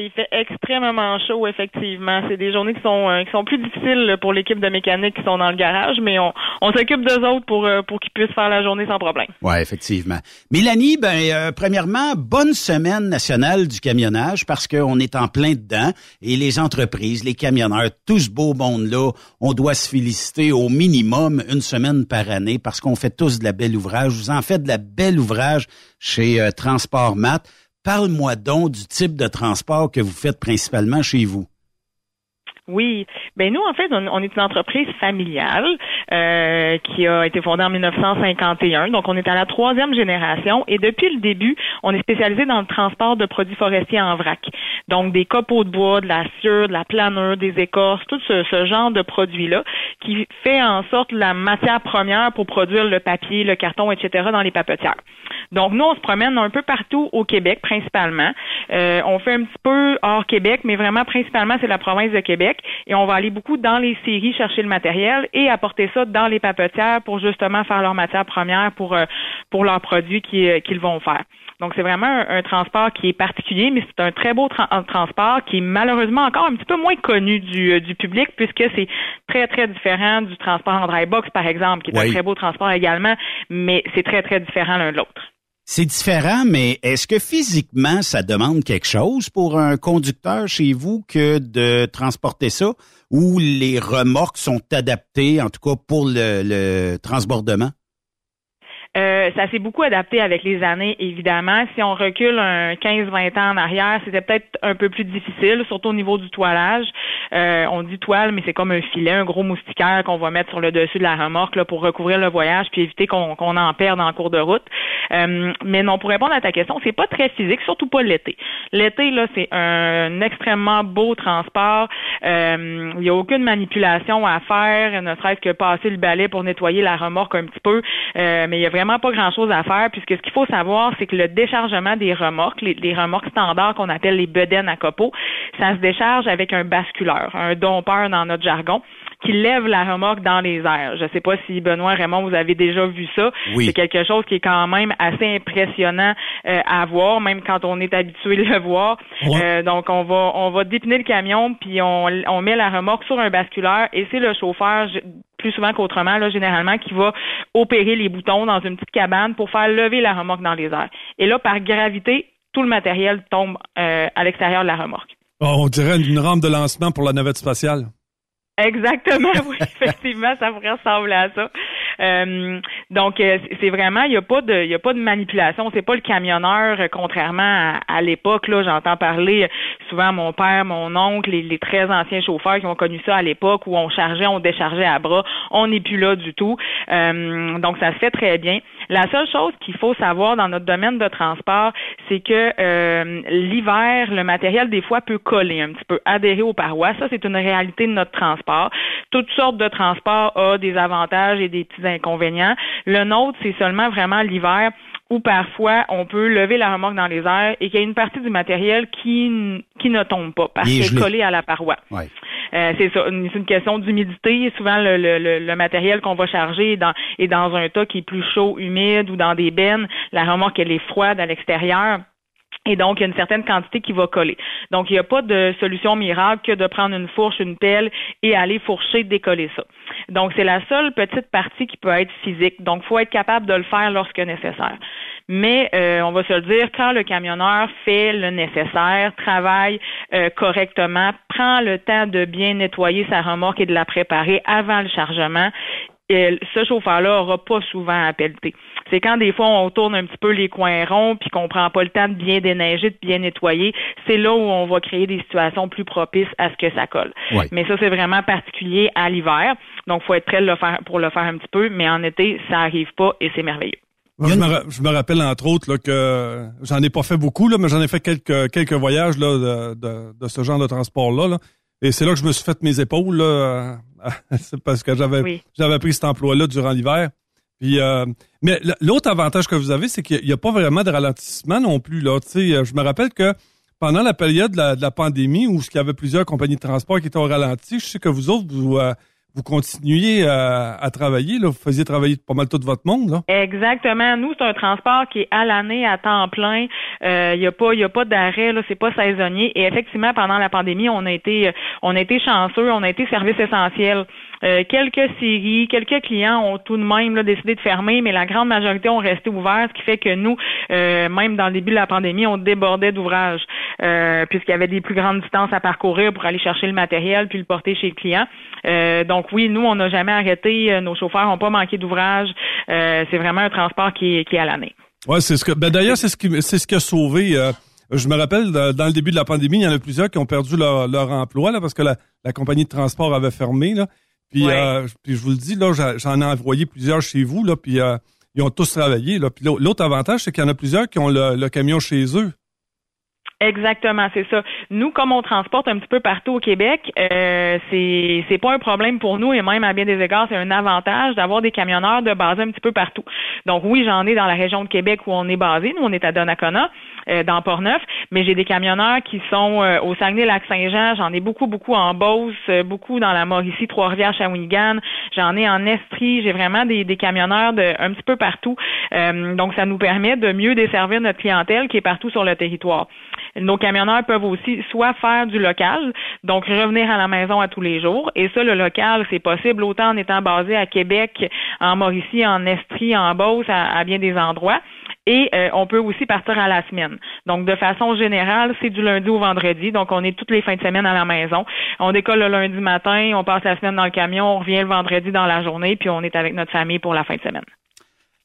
S16: Il fait extrêmement chaud, effectivement. C'est des journées qui sont euh, qui sont plus difficiles pour l'équipe de mécaniques qui sont dans le garage, mais on, on s'occupe d'eux autres pour, euh, pour qu'ils puissent faire la journée sans problème.
S4: Oui, effectivement. Mélanie, ben euh, premièrement, bonne semaine nationale du camionnage parce qu'on est en plein dedans et les entreprises, les camionneurs, tout ce beau monde-là, on doit se féliciter au minimum une semaine par année parce qu'on fait tous de la belle ouvrage. Vous en faites de la belle ouvrage chez euh, Transport Mat. Parle-moi donc du type de transport que vous faites principalement chez vous.
S16: Oui. Ben nous, en fait, on, on est une entreprise familiale euh, qui a été fondée en 1951. Donc, on est à la troisième génération et depuis le début, on est spécialisé dans le transport de produits forestiers en vrac. Donc, des copeaux de bois, de la sciure, de la planure, des écorces, tout ce, ce genre de produits-là qui fait en sorte la matière première pour produire le papier, le carton, etc. dans les papetières. Donc, nous, on se promène un peu partout au Québec, principalement. Euh, on fait un petit peu hors Québec, mais vraiment, principalement, c'est la province de Québec. Et on va aller beaucoup dans les séries chercher le matériel et apporter ça dans les papetières pour justement faire leur matière première pour, euh, pour leurs produits euh, qu'ils vont faire. Donc, c'est vraiment un, un transport qui est particulier, mais c'est un très beau tra- transport qui est malheureusement encore un petit peu moins connu du, euh, du public puisque c'est très, très différent du transport en dry box, par exemple, qui est un très beau transport également, mais c'est très, très différent l'un de l'autre.
S4: C'est différent, mais est-ce que physiquement, ça demande quelque chose pour un conducteur chez vous que de transporter ça ou les remorques sont adaptées, en tout cas pour le, le transbordement?
S16: Euh, ça s'est beaucoup adapté avec les années, évidemment. Si on recule un 15-20 ans en arrière, c'était peut-être un peu plus difficile, surtout au niveau du toilage. Euh, on dit toile, mais c'est comme un filet, un gros moustiquaire qu'on va mettre sur le dessus de la remorque là, pour recouvrir le voyage puis éviter qu'on en perde en cours de route. Euh, mais non, pour répondre à ta question, c'est pas très physique, surtout pas l'été. L'été, là, c'est un extrêmement beau transport. Euh, Il n'y a aucune manipulation à faire, ne serait-ce que passer le balai pour nettoyer la remorque un petit peu. Euh, mais il y a vraiment pas grand-chose à faire, puisque ce qu'il faut savoir, c'est que le déchargement des remorques, les, les remorques standards qu'on appelle les bedaines à copeaux, ça se décharge avec un basculeur, un dompeur dans notre jargon qui lève la remorque dans les airs. Je ne sais pas si Benoît Raymond, vous avez déjà vu ça.
S4: Oui.
S16: C'est quelque chose qui est quand même assez impressionnant euh, à voir, même quand on est habitué de le voir. Euh, donc on va on va dépiner le camion puis on, on met la remorque sur un basculeur et c'est le chauffeur plus souvent qu'autrement là généralement qui va opérer les boutons dans une petite cabane pour faire lever la remorque dans les airs. Et là par gravité, tout le matériel tombe euh, à l'extérieur de la remorque.
S5: Oh, on dirait une rampe de lancement pour la navette spatiale.
S16: Exactement, [LAUGHS] oui, effectivement, ça pourrait ressembler à ça. Euh, donc, euh, c'est- vraiment, il n'y a pas de, y a pas de manipulation. C'est pas le camionneur, euh, contrairement à, à l'époque. Là, j'entends parler souvent mon père, mon oncle, les, les très anciens chauffeurs qui ont connu ça à l'époque où on chargeait, on déchargeait à bras. On n'est plus là du tout. Euh, donc, ça se fait très bien. La seule chose qu'il faut savoir dans notre domaine de transport, c'est que euh, l'hiver, le matériel des fois peut coller un petit peu, adhérer aux parois. Ça, c'est une réalité de notre transport. Toutes sortes de transports ont des avantages et des petits inconvénients. Le nôtre, c'est seulement vraiment l'hiver où parfois on peut lever la remorque dans les airs et qu'il y a une partie du matériel qui, qui ne tombe pas parce qu'elle est collée à la paroi.
S4: Ouais.
S16: Euh, c'est ça, une- c'est une question d'humidité. Souvent, le, le, le, le matériel qu'on va charger est dans, est dans un tas qui est plus chaud, humide ou dans des bennes. La remorque, elle est froide à l'extérieur. Et donc, il y a une certaine quantité qui va coller. Donc, il n'y a pas de solution miracle que de prendre une fourche, une pelle et aller fourcher, décoller ça. Donc, c'est la seule petite partie qui peut être physique. Donc, il faut être capable de le faire lorsque nécessaire. Mais euh, on va se le dire, quand le camionneur fait le nécessaire, travaille euh, correctement, prend le temps de bien nettoyer sa remorque et de la préparer avant le chargement, ce chauffeur-là aura pas souvent à pelleter. C'est quand des fois on tourne un petit peu les coins ronds puis qu'on prend pas le temps de bien déneiger, de bien nettoyer, c'est là où on va créer des situations plus propices à ce que ça colle.
S4: Ouais.
S16: Mais ça c'est vraiment particulier à l'hiver, donc faut être prêt de le faire pour le faire un petit peu, mais en été ça arrive pas et c'est merveilleux.
S5: Moi, je, me, ra- je me rappelle entre autres là, que j'en ai pas fait beaucoup, là, mais j'en ai fait quelques, quelques voyages là, de, de, de ce genre de transport-là. là. Et c'est là que je me suis fait mes épaules. Là, euh, [LAUGHS] parce que j'avais
S16: Oui.
S5: j'avais pris cet emploi-là durant l'hiver. Puis, euh, mais l'autre avantage que vous avez, c'est qu'il n'y a pas vraiment de ralentissement non plus. Là. Tu sais, euh, je me rappelle que pendant la période de la, de la pandémie, où il y avait plusieurs compagnies de transport qui étaient au ralenti, je sais que vous autres, vous, euh, vous continuiez euh, à travailler. Là, vous faisiez travailler pas mal tout votre monde. Là.
S16: Exactement. Nous, c'est un transport qui est à l'année, à temps plein. Il n'y a pas, y a pas d'arrêt. Là, c'est pas saisonnier. Et effectivement, pendant la pandémie, on a été, euh, on a été chanceux. On a été service essentiel. Euh, quelques séries, quelques clients ont tout de même décidé de fermer, mais la grande majorité ont resté ouverts, ce qui fait que nous, euh, même dans le début de la pandémie, on débordait d'ouvrages, euh, puisqu'il y avait des plus grandes distances à parcourir pour aller chercher le matériel puis le porter chez le client. Donc oui, nous, on n'a jamais arrêté. Nos chauffeurs n'ont pas manqué d'ouvrage. C'est vraiment un transport qui est, à l'année.
S5: Ouais, c'est ce que. Ben d'ailleurs, c'est ce qui, c'est ce qui a sauvé. je me rappelle, dans le début de la pandémie, il y en a plusieurs qui ont perdu leur, leur emploi là, parce que la, la compagnie de transport avait fermé. Là. Puis,
S16: Ouais.
S5: euh, puis je vous le dis, là, j'en ai envoyé plusieurs chez vous, là, puis euh, ils ont tous travaillé. Là. Puis l'au- l'autre avantage, c'est qu'il y en a plusieurs qui ont le, le camion chez eux.
S16: Exactement, c'est ça. Nous, comme on transporte un petit peu partout au Québec, euh, c'est c'est pas un problème pour nous et même à bien des égards, c'est un avantage d'avoir des camionneurs de base un petit peu partout. Donc oui, j'en ai dans la région de Québec où on est basé. Nous, on est à Donnacona, euh, dans Port-Neuf, mais j'ai des camionneurs qui sont euh, au Saguenay-Lac-Saint-Jean. J'en ai beaucoup, beaucoup en Beauce, euh, beaucoup dans la Mauricie, Trois-Rivières, Shawinigan. J'en ai en Estrie. J'ai vraiment des, des camionneurs de un petit peu partout. Euh, donc, ça nous permet de mieux desservir notre clientèle qui est partout sur le territoire. Nos camionneurs peuvent aussi soit faire du local, donc revenir à la maison à tous les jours. Et ça, le local, c'est possible autant en étant basé à Québec, en Mauricie, en Estrie, en Beauce, à, bien des endroits. Et euh, on peut aussi partir à la semaine. Donc, de façon générale, c'est du lundi au vendredi. Donc, on est toutes les fins de semaine à la maison. On décolle le lundi matin, on passe la semaine dans le camion, on revient le vendredi dans la journée, puis on est avec notre famille pour la fin de semaine.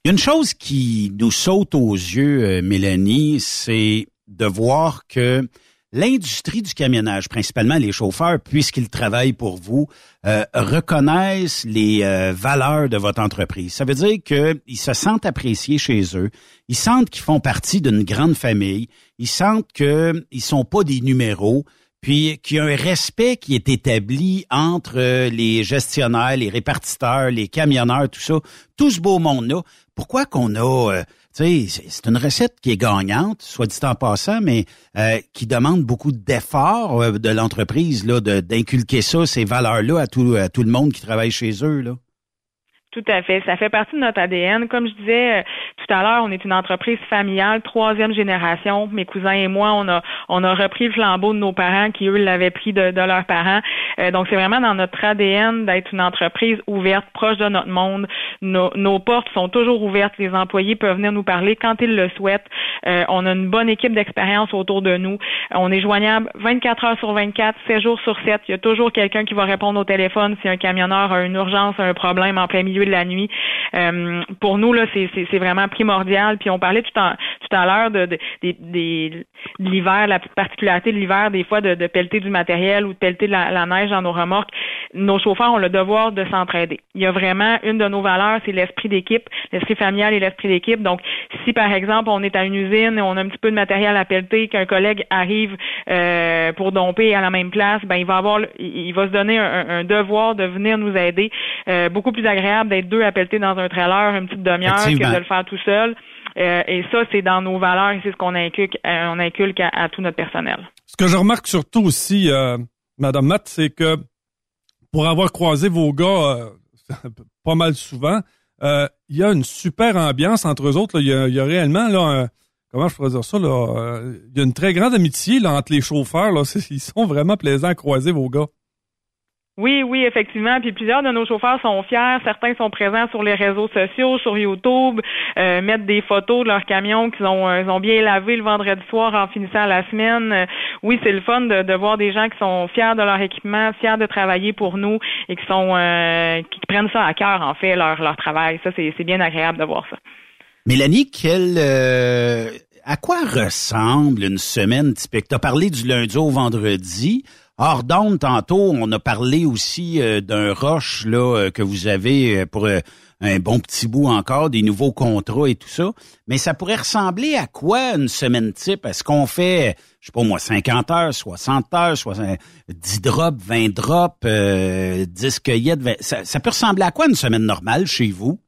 S4: Il y a une chose qui nous saute aux yeux, euh, Mélanie, c'est de voir que l'industrie du camionnage, principalement les chauffeurs, puisqu'ils travaillent pour vous, euh, reconnaissent les euh, valeurs de votre entreprise. Ça veut dire qu'ils se sentent appréciés chez eux, ils sentent qu'ils font partie d'une grande famille, ils sentent qu'ils sont pas des numéros, puis qu'il y a un respect qui est établi entre euh, les gestionnaires, les répartiteurs, les camionneurs, tout ça, tout ce beau monde-là. Pourquoi qu'on a, euh, tu c'est une recette qui est gagnante, soit dit en passant, mais euh, qui demande beaucoup d'efforts euh, de l'entreprise là, d'inculquer ça, ces valeurs-là à tout, à tout le monde qui travaille chez eux là.
S16: Tout à fait. Ça fait partie de notre ADN. Comme je disais euh, tout à l'heure, on est une entreprise familiale, troisième génération. Mes cousins et moi, on a on a repris le flambeau de nos parents qui eux l'avaient pris de, de leurs parents. Euh, donc c'est vraiment dans notre ADN d'être une entreprise ouverte, proche de notre monde. Nos, nos portes sont toujours ouvertes. Les employés peuvent venir nous parler quand ils le souhaitent. Euh, on a une bonne équipe d'expérience autour de nous. On est joignable 24 heures sur 24, 7 jours sur 7. Il y a toujours quelqu'un qui va répondre au téléphone si un camionneur a une urgence, un problème en plein milieu de la nuit. Euh, pour nous, là, c'est, vraiment primordial. Puis on parlait tout, en, tout à l'heure de, l'hiver, la particularité de l'hiver, des fois de, pelleter du matériel ou de pelleter de la, neige dans nos remorques. Nos chauffeurs ont le devoir de s'entraider. Il y a vraiment une de nos valeurs, c'est l'esprit d'équipe, l'esprit familial et l'esprit d'équipe. Donc, si par exemple on est à une usine et on a un petit peu de matériel à pelleter, qu'un collègue arrive euh, pour domper à la même place, ben il va avoir, il va se donner un, un devoir de venir nous aider. Euh, beaucoup plus agréable d'être deux à pelleter dans un trailer une petite demi-heure que de le faire tout seul. Euh, et ça, c'est dans nos valeurs et c'est ce qu'on inculque, euh, on inculque à, à tout notre personnel.
S5: Ce que je remarque surtout aussi, euh, Madame Matt, c'est que pour avoir croisé vos gars euh, [LAUGHS] pas mal souvent, il y a une super ambiance entre eux autres. Il y, a, il y a réellement là, un- comment je pourrais dire ça là, il y a une très grande amitié là, entre les chauffeurs. Là. [LAUGHS] Ils sont vraiment plaisants à croiser vos gars.
S16: Oui, oui, effectivement. Puis plusieurs de nos chauffeurs sont fiers. Certains sont présents sur les réseaux sociaux, sur YouTube, euh, mettent des photos de leurs camions qu'ils ont, euh, ils ont bien lavé le vendredi soir en finissant la semaine. Euh, oui, c'est le fun de, de voir des gens qui sont fiers de leur équipement, fiers de travailler pour nous et qui sont euh, qui prennent ça à cœur en fait leur leur travail. Ça, c'est bien agréable de voir ça.
S4: Mélanie, quelle, euh, à quoi ressemble une semaine typique? Tu as parlé du lundi au vendredi. Hors tantôt, on a parlé aussi euh, d'un roche là, euh, que vous avez euh, pour euh, un bon petit bout encore, des nouveaux contrats et tout ça. Mais ça pourrait ressembler à quoi une semaine type? Est-ce qu'on fait, je sais pas moi, 50 heures, 60 heures, 60, 10 drops, 20 drops, euh, 10 cueillettes? 20 ça, ça peut ressembler à quoi une semaine normale chez vous?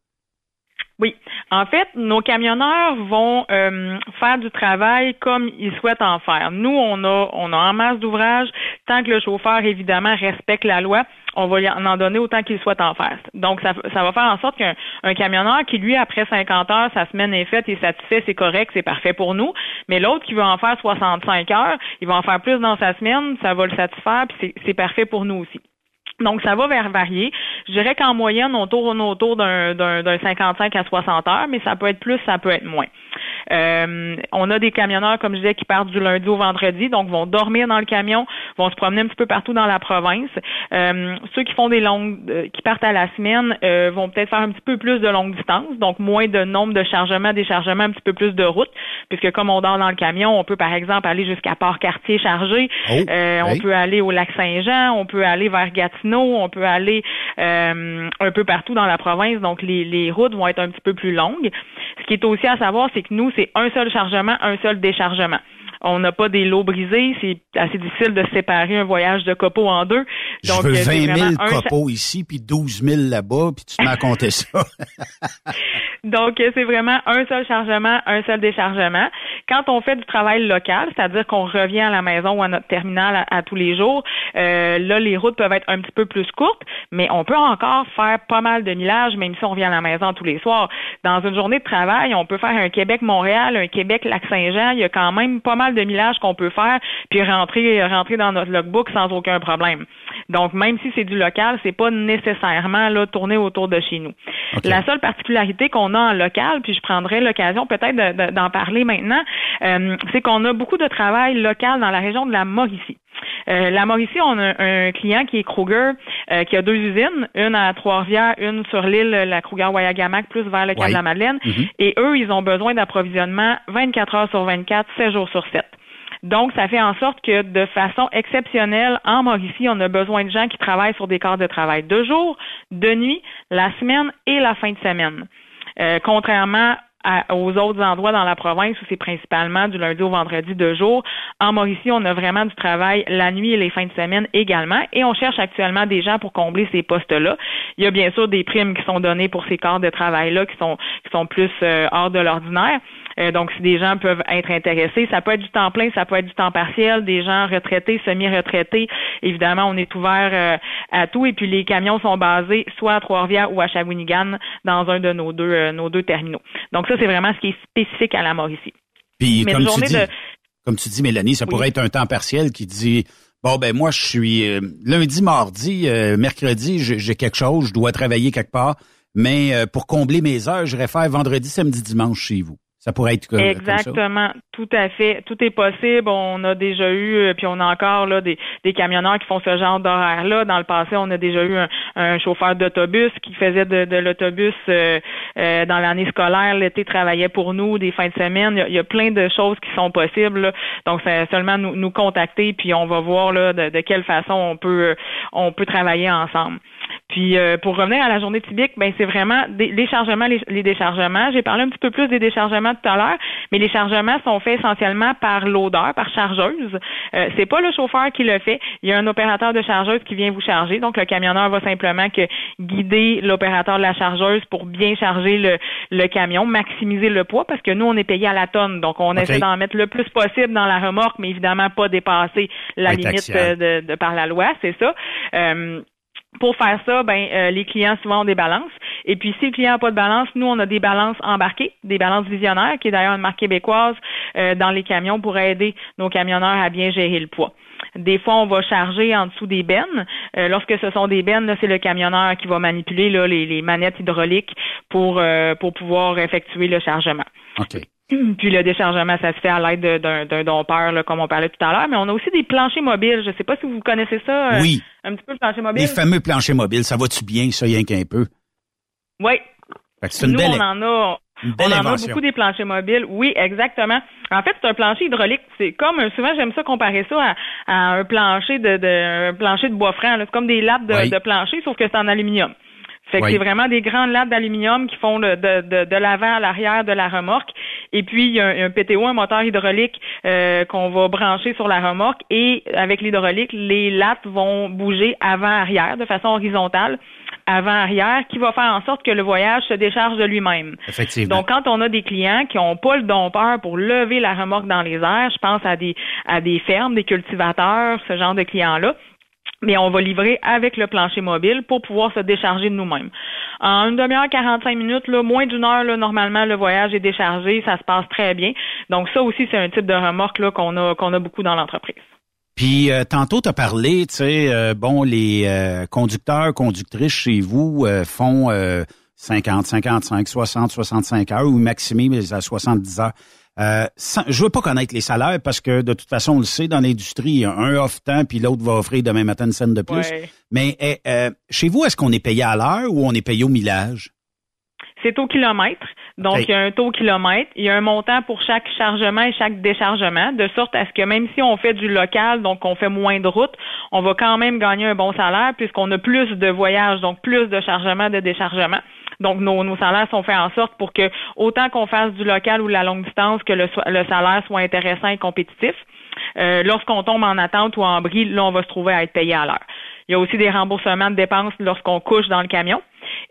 S16: Oui. En fait, nos camionneurs vont euh, faire du travail comme ils souhaitent en faire. Nous, on a on a en masse d'ouvrages. Tant que le chauffeur, évidemment, respecte la loi, on va en donner autant qu'il souhaite en faire. Donc, ça, ça va faire en sorte qu'un un camionneur qui, lui, après 50 heures, sa semaine est faite, il est satisfait, c'est correct, c'est parfait pour nous. Mais l'autre qui veut en faire 65 heures, il va en faire plus dans sa semaine, ça va le satisfaire, puis c'est parfait pour nous aussi. Donc, ça va vers varier. Je dirais qu'en moyenne, on tourne autour d'un d'un- d'un 55 à 60 heures, mais ça peut être plus, ça peut être moins. Euh, on a des camionneurs, comme je disais, qui partent du lundi au vendredi, donc vont dormir dans le camion, vont se promener un petit peu partout dans la province. Euh, ceux qui font des longues, euh, qui partent à la semaine, euh, vont peut-être faire un petit peu plus de longue distance, donc moins de nombre de chargements, déchargements, un petit peu plus de route, puisque comme on dort dans le camion, on peut par exemple aller jusqu'à Port-Cartier chargé,
S4: Oh,
S16: Euh, on peut aller au lac Saint-Jean, on peut aller vers Gatineau, on peut aller euh, un peu partout dans la province, donc les, les routes vont être un petit peu plus longues. Ce qui est aussi à savoir, c'est que nous, c'est un seul chargement, un seul déchargement. On n'a pas des lots brisés, c'est assez difficile de séparer un voyage de copeaux en deux. Donc,
S4: je veux
S16: euh, c'est
S4: 20 000
S16: vraiment un cha-
S4: copeaux ici, puis 12 000 là-bas, puis tu à compter ça. [LAUGHS]
S16: Donc, c'est vraiment un seul chargement, un seul déchargement. Quand on fait du travail local, c'est-à-dire qu'on revient à la maison ou à notre terminal à, à tous les jours, euh, là, les routes peuvent être un petit peu plus courtes, mais on peut encore faire pas mal de millages, même si on revient à la maison tous les soirs. Dans une journée de travail, on peut faire un Québec-Montréal, un Québec-Lac-Saint-Jean. Il y a quand même pas mal de millages qu'on peut faire, puis rentrer, rentrer dans notre logbook sans aucun problème. Donc, même si c'est du local, c'est pas nécessairement là tourner autour de chez nous. La seule particularité qu'on a en local, puis je prendrai l'occasion peut-être de- de- d'en parler maintenant, euh, c'est qu'on a beaucoup de travail local dans la région de la Mauricie. Euh, la Mauricie, on a un client qui est Kruger, euh, qui a deux usines, une à Trois-Rivières, une sur l'île, la Kruger-Wayagamack, plus vers le Cap de la Madeleine.
S17: Mhm.
S16: Et eux, ils ont besoin d'approvisionnement 24 heures sur 24, 7 jours sur 7. Donc, ça fait en sorte que de façon exceptionnelle, en Mauricie, on a besoin de gens qui travaillent sur des quarts de travail de jour, de nuit, la semaine et la fin de semaine. Euh, contrairement à- aux autres endroits dans la province où c'est principalement du lundi au vendredi de jour. En Mauricie, on a vraiment du travail la nuit et les fins de semaine également et on cherche actuellement des gens pour combler ces postes-là. Il y a bien sûr des primes qui sont données pour ces corps de travail-là qui sont, qui sont plus euh, hors de l'ordinaire. Euh, donc, si des gens peuvent être intéressés, ça peut être du temps plein, ça peut être du temps partiel, des gens retraités, semi-retraités. Évidemment, on est ouvert euh, à tout. Et puis, les camions sont basés soit à Trois-Rivières ou à Shawinigan dans un de nos deux, euh, nos deux terminaux. Donc, ça, c'est vraiment ce qui est spécifique à la Mauricie.
S4: Puis,
S16: Mais
S4: comme tu, dis,
S16: de-
S4: comme tu dis, Mélanie, ça pourrait être un temps partiel qui dit Bon, ben moi, je suis euh, lundi, mardi, euh, mercredi, j'ai j'ai quelque chose, je dois travailler quelque part, mais euh, pour combler mes heures, je vais faire vendredi, samedi, dimanche chez vous. Ça pourrait être euh, comme, ça.
S16: Exactement, tout à fait, tout est possible. On a déjà eu, euh, puis on a encore là des, des camionneurs qui font ce genre d'horaire-là. Dans le passé, on a déjà eu un, un chauffeur d'autobus qui faisait de, de l'autobus euh, euh, dans l'année scolaire. L'été, travaillait pour nous, des fins de semaine. Il y a, il y a plein de choses qui sont possibles. là. Donc, c'est seulement nous, nous contacter, puis on va voir là de, de quelle façon on peut euh, on peut travailler ensemble. Puis euh, pour revenir à la journée typique, ben c'est vraiment des, les chargements, les, les déchargements. J'ai parlé un petit peu plus des déchargements tout à l'heure, mais les chargements sont faits essentiellement par l'odeur, par chargeuse. Euh, c'est pas le chauffeur qui le fait. Il y a un opérateur de chargeuse qui vient vous charger. Donc le camionneur va simplement que guider l'opérateur de la chargeuse pour bien charger le, le camion, maximiser le poids parce que nous on est payé à la tonne. Donc on essaie d'en mettre le plus possible dans la remorque, mais évidemment pas dépasser la limite euh, de, de par la loi, c'est ça. Euh, pour faire ça, ben euh, les clients souvent ont des balances. Et puis si le client n'a pas de balance, nous on a des balances embarquées, des balances visionnaires, qui est d'ailleurs une marque québécoise euh, dans les camions pour aider nos camionneurs à bien gérer le poids. Des fois, on va charger en dessous des bennes. Euh, lorsque ce sont des bennes, c'est le camionneur qui va manipuler là, les, les manettes hydrauliques pour euh, pour pouvoir effectuer le chargement.
S4: OK. [CLEARS THROAT]
S16: Puis le déchargement, ça se fait à l'aide de- d'un d'un dompeur, là, comme on parlait tout à l'heure. Mais on a aussi des planchers mobiles. Je ne sais pas si vous connaissez ça. euh,
S4: Oui.
S16: Un petit peu le plancher mobile.
S4: Les fameux planchers mobiles, ça va-tu bien, ça, rien qu'un peu?
S16: Oui.
S4: Fait que c'est une
S16: Nous,
S4: belle,
S16: on en a.
S4: une
S16: On en a
S4: invention.
S16: beaucoup des planchers mobiles. Oui, exactement. En fait, c'est un plancher hydraulique. C'est comme souvent j'aime ça comparer ça à, à un plancher de, de un plancher de bois franc. C'est comme des lattes de,
S17: Oui.
S16: de plancher, sauf que c'est en aluminium. Fait que
S17: Oui.
S16: c'est vraiment des grandes lattes d'aluminium qui font le- de, de, de l'avant à l'arrière de la remorque. Et puis, il y a un, un PTO, un moteur hydraulique euh, qu'on va brancher sur la remorque. Et avec l'hydraulique, les lattes vont bouger avant-arrière de façon horizontale, avant-arrière, qui va faire en sorte que le voyage se décharge de lui-même.
S4: Effectivement.
S16: Donc, quand on a des clients qui n'ont pas le dompeur pour lever la remorque dans les airs, je pense à des, à des fermes, des cultivateurs, ce genre de clients-là, mais on va livrer avec le plancher mobile pour pouvoir se décharger de nous-mêmes. En une demi-heure, 45 minutes, là, moins d'une heure, là, normalement, le voyage est déchargé, ça se passe très bien. Donc, ça aussi, c'est un type de remorque là, qu'on a, qu'on a beaucoup dans l'entreprise.
S4: Puis euh, tantôt, tu as parlé, tu sais, euh, bon, les euh, conducteurs, conductrices chez vous euh, font euh, 50, 55, 60, 65 heures ou maximise à 70 heures. Euh, sans- je veux pas connaître les salaires parce que de toute façon, on le sait, dans l'industrie, un offre tant, puis l'autre va offrir demain matin une scène de plus.
S16: Ouais.
S4: Mais eh, euh, chez vous, est-ce qu'on est payé à l'heure ou on est payé au millage?
S16: C'est au kilomètre. Donc, il y a un taux au kilomètre. Il y a un montant pour chaque chargement et chaque déchargement, de sorte à ce que même si on fait du local, donc on fait moins de route, on va quand même gagner un bon salaire puisqu'on a plus de voyages, donc plus de chargements, de déchargements. Donc, nos, nos salaires sont faits en sorte pour que, autant qu'on fasse du local ou de la longue distance, que le, le salaire soit intéressant et compétitif. Euh, Lorsqu'on tombe en attente ou en bris, là, on va se trouver à être payé à l'heure. Il y a aussi des remboursements de dépenses lorsqu'on couche dans le camion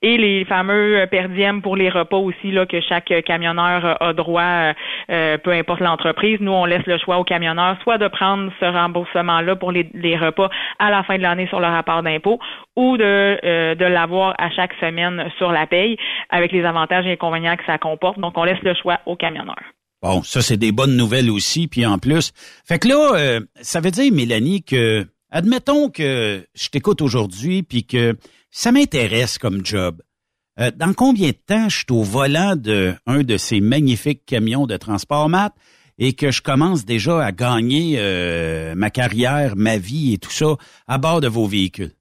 S16: et les fameux euh, per diem pour les repas aussi là que chaque euh, camionneur euh, a droit, euh, peu importe l'entreprise. Nous, on laisse le choix aux camionneurs soit de prendre ce remboursement-là pour les, les repas à la fin de l'année sur le rapport d'impôt ou de, euh, de l'avoir à chaque semaine sur la paye avec les avantages et inconvénients que ça comporte. Donc, on laisse le choix aux camionneurs.
S4: Bon, ça, c'est des bonnes nouvelles aussi. Puis en plus, fait que là, euh, ça veut dire, Mélanie, que, admettons que je t'écoute aujourd'hui, puis que ça m'intéresse comme job. Euh, dans combien de temps je suis au volant de de ces magnifiques camions de transport mat et que je commence déjà à gagner euh, ma carrière, ma vie et tout ça à bord de vos véhicules?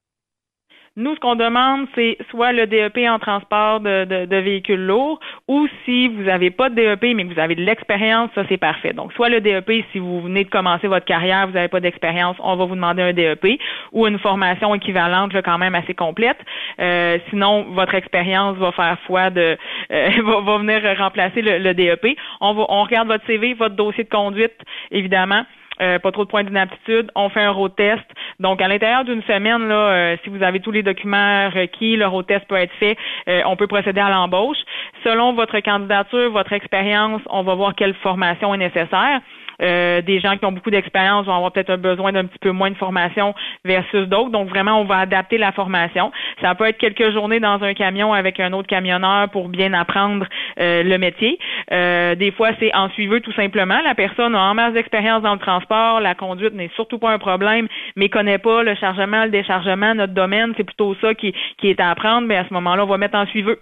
S16: Nous, ce qu'on demande, c'est soit le DEP en transport de, de- de véhicules lourds, ou si vous n'avez pas de DEP, mais que vous avez de l'expérience, ça c'est parfait. Donc, soit le DEP, si vous venez de commencer votre carrière, vous n'avez pas d'expérience, on va vous demander un DEP, ou une formation équivalente, là, quand même assez complète. Euh, sinon, votre expérience va faire foi de, euh, [LAUGHS] va, va venir remplacer le, le DEP. On va, on regarde votre CV, votre dossier de conduite, évidemment. Euh, pas trop de points d'inaptitude. On fait un road test. Donc, à l'intérieur d'une semaine, là, euh, si vous avez tous les documents requis, le road test peut être fait. Euh, on peut procéder à l'embauche. Selon votre candidature, votre expérience, on va voir quelle formation est nécessaire. Euh, des gens qui ont beaucoup d'expérience vont avoir peut-être un besoin d'un petit peu moins de formation versus d'autres. Donc vraiment, on va adapter la formation. Ça peut être quelques journées dans un camion avec un autre camionneur pour bien apprendre euh, le métier. Euh, des fois, c'est en suiveux tout simplement. La personne a en masse d'expérience dans le transport, la conduite n'est surtout pas un problème, mais connaît pas le chargement, le déchargement, notre domaine, c'est plutôt ça qui, qui est à apprendre. Mais à ce moment-là, on va mettre en suiveux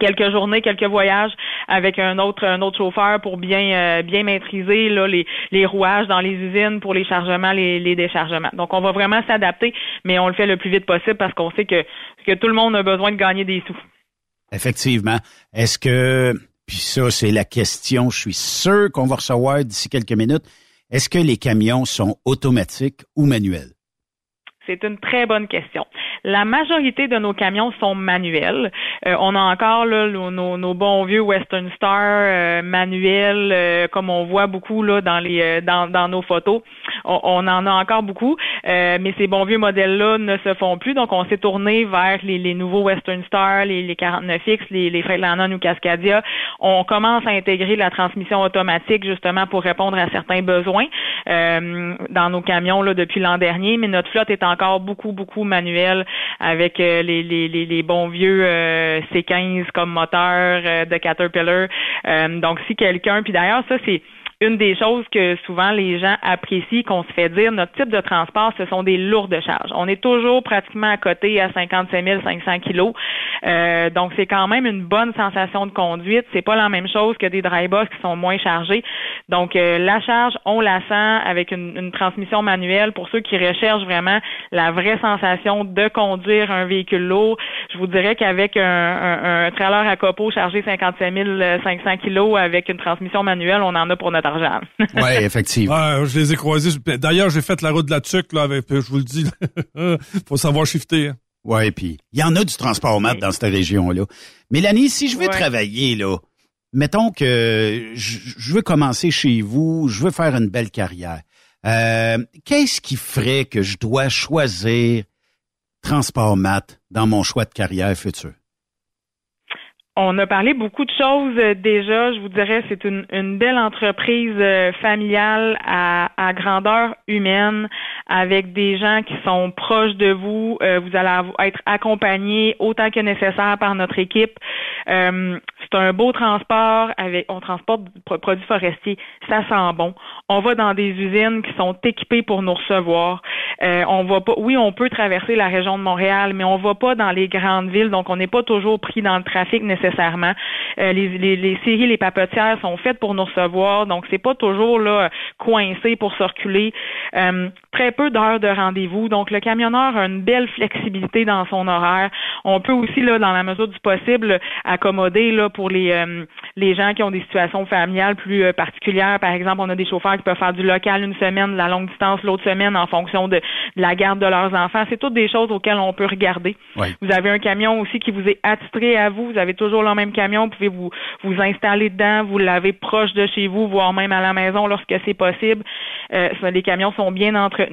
S16: quelques journées, quelques voyages avec un autre un autre chauffeur pour bien euh, bien maîtriser là, les, les rouages dans les usines pour les chargements, les, les déchargements. Donc on va vraiment s'adapter, mais on le fait le plus vite possible parce qu'on sait que que tout le monde a besoin de gagner des sous.
S4: Effectivement. Est-ce que, puis ça, c'est la question, je suis sûr qu'on va recevoir d'ici quelques minutes. Est-ce que les camions sont automatiques ou manuels?
S16: C'est une très bonne question. La majorité de nos camions sont manuels. Euh, on a encore là, nos, nos- bons vieux Western Star euh, manuels, euh, comme on voit beaucoup là dans euh, nos photos. On, en a encore beaucoup, euh, mais ces bons vieux modèles-là ne se font plus. Donc, on s'est tourné vers les, nouveaux Western Star, les, les 49X, les, les Freightliner ou Cascadia. On commence à intégrer la transmission automatique justement pour répondre à certains besoins euh, dans nos camions là, depuis l'an dernier, mais notre flotte est encore beaucoup, beaucoup manuelle avec euh, les, les, les, bons vieux euh, C15 comme moteur de Caterpillar. Donc, si quelqu'un, puis d'ailleurs, ça, c'est une des choses que souvent les gens apprécient qu'on se fait dire, notre type de transport, ce sont des lourdes charges. On est toujours pratiquement à côté à 55 500 kilos. Euh, donc, c'est quand même une bonne sensation de conduite. C'est pas la même chose que des dry box qui sont moins chargés. Donc, euh, la charge, on la sent avec une, une transmission manuelle. Pour ceux qui recherchent vraiment la vraie sensation de conduire un véhicule lourd, je vous dirais qu'avec un, un, un trailer à copeaux chargé 55 500 kilos avec une transmission manuelle, on en a pour notre argent. [LAUGHS]
S4: Oui, effectivement.
S5: Ouais, je les ai croisés. D'ailleurs, j'ai fait la route de la tuque, là, avec, je vous le dis. [LAUGHS] faut savoir shifter. hein.
S4: Oui, puis il y en a du transport mat dans cette région-là. Mélanie, si je veux
S16: Ouais.
S4: travailler, là, mettons que je, veux commencer chez vous, je veux faire une belle carrière. Euh, Qu'est-ce qui ferait que je dois choisir transport mat dans mon choix de carrière futur?
S16: On a parlé beaucoup de choses euh, déjà. Je vous dirais, c'est une, belle entreprise euh, familiale à, grandeur humaine, avec des gens qui sont proches de vous. Euh, vous allez être accompagné autant que nécessaire par notre équipe. C'est un beau transport avec on transporte pro- produits forestiers, ça sent bon. On va dans des usines qui sont équipées pour nous recevoir. Euh, on va pas oui, on peut traverser la région de Montréal, mais on va pas dans les grandes villes, donc on n'est pas toujours pris dans le trafic nécessairement. Euh, les, les, les séries, les papetières sont faites pour nous recevoir, donc c'est pas toujours là coincé pour circuler. Euh, très peu d'heures de rendez-vous, donc le camionneur a une belle flexibilité dans son horaire. On peut aussi là, dans la mesure du possible, accommoder là pour les euh, les gens qui ont des situations familiales plus euh, particulières. Par exemple, on a des chauffeurs qui peuvent faire du local une semaine, de la longue distance l'autre semaine en fonction de, de la garde de leurs enfants. C'est toutes des choses auxquelles on peut regarder.
S4: Oui.
S16: Vous avez un camion aussi qui vous est attitré à vous. Vous avez toujours le même camion. Vous pouvez vous, vous installer dedans. Vous l'avez proche de chez vous, voire même à la maison lorsque c'est possible. Euh, ça, les camions sont bien entretenus.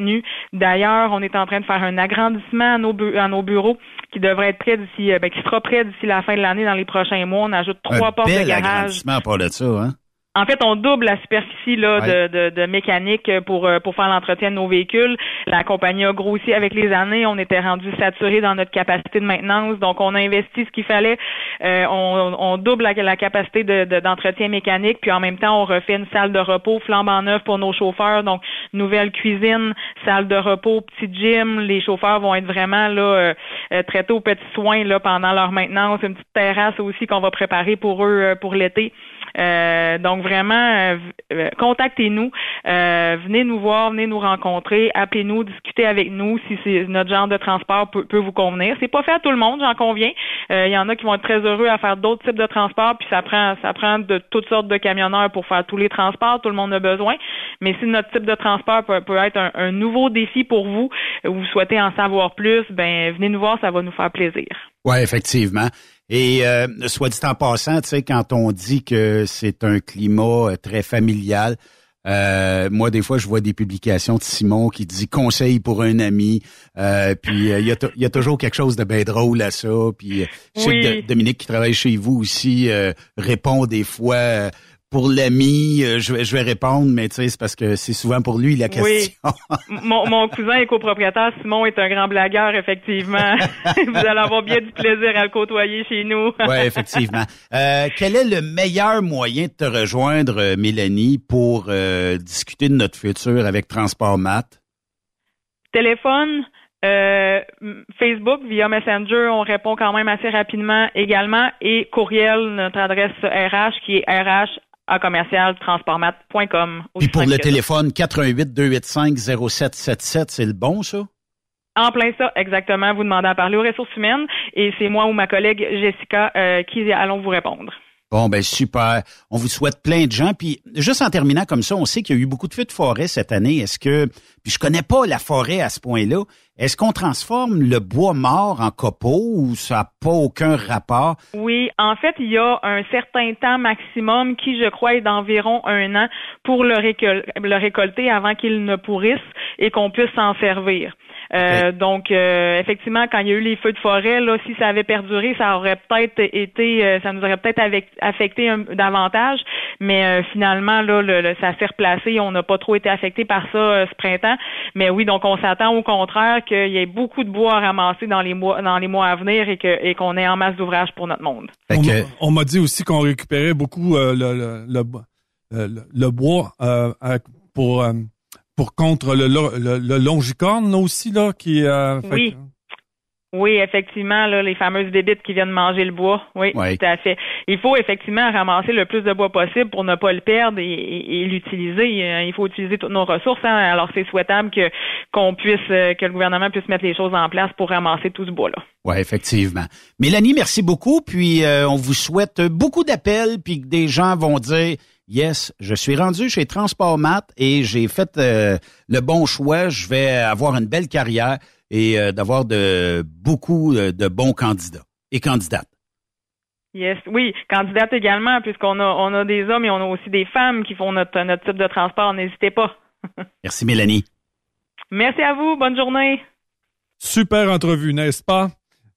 S16: D'ailleurs, on est en train de faire un agrandissement à nos, bu- à nos bureaux qui devrait être prêt d'ici, euh, ben, qui sera prêt d'ici la fin de l'année dans les prochains mois. On ajoute trois
S4: un
S16: portes
S4: bel
S16: de garage.
S4: agrandissement de ça, hein?
S16: En fait, on double la superficie là,
S4: Ouais.
S16: de, de, de mécanique pour, euh, pour faire l'entretien de nos véhicules. La compagnie a grossi avec les années. On était rendu saturé dans notre capacité de maintenance. Donc, on a investi ce qu'il fallait. Euh, on, on double la, la capacité de- de- d'entretien mécanique. Puis, en même temps, on refait une salle de repos flambant neuf pour nos chauffeurs. Donc, nouvelle cuisine, salle de repos, petit gym. Les chauffeurs vont être vraiment là euh, euh, traités aux petits soins là, pendant leur maintenance. Une petite terrasse aussi qu'on va préparer pour eux euh, pour l'été. Euh, donc vraiment, euh, euh, contactez-nous, euh, venez nous voir, venez nous rencontrer, appelez-nous, discutez avec nous si c'est notre genre de transport peut, vous convenir. C'est pas fait à tout le monde, j'en conviens. Euh, Il y en a qui vont être très heureux à faire d'autres types de transports, puis ça prend ça prend de toutes sortes de camionneurs pour faire tous les transports, tout le monde a besoin. Mais si notre type de transport peut, être un, un nouveau défi pour vous, euh, vous souhaitez en savoir plus, ben venez nous voir, ça va nous faire plaisir.
S4: Oui, effectivement. Et euh, soit dit en passant, tu sais, quand on dit que c'est un climat euh, très familial, euh, moi, des fois, je vois des publications de Simon qui dit conseil pour un ami. Euh, puis euh, il y, a, t- il y a toujours quelque chose de bien drôle à ça. Puis euh, je sais que Dominique qui travaille chez vous aussi euh, répond des fois euh, pour l'ami. euh, je, vais- je vais répondre, mais tu sais, c'est parce que c'est souvent pour lui la question.
S16: Oui. mon, mon cousin et copropriétaire Simon est un grand blagueur, effectivement. [LAUGHS] Vous allez avoir bien du plaisir à le côtoyer chez nous. [LAUGHS]
S4: Oui, effectivement. Euh, quel est le meilleur moyen de te rejoindre, euh, Mélanie, pour euh, discuter de notre futur avec Transport Mat?
S16: Téléphone, euh, Facebook via Messenger, on répond quand même assez rapidement également. Et courriel, notre adresse RH qui est rh à commercial transportmat.com.
S4: Puis pour le téléphone 88 285 0777, c'est le bon, ça?
S16: En plein ça, exactement. Vous demandez à parler aux ressources humaines et c'est moi ou ma collègue Jessica euh, qui allons vous répondre.
S4: Bon, ben super. On vous souhaite plein de gens. Puis juste en terminant comme ça, on sait qu'il y a eu beaucoup de feux de forêt cette année. Est-ce que, puis je connais pas la forêt à ce point-là, est-ce qu'on transforme le bois mort en copeaux ou ça n'a pas aucun rapport?
S16: Oui, en fait, il y a un certain temps maximum qui, je crois, est d'environ un an pour le, le récolter avant qu'il ne pourrisse et qu'on puisse s'en servir. Euh, Donc, euh, effectivement, quand il y a eu les feux de forêt, là, si ça avait perduré, ça aurait peut-être été, euh, ça nous aurait peut-être affecté un- davantage. Mais euh, finalement, là, le, le- ça s'est replacé. On n'a pas trop été affecté par ça euh, ce printemps. Mais oui, donc on s'attend au contraire qu'il y ait beaucoup de bois à ramasser dans les mois, dans les mois à venir et que et qu'on ait en masse d'ouvrages pour notre monde.
S5: On m'a- On m'a dit aussi qu'on récupérait beaucoup euh, le, le, le, bo- le- le bois euh, pour, euh, pour contre le, le, le longicorne là, aussi, là, qui... euh, fait
S16: Oui. Oui, effectivement, là, les fameuses bébites qui viennent manger le bois. Oui,
S4: Oui.
S16: tout à fait. Il faut effectivement ramasser le plus de bois possible pour ne pas le perdre et, et- et l'utiliser. Euh, Il faut utiliser toutes nos ressources. hein. Alors, c'est souhaitable que qu'on puisse, euh, que le gouvernement puisse mettre les choses en place pour ramasser tout ce bois-là.
S4: Oui, effectivement. Mélanie, merci beaucoup. Puis euh, on vous souhaite beaucoup d'appels, puis que des gens vont dire Yes, je suis rendu chez Transport Mat et j'ai fait euh, le bon choix. Je vais avoir une belle carrière et euh, d'avoir de beaucoup euh, de bons candidats et candidates.
S16: Yes, oui, candidate également, puisqu'on a on a des hommes et on a aussi des femmes qui font notre notre type de transport. N'hésitez pas. [LAUGHS]
S4: Merci, Mélanie.
S16: Merci à vous. Bonne journée.
S5: Super entrevue, n'est-ce pas?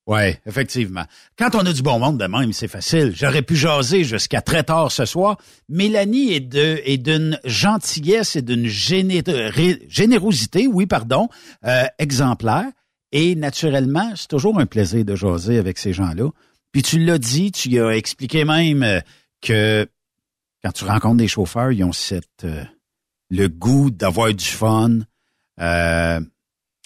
S4: Oui, effectivement. Quand on a du bon monde de même, c'est facile. J'aurais pu jaser jusqu'à très tard ce soir. Mélanie est de est d'une gentillesse et d'une générosité, oui, pardon, euh, exemplaire. Et naturellement, c'est toujours un plaisir de jaser avec ces gens-là. Puis tu l'as dit, tu as expliqué même euh, que quand tu rencontres des chauffeurs, ils ont cette euh, le goût d'avoir du fun. Euh,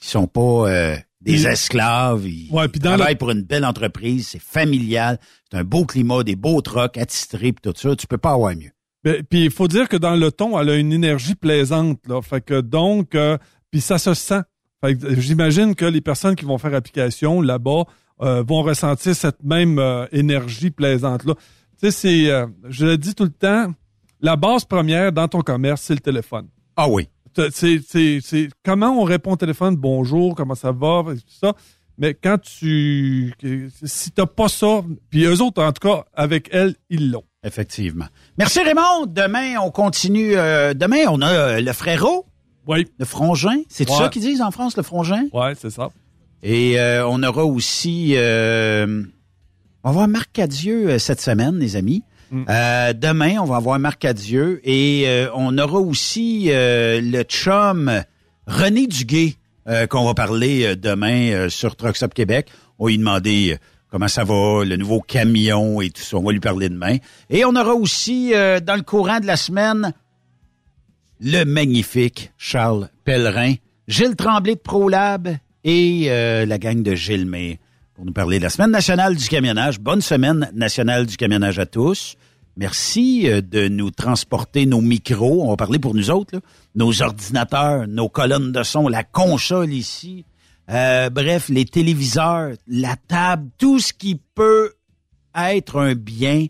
S4: ils sont pas euh, des esclaves. Ils
S5: Ouais, puis dans
S4: travaillent
S5: le-
S4: pour une belle entreprise. C'est familial. C'est un beau climat, des beaux trucks attitrés, puis tout ça. Tu peux pas avoir mieux.
S5: Ben, puis il faut dire que dans le ton, elle a une énergie plaisante. Là. Fait que donc, euh, puis ça se sent. Fait que, j'imagine que les personnes qui vont faire application là-bas euh, vont ressentir cette même euh, énergie plaisante-là. Tu sais, c'est, euh, je le dis tout le temps, la base première dans ton commerce, c'est le téléphone.
S4: Ah oui.
S5: C'est, comment on répond au téléphone, bonjour, comment ça va, tout ça. Mais quand tu, si t'as pas ça, puis eux autres, en tout cas, avec elle, ils l'ont.
S4: Effectivement. Merci Raymond. Demain, on continue. euh, demain, on a euh, le frérot.
S5: Oui.
S4: Le frangin. C'est
S5: Ouais.
S4: ça qu'ils disent en France, le frangin?
S5: Oui, c'est ça.
S4: Et euh, on aura aussi... on va avoir Marc Cadieux cette semaine, les amis.
S5: Mm.
S4: Euh, demain, on va avoir Marc Cadieux. Et euh, on aura aussi euh, le chum René Duguay qu'on va parler demain sur Truck Stop Québec. On va lui demander... Comment ça va, le nouveau camion et tout ça. On va lui parler demain. Et on aura aussi, dans le courant de la semaine, le magnifique Charles Pellerin, Gilles Tremblay de ProLab et la gang de Gilles May pour nous parler de la Semaine nationale du camionnage. Bonne semaine nationale du camionnage à tous. Merci euh, de nous transporter nos micros. On va parler pour nous autres, là. nos ordinateurs, nos colonnes de son, la console ici. Euh, bref, les téléviseurs, la table, tout ce qui peut être un bien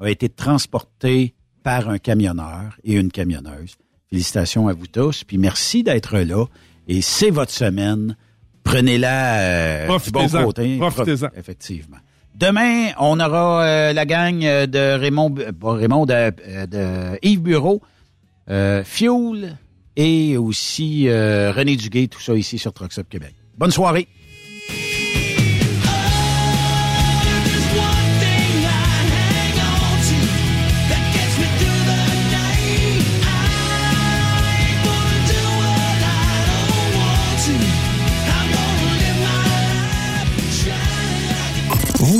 S4: a été transporté par un camionneur et une camionneuse. Félicitations à vous tous, puis merci d'être là. Et c'est votre semaine. Prenez-la euh, du bon côté.
S5: Profitez-en.
S4: Prof- Effectivement. Demain, on aura euh, la gang euh, de Raymond, Raymond, de, euh, de Yves Bureau, euh, et aussi René Duguay, tout ça ici sur Trucks Up Québec. Bonne soirée.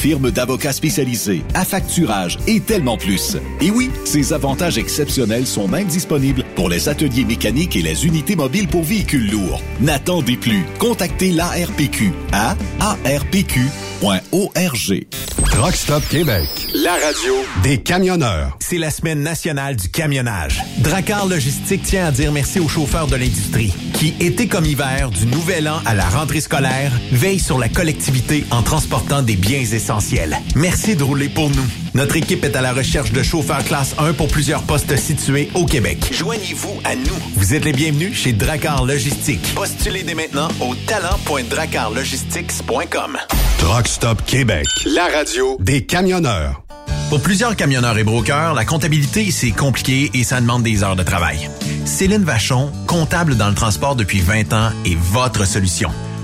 S3: firme d'avocats spécialisés, affacturage et tellement plus. Et oui, ces avantages exceptionnels sont même disponibles pour les ateliers mécaniques et les unités mobiles pour véhicules lourds. N'attendez plus. Contactez l'ARPQ à arpq.org.
S1: Truck Stop Québec.
S2: La radio
S1: Des camionneurs.
S2: C'est la semaine nationale du camionnage. Dracar Logistique tient à dire merci aux chauffeurs de l'industrie qui, été comme hiver, du nouvel an à la rentrée scolaire, veillent sur la collectivité en transportant des biens essentiels. Merci de rouler pour nous. Notre équipe est à la recherche de chauffeurs classe 1 pour plusieurs postes situés au Québec. Joignez-vous à nous. Vous êtes les bienvenus chez Dracar Logistique. Postulez dès maintenant au talent.dracarlogistics.com.
S1: Truck Stop Québec.
S2: La radio
S1: Des camionneurs.
S2: Pour plusieurs camionneurs et brokers, la comptabilité, c'est compliqué et ça demande des heures de travail. Céline Vachon, comptable dans le transport depuis 20 ans, est votre solution.